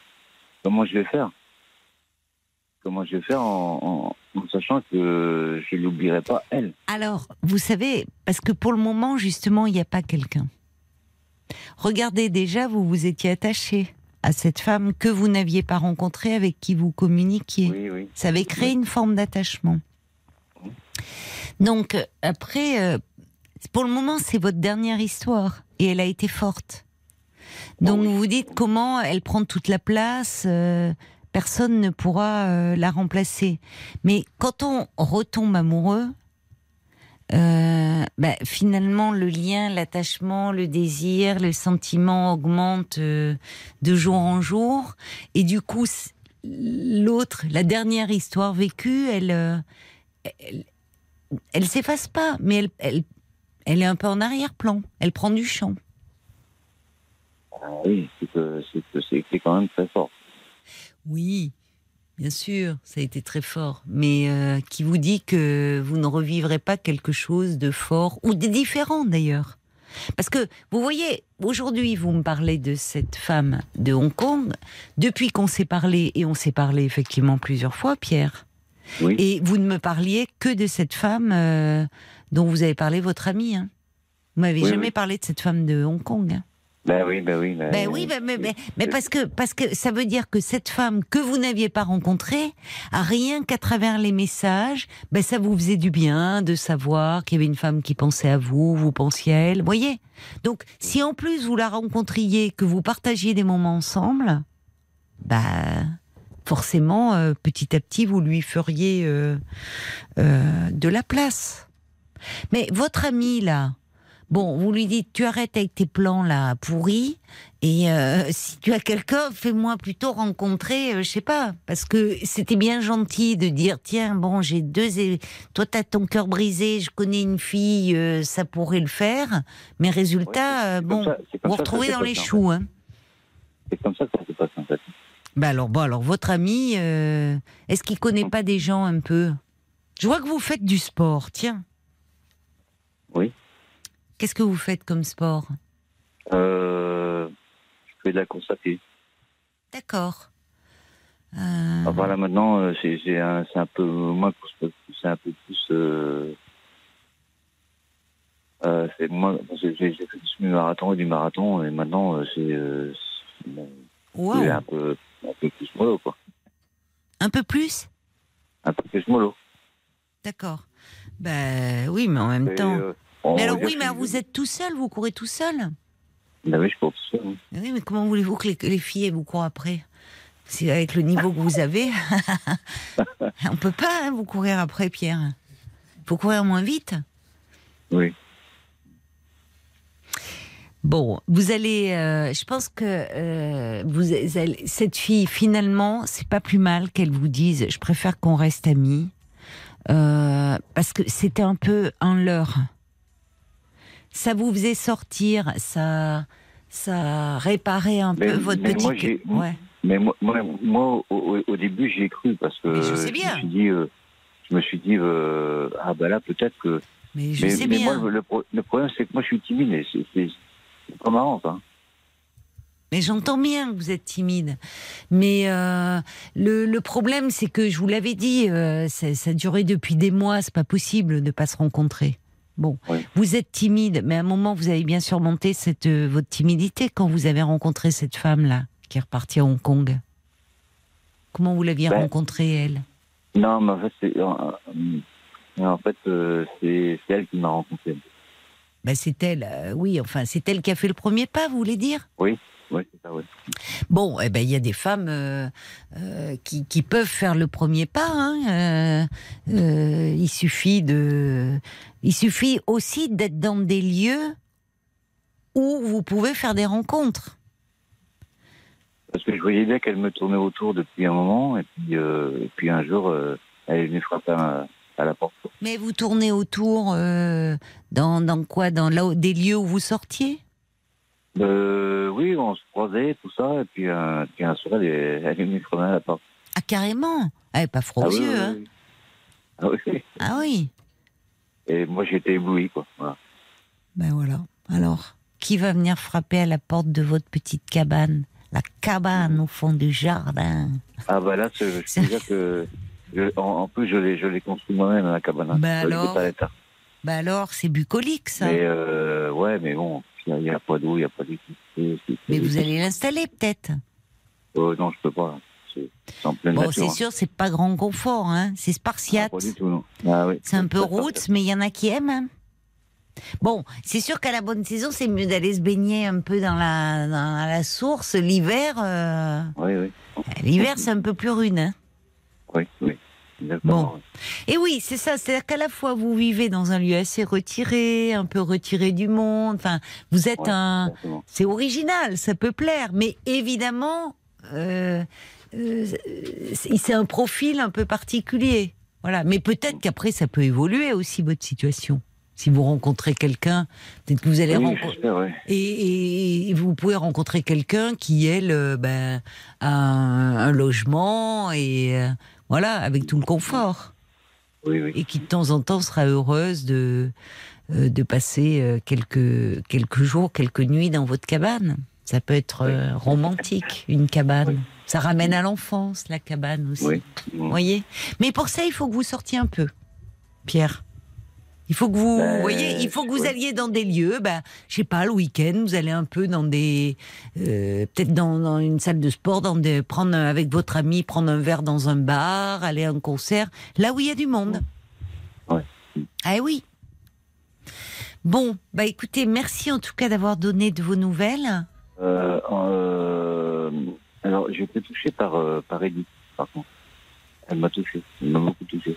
comment je vais faire? comment je vais faire en, en- en sachant que je l'oublierai pas elle? Alors, vous savez, parce que pour le moment, justement, il n'y a pas quelqu'un. Regardez déjà, vous vous étiez attaché à cette femme que vous n'aviez pas rencontrée, avec qui vous communiquiez. Oui, oui. Ça avait créé une forme d'attachement. Donc, après, euh, pour le moment, c'est votre dernière histoire. Et elle a été forte. Donc, vous vous dites comment elle prend toute la place, euh, personne ne pourra euh, la remplacer. Mais quand on retombe amoureux, euh, bah, finalement, le lien, l'attachement, le désir, le sentiment augmentent euh, de jour en jour. Et du coup, l'autre, la dernière histoire vécue, elle, euh, elle, elle s'efface pas, mais elle, elle, elle est un peu en arrière-plan. Elle prend du champ. Ah oui, c'est quand même très fort. Oui, bien sûr, ça a été très fort. Mais euh, qui vous dit que vous ne revivrez pas quelque chose de fort ou de différent d'ailleurs Parce que vous voyez, aujourd'hui, vous me parlez de cette femme de Hong Kong. Depuis qu'on s'est parlé, et on s'est parlé effectivement plusieurs fois, Pierre. Oui. Et vous ne me parliez que de cette femme euh, dont vous avez parlé votre ami. Hein. Vous m'avez Oui, jamais oui. parlé de cette femme de Hong Kong. hein. Ben oui, ben oui. Ben, Ben oui, ben, mais, mais, mais parce que parce que ça veut dire que cette femme que vous n'aviez pas rencontrée, rien qu'à travers les messages, ben ça vous faisait du bien de savoir qu'il y avait une femme qui pensait à vous, vous pensiez à elle, voyez. Donc si en plus vous la rencontriez, que vous partagiez des moments ensemble, ben forcément euh, petit à petit vous lui feriez euh, euh, de la place. Mais votre ami là, Bon, vous lui dites, tu arrêtes avec tes plans là pourris, et euh, si tu as quelqu'un, fais-moi plutôt rencontrer, euh, je sais pas, parce que c'était bien gentil de dire, tiens, bon, j'ai deux, é- toi t'as ton cœur brisé, je connais une fille, euh, ça pourrait le faire, mais résultat, euh, bon, ça- vous ça que ça retrouvez dans les en choux, hein. C'est comme ça que ça se passe en fait. Ben alors, bon, alors votre ami, est-ce qu'il connaît pas des gens un peu? Je vois que vous faites du sport, tiens. Oui. Qu'est-ce que vous faites comme sport Euh, je fais de la course à pied. D'accord. Euh, Enfin, là maintenant, euh, c'est un, peu moins c'est un peu plus. Euh, euh, c'est moins. J'ai fait du semi-marathon et du marathon et maintenant euh, c'est euh, wow. un peu un peu plus mollo quoi. Un peu plus Un peu plus mollo. D'accord. Ben oui, mais en même temps. On mais alors oui, mais vous êtes tout seul, vous courez tout seul Ben oui, je ça. oui. Mais Oui, mais comment voulez-vous que les, filles vous courent après? Si avec le niveau que vous avez, on peut pas hein, vous courir après, Pierre. Il faut courir moins vite. Oui. Bon, vous allez. euh, je pense que euh, vous, allez- cette fille, finalement, c'est pas plus mal qu'elle vous dise. Je préfère qu'on reste amis, euh, parce que c'était un peu un leurre. Ça vous faisait sortir, ça, ça réparait un Mais- peu votre mais petit. moi, ouais. Mais moi, moi, moi, au, début, j'y ai cru parce que Mais je sais bien. me suis dit, euh, je me suis dit, euh, ah ben là, peut-être que. Mais je mais, sais mais bien. moi, le, le problème, c'est que moi, je suis timide et c'est- pas marrant, ça. Mais j'entends bien que vous êtes timide. Mais euh, le, le problème, c'est que je vous l'avais dit, euh, ça, duré depuis des mois, c'est pas possible de ne pas se rencontrer. Bon, Oui. vous êtes timide, mais à un moment, vous avez bien surmonté cette, euh, votre timidité quand vous avez rencontré cette femme-là, qui est repartie à Hong Kong. Comment vous l'aviez Ben, rencontrée, elle? Non, mais en fait, c'est, euh, euh, en fait, euh, elle qui m'a rencontré. ben, C'est elle, oui, enfin, c'est elle qui a fait le premier pas, vous voulez dire? Oui, oui, c'est ça, oui. Bon, eh ben, il y a des femmes euh, euh, qui, qui peuvent faire le premier pas. hein, euh, il suffit de, il suffit aussi d'être dans des lieux où vous pouvez faire des rencontres. Parce que je voyais bien qu'elle me tournait autour depuis un moment et puis, euh, et puis un jour, euh, elle est venue frapper à, à la porte. Mais vous tournez autour euh, dans, dans quoi? Dans là, des lieux où vous sortiez? Oui, on se croisait, tout ça, et puis, puis un soir, elle est, elle est venue frapper à la porte. Ah carrément? Elle est pas froid aux yeux, oui. Ah oui. Et moi, j'étais ébloui, quoi. Voilà. Ben voilà. Alors, qui va venir frapper à la porte de votre petite cabane? La cabane au fond du jardin. Ah bah là, c'est- je peux dire que je- en, en plus je l'ai je l'ai construit moi-même la cabane. hein. Bah l'ai alors. Bah alors, c'est bucolique ça. Mais Mais, euh, ouais, mais bon, il n'y a, pas d'eau, il n'y a pas d'électricité. c'est- vous allez l'installer peut-être. Euh, non, je peux pas. C'est en pleine Bon, c'est hein. sûr, c'est pas grand confort, hein. C'est Ah, spartiate. pas du tout, non. Ah, oui. C'est un peu roots, mais il y en a qui aiment. hein. Bon, c'est sûr qu'à la bonne saison, c'est mieux d'aller se baigner un peu dans la, dans la source. L'hiver, euh, Oui, oui. l'hiver, c'est un peu plus rude. hein. Oui, oui. Exactement. Bon. Et oui, c'est ça. C'est-à-dire qu'à la fois, vous vivez dans un lieu assez retiré, un peu retiré du monde. Enfin, vous êtes Ouais, un. C'est original, ça peut plaire. Mais évidemment, euh, c'est c'est un profil un peu particulier. Voilà. Mais peut-être qu'après, ça peut évoluer aussi, votre situation. Si vous rencontrez quelqu'un, peut-être que vous allez Oui, rencontrer. ouais. Et, et vous pouvez rencontrer quelqu'un qui, elle, euh, ben, a un, un logement et euh, voilà, avec tout le confort. Oui, oui. Et qui de temps en temps sera heureuse de, euh, de passer euh, quelques, quelques jours, quelques nuits dans votre cabane. Ça peut être euh, romantique, une cabane. Ça ramène à l'enfance, la cabane aussi. Oui. Vous voyez? Mais pour ça, il faut que vous sortiez un peu, Pierre. Il faut que vous, Ben, vous voyez, il faut que vous alliez dans des lieux, ben, je sais pas, le week-end, vous allez un peu dans des, euh, peut-être dans, dans une salle de sport, dans des, prendre avec votre ami, prendre un verre dans un bar, aller à un concert, là où il y a du monde. Ouais. Ah oui. Bon, bah écoutez, merci en tout cas d'avoir donné de vos nouvelles. Euh, euh, alors, j'ai été touché par, euh, par Edith, par contre. Elle m'a touché. Elle m'a beaucoup touché.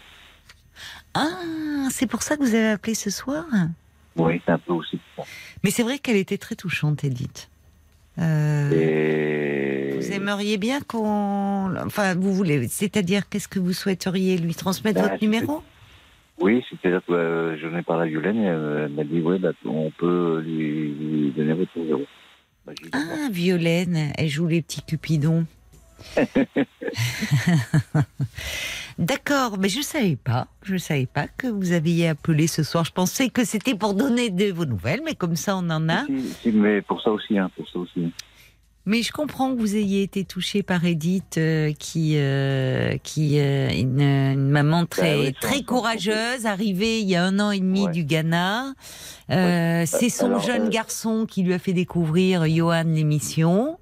Ah, c'est pour ça que vous avez appelé ce soir? Oui, c'est un peu aussi. pour ça. Mais c'est vrai qu'elle était très touchante, Edith. Euh, Et... Vous aimeriez bien qu'on. Enfin, vous voulez. C'est-à-dire, qu'est-ce que vous souhaiteriez lui transmettre Bah, votre numéro? Oui, c'est-à-dire que euh, je n'ai parlé à Violaine et euh, elle m'a dit, ouais, bah, on peut lui, lui donner votre numéro. Bah, Ah, Violaine, elle joue les petits cupidons. D'accord, mais je savais pas. Je savais pas que vous aviez appelé ce soir. Je pensais que c'était pour donner de vos nouvelles, mais comme ça, on en a. Si, si, mais pour ça aussi, hein, pour ça aussi. Mais je comprends que vous ayez été touché par Edith, euh, qui, euh, qui euh, une, une maman très, Bah très ça, courageuse, arrivée il y a un an et demi Ouais. du Ghana. Euh, C'est son alors, jeune garçon qui lui a fait découvrir Johan l'émission.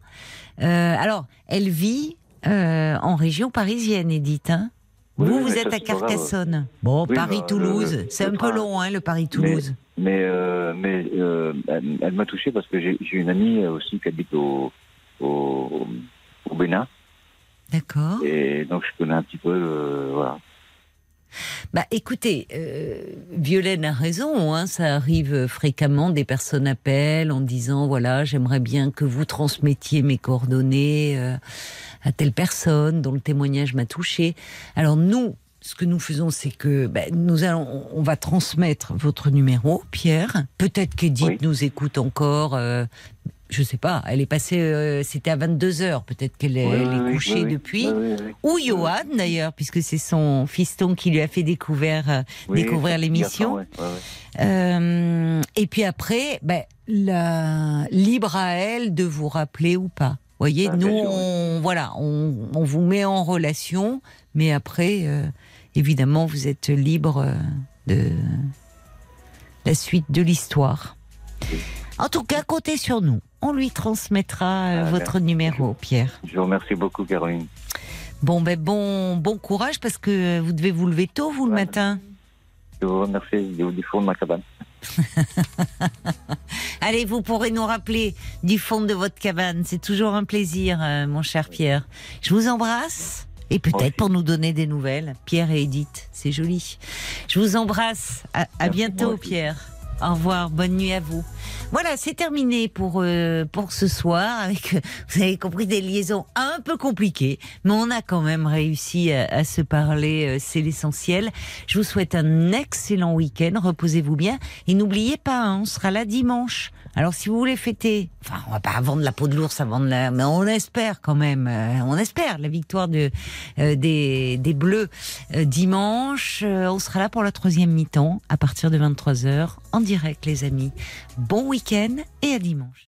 Alors, elle vit en région parisienne, Edith. Hein Oui, vous, vous êtes à. Carcassonne. Bon, Oui, bah, Paris-Toulouse, le- c'est un peu long, hein, le Paris-Toulouse. Mais, mais elle, elle m'a touché parce que j'ai une amie aussi qui habite au, au, au Bénin. D'accord. Et donc, je connais un petit peu, euh, voilà. Bah écoutez, euh, Violaine a raison, hein, ça arrive fréquemment, des personnes appellent en disant voilà, j'aimerais bien que vous transmettiez mes coordonnées euh, à telle personne dont le témoignage m'a touché. Alors nous, ce que nous faisons, c'est que bah, nous allons, on va transmettre votre numéro, Pierre. Peut-être qu'Edith Oui. nous écoute encore. Euh, je sais pas, elle est passée, euh, c'était à 22 h Peut-être qu'elle oui, est couchée depuis. Ou Johan d'ailleurs, puisque c'est son fiston qui lui a fait découvrir, euh, Oui, découvrir l'émission. ouais, ouais, ouais. Euh, et puis après, ben, la, libre à elle de vous rappeler ou pas. Vous voyez, Ah, nous, on, voilà, on, on vous met en relation, mais après, euh, évidemment, vous êtes libre euh, de la suite de l'histoire. En tout cas, comptez sur nous. On lui transmettra euh, Ah, votre merci. numéro, Pierre. Je vous remercie beaucoup, Caroline. Bon, ben bon, bon courage parce que vous devez vous lever tôt, vous, le matin. Je vous remercie du, du fond de ma cabane. Allez, vous pourrez nous rappeler du fond de votre cabane. C'est toujours un plaisir, euh, mon cher Pierre. Je vous embrasse. Et peut-être pour nous donner des nouvelles. Pierre et Edith, c'est joli. Je vous embrasse. À, bientôt. Pierre. Au revoir. Bonne nuit à vous. Voilà, c'est terminé pour euh, pour ce soir. Avec, euh, vous avez compris, des liaisons un peu compliquées, mais on a quand même réussi à, à se parler. euh, c'est l'essentiel. Je vous souhaite un excellent week-end. Reposez-vous bien et n'oubliez pas, hein, on sera là dimanche. Alors si vous voulez fêter, enfin on va pas vendre la peau de l'ours avant de la, mais on espère quand même, euh, on espère la victoire euh, des des Bleus euh, dimanche. Euh, on sera là pour la troisième mi-temps à partir de 23 h en direct, les amis. Bon week-end et à dimanche.